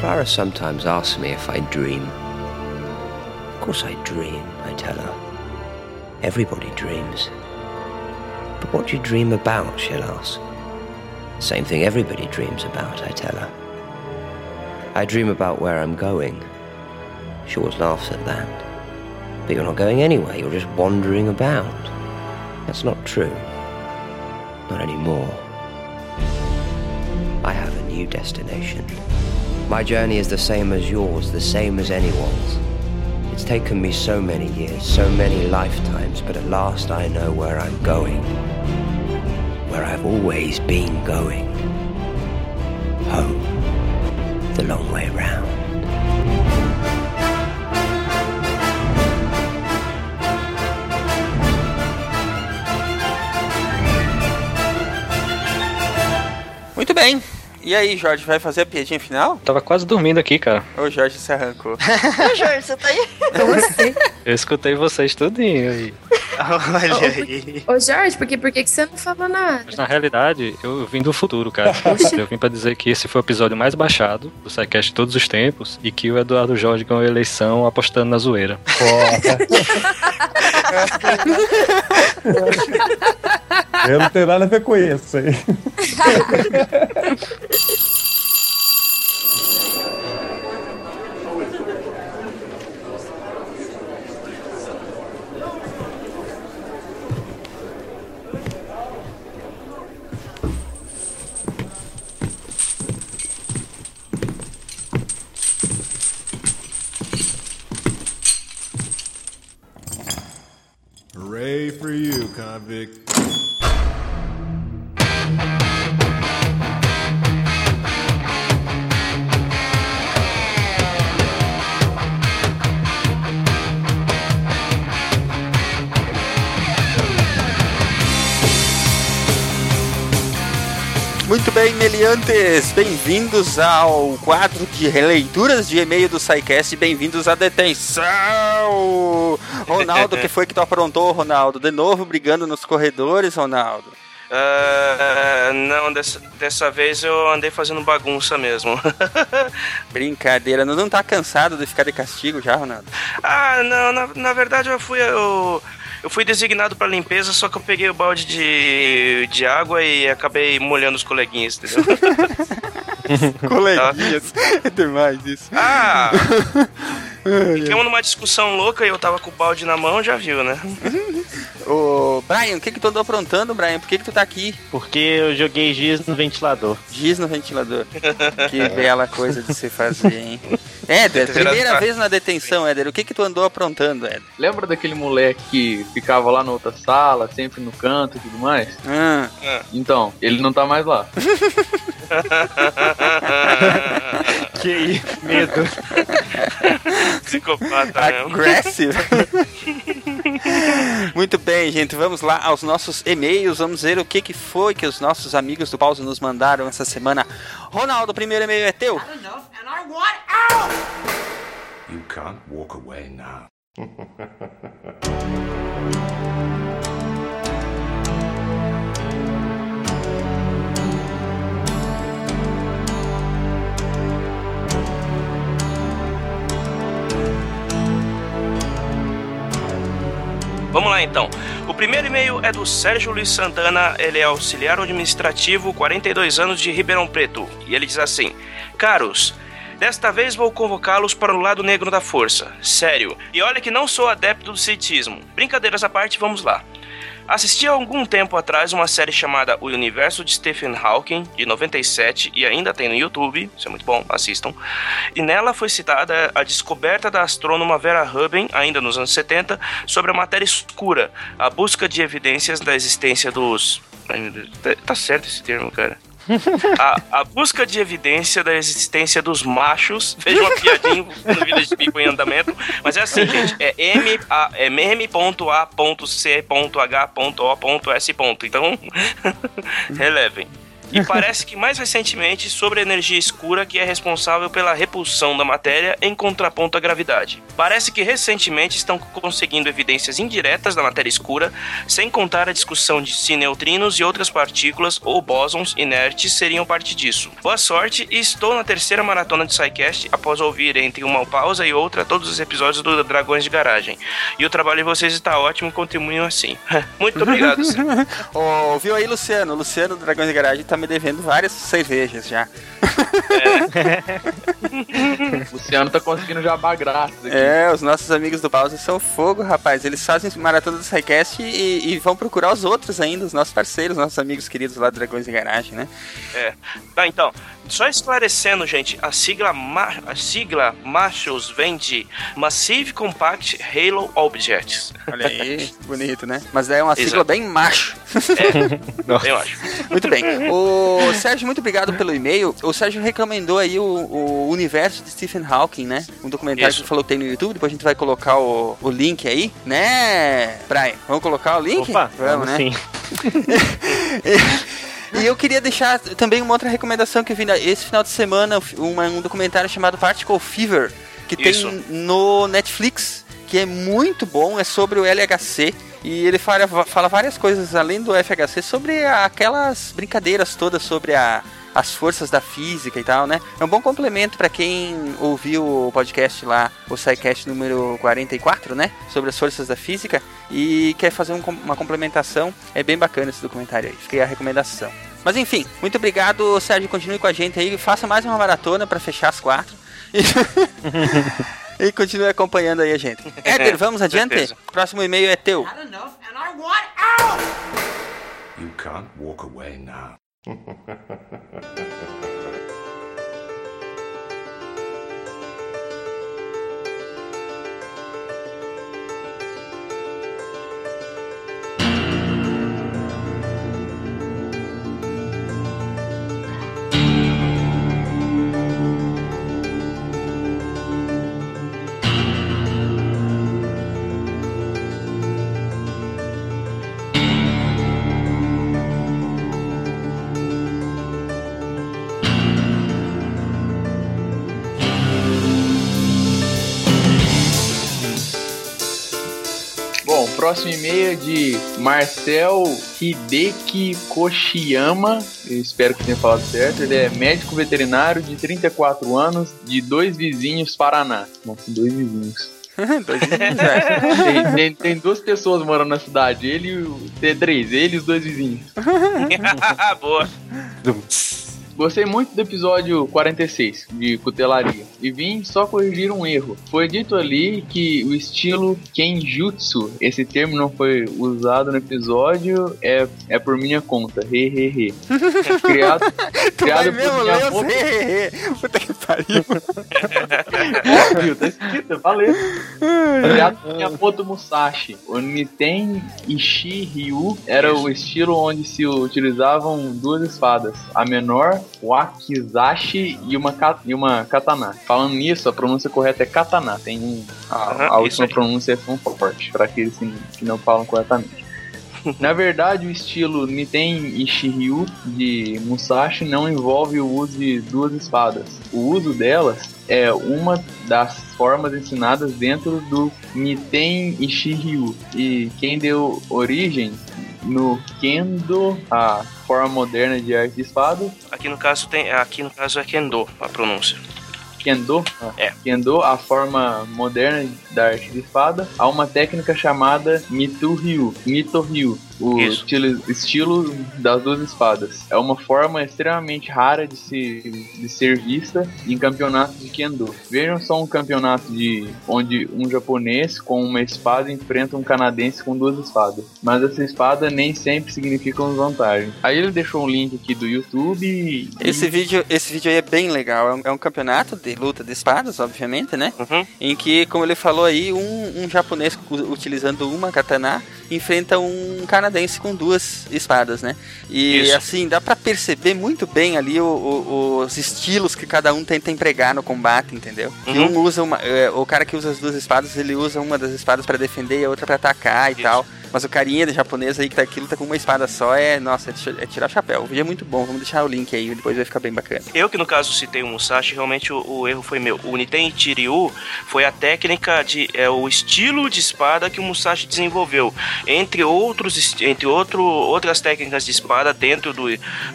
Clara sometimes asks me if I dream. Of course I dream, I tell her. Everybody dreams. But what do you dream about, she'll ask. Same thing everybody dreams about, I tell her. I dream about where I'm going. She always laughs at that. But you're not going anywhere, you're just wandering about. That's not true. Not anymore. I have a new destination. My journey is the same as yours, the same as anyone's. It's taken me so many years, so many lifetimes, but at last I know where I'm going. Where I've always been going. Home. The long way round. Muito bem. E aí, Jorge, vai fazer a piadinha final? Tava quase dormindo aqui, cara. O Jorge se arrancou. *laughs* Ô, Jorge, você tá aí? Eu escutei vocês tudinho aí. Olha aí. Ô, Jorge, por que, por que que você não falou nada? Mas na realidade, eu vim do futuro, cara. Eu vim pra dizer que esse foi o episódio mais baixado do SciCast de todos os tempos e que o Eduardo Jorge ganhou a eleição apostando na zoeira. *laughs* Eu não tenho nada a ver com isso aí. *laughs* Hooray for you, convict. Meliantes, bem-vindos ao quadro de releituras de e-mail do SciCast, bem-vindos à detenção! Ronaldo, que foi que tu aprontou, Ronaldo? De novo brigando nos corredores, Ronaldo? Ah, não, dessa, dessa vez eu andei fazendo bagunça mesmo. *laughs* Brincadeira, não, não tá cansado de ficar de castigo já, Ronaldo? ah, não, na, na verdade eu fui. Eu, eu fui designado pra limpeza, só que eu peguei o balde de, de água e acabei molhando os coleguinhas, entendeu? *laughs* Coleguinhas, é demais isso. Ah! *laughs* *laughs* Ficamos numa discussão louca e eu tava com o balde na mão, já viu, né? *laughs* Ô, Brian, o que que tu andou aprontando, Brian? Por que que tu tá aqui? Porque eu joguei giz no ventilador. Giz no ventilador. Que bela coisa de se fazer, hein? *laughs* Éder, primeira vez na detenção, Éder. O que que tu andou aprontando, Éder? Lembra daquele moleque que ficava lá na outra sala, sempre no canto e tudo mais? Ah. Então, ele não tá mais lá. Que isso, medo. Psicopata mesmo. Aggressive. Muito bem, gente. Vamos lá aos nossos e-mails. Vamos ver o que, que foi que os nossos amigos do Pausa nos mandaram essa semana. Ronaldo, o primeiro e-mail é teu. You can't walk away now. *laughs* Vamos lá então. O primeiro e-mail é do Sérgio Luiz Santana, ele é auxiliar administrativo, 42 anos de Ribeirão Preto. E ele diz assim: Caros, desta vez vou convocá-los para o lado negro da força. Sério. E olha que não sou adepto do citismo. Brincadeiras à parte, vamos lá. Assisti há algum tempo atrás uma série chamada O Universo de Stephen Hawking, de 97, e ainda tem no YouTube, isso é muito bom, assistam. E nela foi citada a descoberta da astrônoma Vera Rubin, ainda nos anos 70, sobre a matéria escura, a busca de evidências da existência dos. Ai, meu Deus, tá- tá certo esse termo, cara. *laughs* A, a busca de evidência da existência dos machos. *laughs* Veja uma piadinha no Vida de Pico em andamento. Mas é assim, gente. É M, A, é M.A.C.H.O.S. Então, *laughs* relevem. E parece que mais recentemente sobre a energia escura que é responsável pela repulsão da matéria em contraponto à gravidade. Parece que recentemente estão conseguindo evidências indiretas da matéria escura, sem contar a discussão de se neutrinos e outras partículas ou bósons inertes seriam parte disso. Boa sorte e estou na terceira maratona de SciCast após ouvir entre uma pausa e outra todos os episódios do Dragões de Garagem. E o trabalho de vocês está ótimo, continuem assim. *laughs* Muito obrigado. *laughs* viu aí, Luciano? Luciano do Dragões de Garagem tá me devendo várias cervejas já. *laughs* O Luciano tá conseguindo jabá grátis aqui. É, os nossos amigos do Pause são fogo, rapaz. Eles fazem maratona do SciCast e, e vão procurar os outros ainda, os nossos parceiros, nossos amigos queridos lá do Dragões de Garagem, né? É. Tá, então, só esclarecendo, gente, a sigla, a sigla Machos vem de Massive Compact Halo Objects. Olha aí, *laughs* bonito, né? Mas é uma sigla Exato. bem macho. É, *laughs* eu acho. Muito bem. O Sérgio, muito obrigado pelo e-mail. O Sérgio recomendou aí o, o universo de Stephen Hawking, né? Um documentário Isso. que falou que tem no YouTube. Depois a gente vai colocar o, o link aí, né, Brian? Vamos colocar o link? Opa, vamos né? sim. *laughs* E eu queria deixar também uma outra recomendação que eu vi esse final de semana, uma- um documentário chamado Particle Fever, que Isso. tem no Netflix, que é muito bom, é sobre o LHC. E ele fala, fala várias coisas além do FHC sobre aquelas brincadeiras todas sobre a- as forças da física e tal, né? É um bom complemento para quem ouviu o podcast lá, o SciCast número 44, né? Sobre as forças da física e quer fazer um uma complementação. É bem bacana esse documentário aí. Fiquei a recomendação. Mas enfim, muito obrigado, Sérgio. Continue com a gente aí. Faça mais uma maratona para fechar as quatro. E, *laughs* e continue acompanhando aí a gente. Éder, vamos adiante? Certeza. Próximo e-mail é teu. You can't walk away now. Ha ha ha ha ha ha ha. Próximo e-mail é de Marcel Hideki Koshiyama. Eu espero que tenha falado certo. Ele é médico veterinário de 34 anos, de dois vizinhos, Paraná. Nossa, dois vizinhos. *laughs* Dois vizinhos, é. Tem, tem- tem duas pessoas morando na cidade. Ele e o. Tem três, ele e os dois vizinhos. *laughs* Boa. Gostei muito do episódio 46 de Cutelaria e vim só corrigir um erro. Foi dito ali que o estilo Kenjutsu, esse termo não foi usado no episódio, é, é por minha conta. Hehehe. *laughs* Criado, Tu vai criado mesmo por ler os Miyamoto. hehehe. Puta que pariu. Óbvio, tá escrito, valeu. Criado por Miyamoto Musashi. O Niten Ishi Ryu era o estilo onde se utilizavam duas espadas. A menor, Wakizashi e uma, e uma katana. Falando nisso, a pronúncia correta é katana. Tem um, a, a última pronúncia é tão forte, para aqueles que, que não falam corretamente. *laughs* Na verdade, o estilo Niten Ishiryu de Musashi não envolve o uso de duas espadas. O uso delas é uma das formas ensinadas dentro do Niten Ishiryu. E quem deu origem no Kendo, a forma moderna de arte de espada, Aqui no caso tem, aqui no caso é Kendo a pronúncia. Kendo, é. Kendo, a forma moderna da arte de espada, há uma técnica chamada Mito-ryu, Mito-ryu, o estilo, estilo das duas espadas. É uma forma extremamente rara de, se, de ser vista em campeonatos de Kendo. Vejam só um campeonato de onde um japonês com uma espada enfrenta um canadense com duas espadas. Mas essa espada nem sempre significa uma vantagem. Aí ele deixou um link aqui do YouTube e... Esse vídeo, esse vídeo aí é bem legal. É um, é um campeonato de luta de espadas, obviamente, né? Uhum. Em que, como ele falou aí, um, um japonês utilizando uma katana enfrenta um canadense com duas espadas, né? E Isso. assim, dá pra perceber muito bem ali o- o- os estilos que cada um tenta empregar no combate, entendeu? Que Uhum. um usa uma. é, o cara que usa as duas espadas, ele usa uma das espadas pra defender e a outra pra atacar e tal. Mas o carinha da japonesa aí que tá aqui luta com uma espada só é, nossa, é é tirar chapéu. O vídeo é muito bom, vamos deixar o link aí, depois vai ficar bem bacana. Eu que no caso citei o Musashi, realmente o, o erro foi meu. O Niten Chiryu foi a técnica de é o estilo de espada que o Musashi desenvolveu. Entre outros entre outro, outras técnicas de espada dentro do,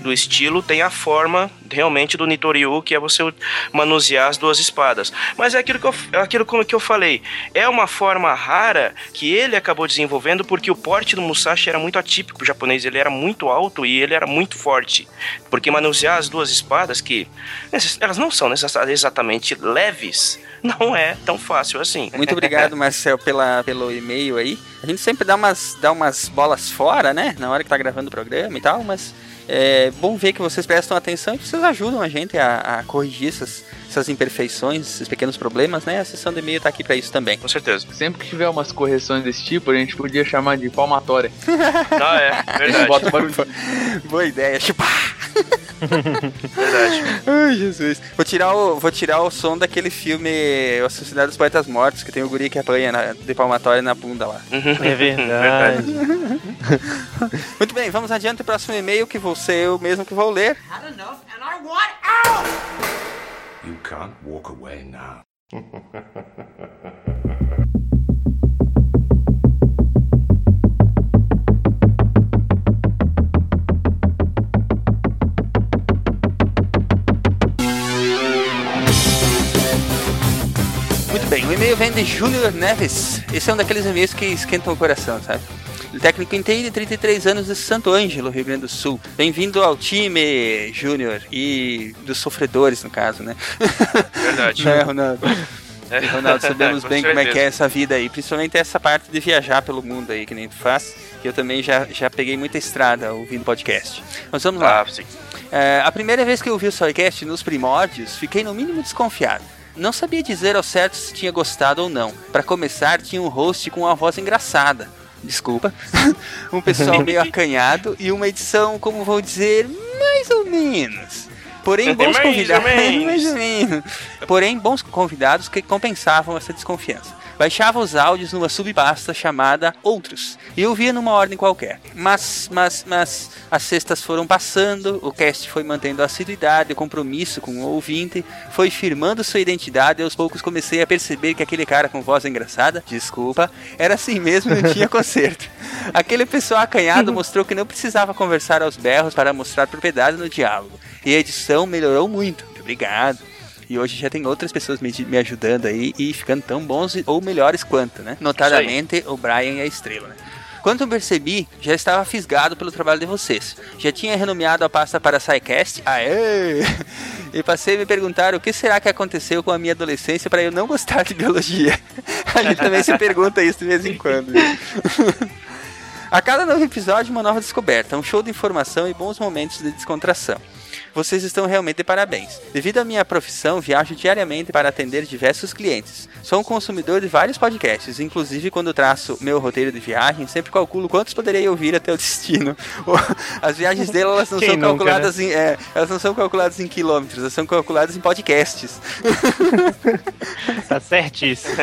do estilo tem a forma realmente do Nitoryu, que é você manusear as duas espadas. Mas é aquilo que eu, é aquilo como que eu falei, é uma forma rara que ele acabou desenvolvendo porque o porte do Musashi era muito atípico pro japonês, ele era muito alto e ele era muito forte. Porque manusear as duas espadas que elas não são exatamente leves, *laughs* não é tão fácil assim. Muito obrigado, Marcel, pela, pelo e-mail aí. A gente sempre dá umas, dá umas bolas fora, né? Na hora que tá gravando o programa e tal, mas é bom ver que vocês prestam atenção e que vocês ajudam a gente a, a corrigir essas, essas imperfeições, esses pequenos problemas, né? A sessão de e-mail tá aqui pra isso também. Com certeza. Sempre que tiver umas correções desse tipo, a gente podia chamar de palmatória. *laughs* Ah, é, verdade. Bota o barulho. *laughs* Boa ideia, tipo. Verdade. *laughs* Ai, Jesus. Vou tirar, o, vou tirar o som daquele filme A Sociedade dos Poetas Mortos, que tem o guri que apanha na, de palmatória na bunda lá. É verdade. Muito bem, vamos adiante. O próximo e-mail que vou ser eu mesmo que vou ler. Had enough and I want out! You can't walk away now. Muito bem, o e-mail vem de Júnior Neves. Esse é um daqueles e-mails que esquentam o coração, sabe? Técnico em TI de 33 anos de Santo Ângelo, Rio Grande do Sul. Bem-vindo ao time, Júnior, e dos sofredores, no caso, né? Verdade. *laughs* É, Ronaldo. É. E, Ronaldo, sabemos *laughs* bem como é que é essa vida aí, principalmente essa parte de viajar pelo mundo aí, que nem tu faz, que eu também já, já peguei muita estrada ouvindo podcast. Mas vamos lá. Ah, sim. É, a primeira vez que eu ouvi o Soycast nos primórdios, fiquei no mínimo desconfiado. Não sabia dizer ao certo se tinha gostado ou não. Para começar, tinha um host com uma voz engraçada. Desculpa. *laughs* um pessoal meio acanhado e uma edição, como vou dizer, mais ou menos. Porém, bons Mais ou convidados. menos. *laughs* mais ou menos. Porém, bons convidados que compensavam essa desconfiança. Baixava os áudios numa subpasta chamada Outros e eu via numa ordem qualquer. Mas, mas, mas as sextas foram passando, o cast foi mantendo a assiduidade, o compromisso com o ouvinte, foi firmando sua identidade e aos poucos comecei a perceber que aquele cara com voz engraçada, desculpa, era assim mesmo e não tinha *laughs* conserto. Aquele pessoal acanhado mostrou que não precisava conversar aos berros para mostrar propriedade no diálogo. E a edição melhorou muito. Muito obrigado. E hoje já tem outras pessoas me, me ajudando aí e ficando tão bons ou melhores quanto, né? Notadamente o Brian e a Estrela, né? Quando eu percebi, já estava fisgado pelo trabalho de vocês. Já tinha renomeado a pasta para SciCast, aê! *laughs* E passei a me perguntar o que será que aconteceu com a minha adolescência para eu não gostar de biologia. *laughs* A gente também se pergunta isso de vez em quando. *laughs* A cada novo episódio, uma nova descoberta, um show de informação e bons momentos de descontração. Vocês estão realmente de parabéns. Devido à minha profissão, viajo diariamente para atender diversos clientes. Sou um consumidor de vários podcasts, inclusive quando traço meu roteiro de viagem, sempre calculo quantos poderei ouvir até o *laughs* destino. As viagens dele elas não Quem são nunca, calculadas né? em, é, elas não são calculadas em quilômetros, elas são calculadas em podcasts. *laughs* Tá certíssimo.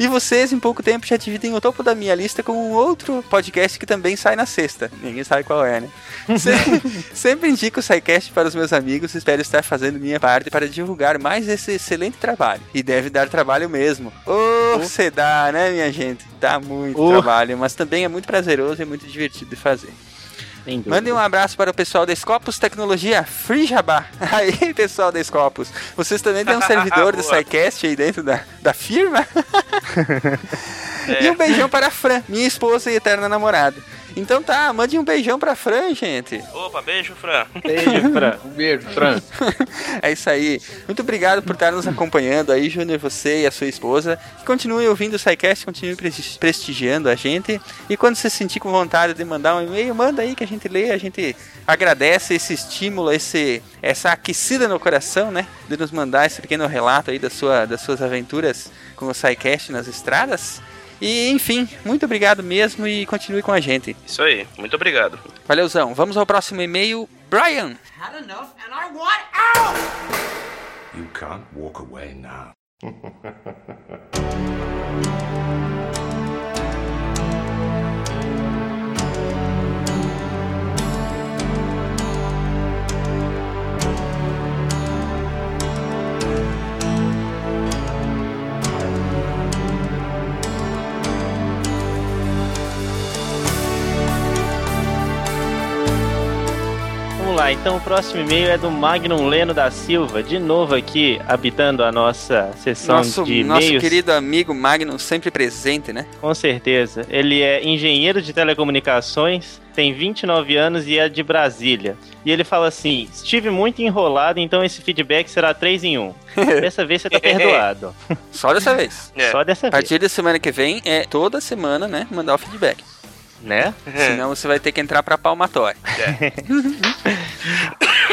E vocês, em pouco tempo, já dividem o topo da minha lista com um outro podcast que também sai na sexta. Ninguém sabe qual é, né? *laughs* Se- sempre indico o SciCast para os meus amigos. Espero estar fazendo minha parte para divulgar mais esse excelente trabalho. E deve dar trabalho mesmo. Ô, você dá, né, minha gente? Dá muito Oh. trabalho, mas também é muito prazeroso e muito divertido de fazer. Mandem um abraço para o pessoal da Scopus Tecnologia Free Jabá. *laughs* Aí, pessoal da Scopus. Vocês também têm um servidor *laughs* do. SciCast aí dentro da, da firma? *laughs* E um beijão para a Fran, minha esposa e eterna namorada. Então tá, mande um beijão pra Fran, gente. Opa, beijo, Fran. Beijo, *laughs* Fran. Um beijo, Fran. *laughs* É isso aí. Muito obrigado por estar nos acompanhando aí, Júnior, você e a sua esposa. Continue ouvindo o SciCast, continue presti- prestigiando a gente. E quando você se sentir com vontade de mandar um e-mail, manda aí que a gente lê, a gente agradece esse estímulo, esse, essa aquecida no coração, né? De nos mandar esse pequeno relato aí da sua, das suas aventuras com o SciCast nas estradas. E enfim, muito obrigado mesmo e continue com a gente. Isso aí, muito obrigado. Valeuzão. Vamos ao próximo e-mail. Brian. Had enough and I want out! You can't walk away now. *laughs* lá, então o próximo e-mail é do Magnum Leno da Silva, de novo aqui, habitando a nossa sessão Nosso, de nosso e-mails. querido amigo Magnum, sempre presente, né? Com certeza. Ele é engenheiro de telecomunicações, tem 29 anos e é de Brasília. E ele fala assim: estive muito enrolado, então esse feedback será 3 em 1. *laughs* Dessa vez você tá perdoado. Só dessa vez. Só dessa A vez. partir da semana que vem é toda semana, né? Mandar o feedback. Né? Senão você vai ter que entrar pra palmatória. *laughs*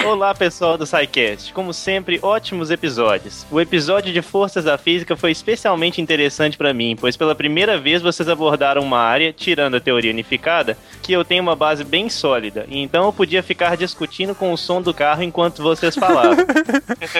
Olá, pessoal do SciCast. Como sempre, ótimos episódios. O episódio de Forças da Física foi especialmente interessante pra mim, pois pela primeira vez vocês abordaram uma área, tirando a teoria unificada, que eu tenho uma base bem sólida, e então eu podia ficar discutindo com o som do carro enquanto vocês falavam. *laughs*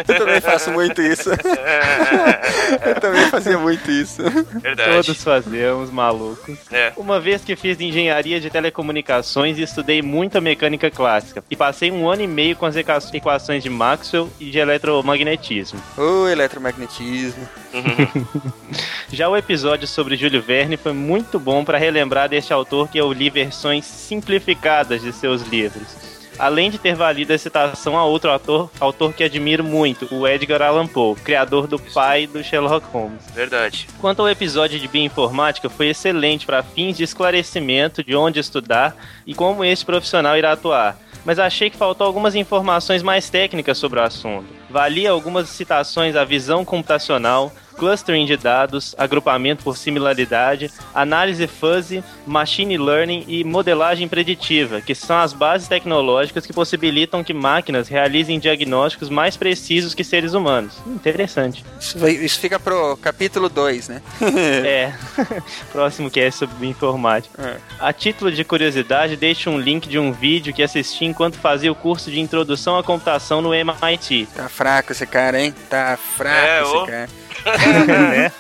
Eu também faço muito isso. *laughs* Eu também fazia muito isso. Verdade. Todos fazemos, malucos. É. Uma vez que fiz engenharia de telecomunicações e estudei muita mecânica clássica, e passei um ano e meio com as equações de Maxwell e de eletromagnetismo. O eletromagnetismo. *laughs* Já o episódio sobre Júlio Verne foi muito bom para relembrar deste autor que eu li versões simplificadas de seus livros. Além de ter valido a citação a outro autor, autor que admiro muito, o Edgar Allan Poe, criador do pai do Sherlock Holmes. Verdade. Quanto ao episódio de bioinformática, foi excelente para fins de esclarecimento de onde estudar e como este profissional irá atuar. Mas achei que faltou algumas informações mais técnicas sobre o assunto. Valia algumas citações à visão computacional, clustering de dados, agrupamento por similaridade, análise fuzzy, machine learning e modelagem preditiva, que são as bases tecnológicas que possibilitam que máquinas realizem diagnósticos mais precisos que seres humanos. Interessante. Isso, vai- isso fica pro capítulo 2, né? *laughs* É. *laughs* Próximo que é sobre informática. A título de curiosidade, deixo um link de um vídeo que assisti enquanto fazia o curso de introdução à computação no MIT. Tá fraco esse cara, hein? Tá fraco É, esse ô. cara. *laughs* né?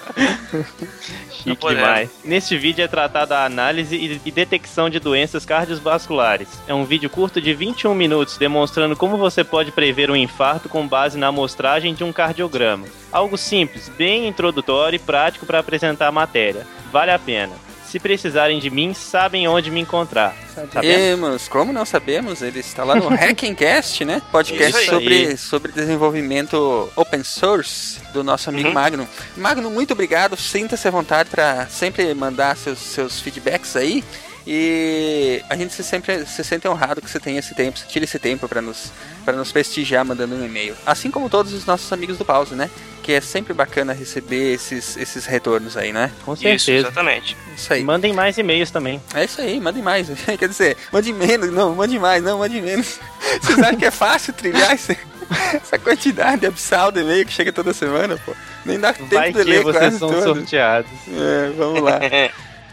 Chique demais. Neste vídeo é tratada a análise e detecção de doenças cardiovasculares. É um vídeo curto de 21 minutos demonstrando como você pode prever um infarto com base na amostragem de um cardiograma. Algo simples, bem introdutório e prático para apresentar a matéria. Vale a pena. Se precisarem de mim, sabem onde me encontrar. Sabemos? Como não sabemos, ele está lá no *laughs* Hackencast, né? Podcast sobre, sobre desenvolvimento open source do nosso amigo Uhum. Magno. Magno, muito obrigado. Sinta-se à vontade para sempre mandar seus, seus feedbacks aí. E a gente se sempre se sente honrado que você tenha esse tempo, você tira esse tempo para nos, para nos prestigiar mandando um e-mail. Assim como todos os nossos amigos do Pause, né? Que é sempre bacana receber esses, esses retornos aí, né? Com certeza. exatamente. Isso aí. Mandem mais e-mails também. É isso aí, mandem mais. *laughs* Quer dizer, mande menos, não, mande mais, não, mande menos. *laughs* Vocês acham que é fácil trilhar esse- *laughs* essa quantidade absurda de e-mail que chega toda semana, pô? Nem dá tempo Vai de que ler vocês quase são todo. sorteados. É, vamos lá.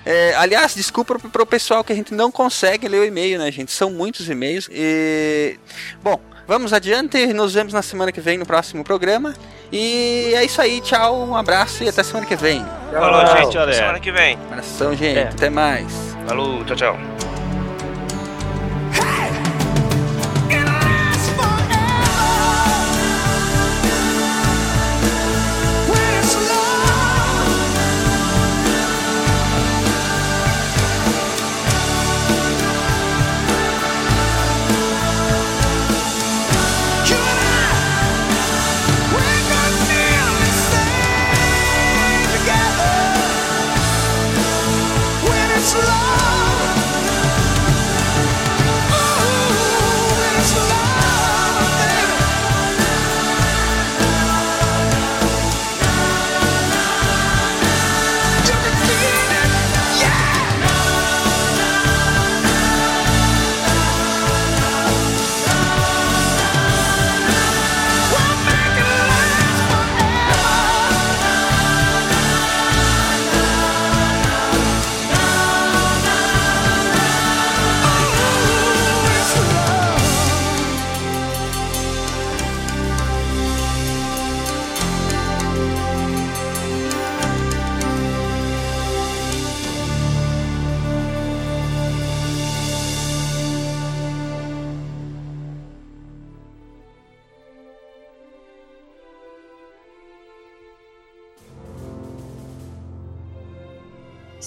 É, aliás, desculpa pro, pro pessoal que a gente não consegue ler o e-mail, né, gente? São muitos e-mails. E... Bom, vamos adiante. Nos vemos na semana que vem no próximo programa. E é isso aí. Tchau, um abraço e até semana que vem. Falou, Tchau, gente. Até galera. semana que vem. Abração, gente. É. Até mais. Falou, tchau, tchau.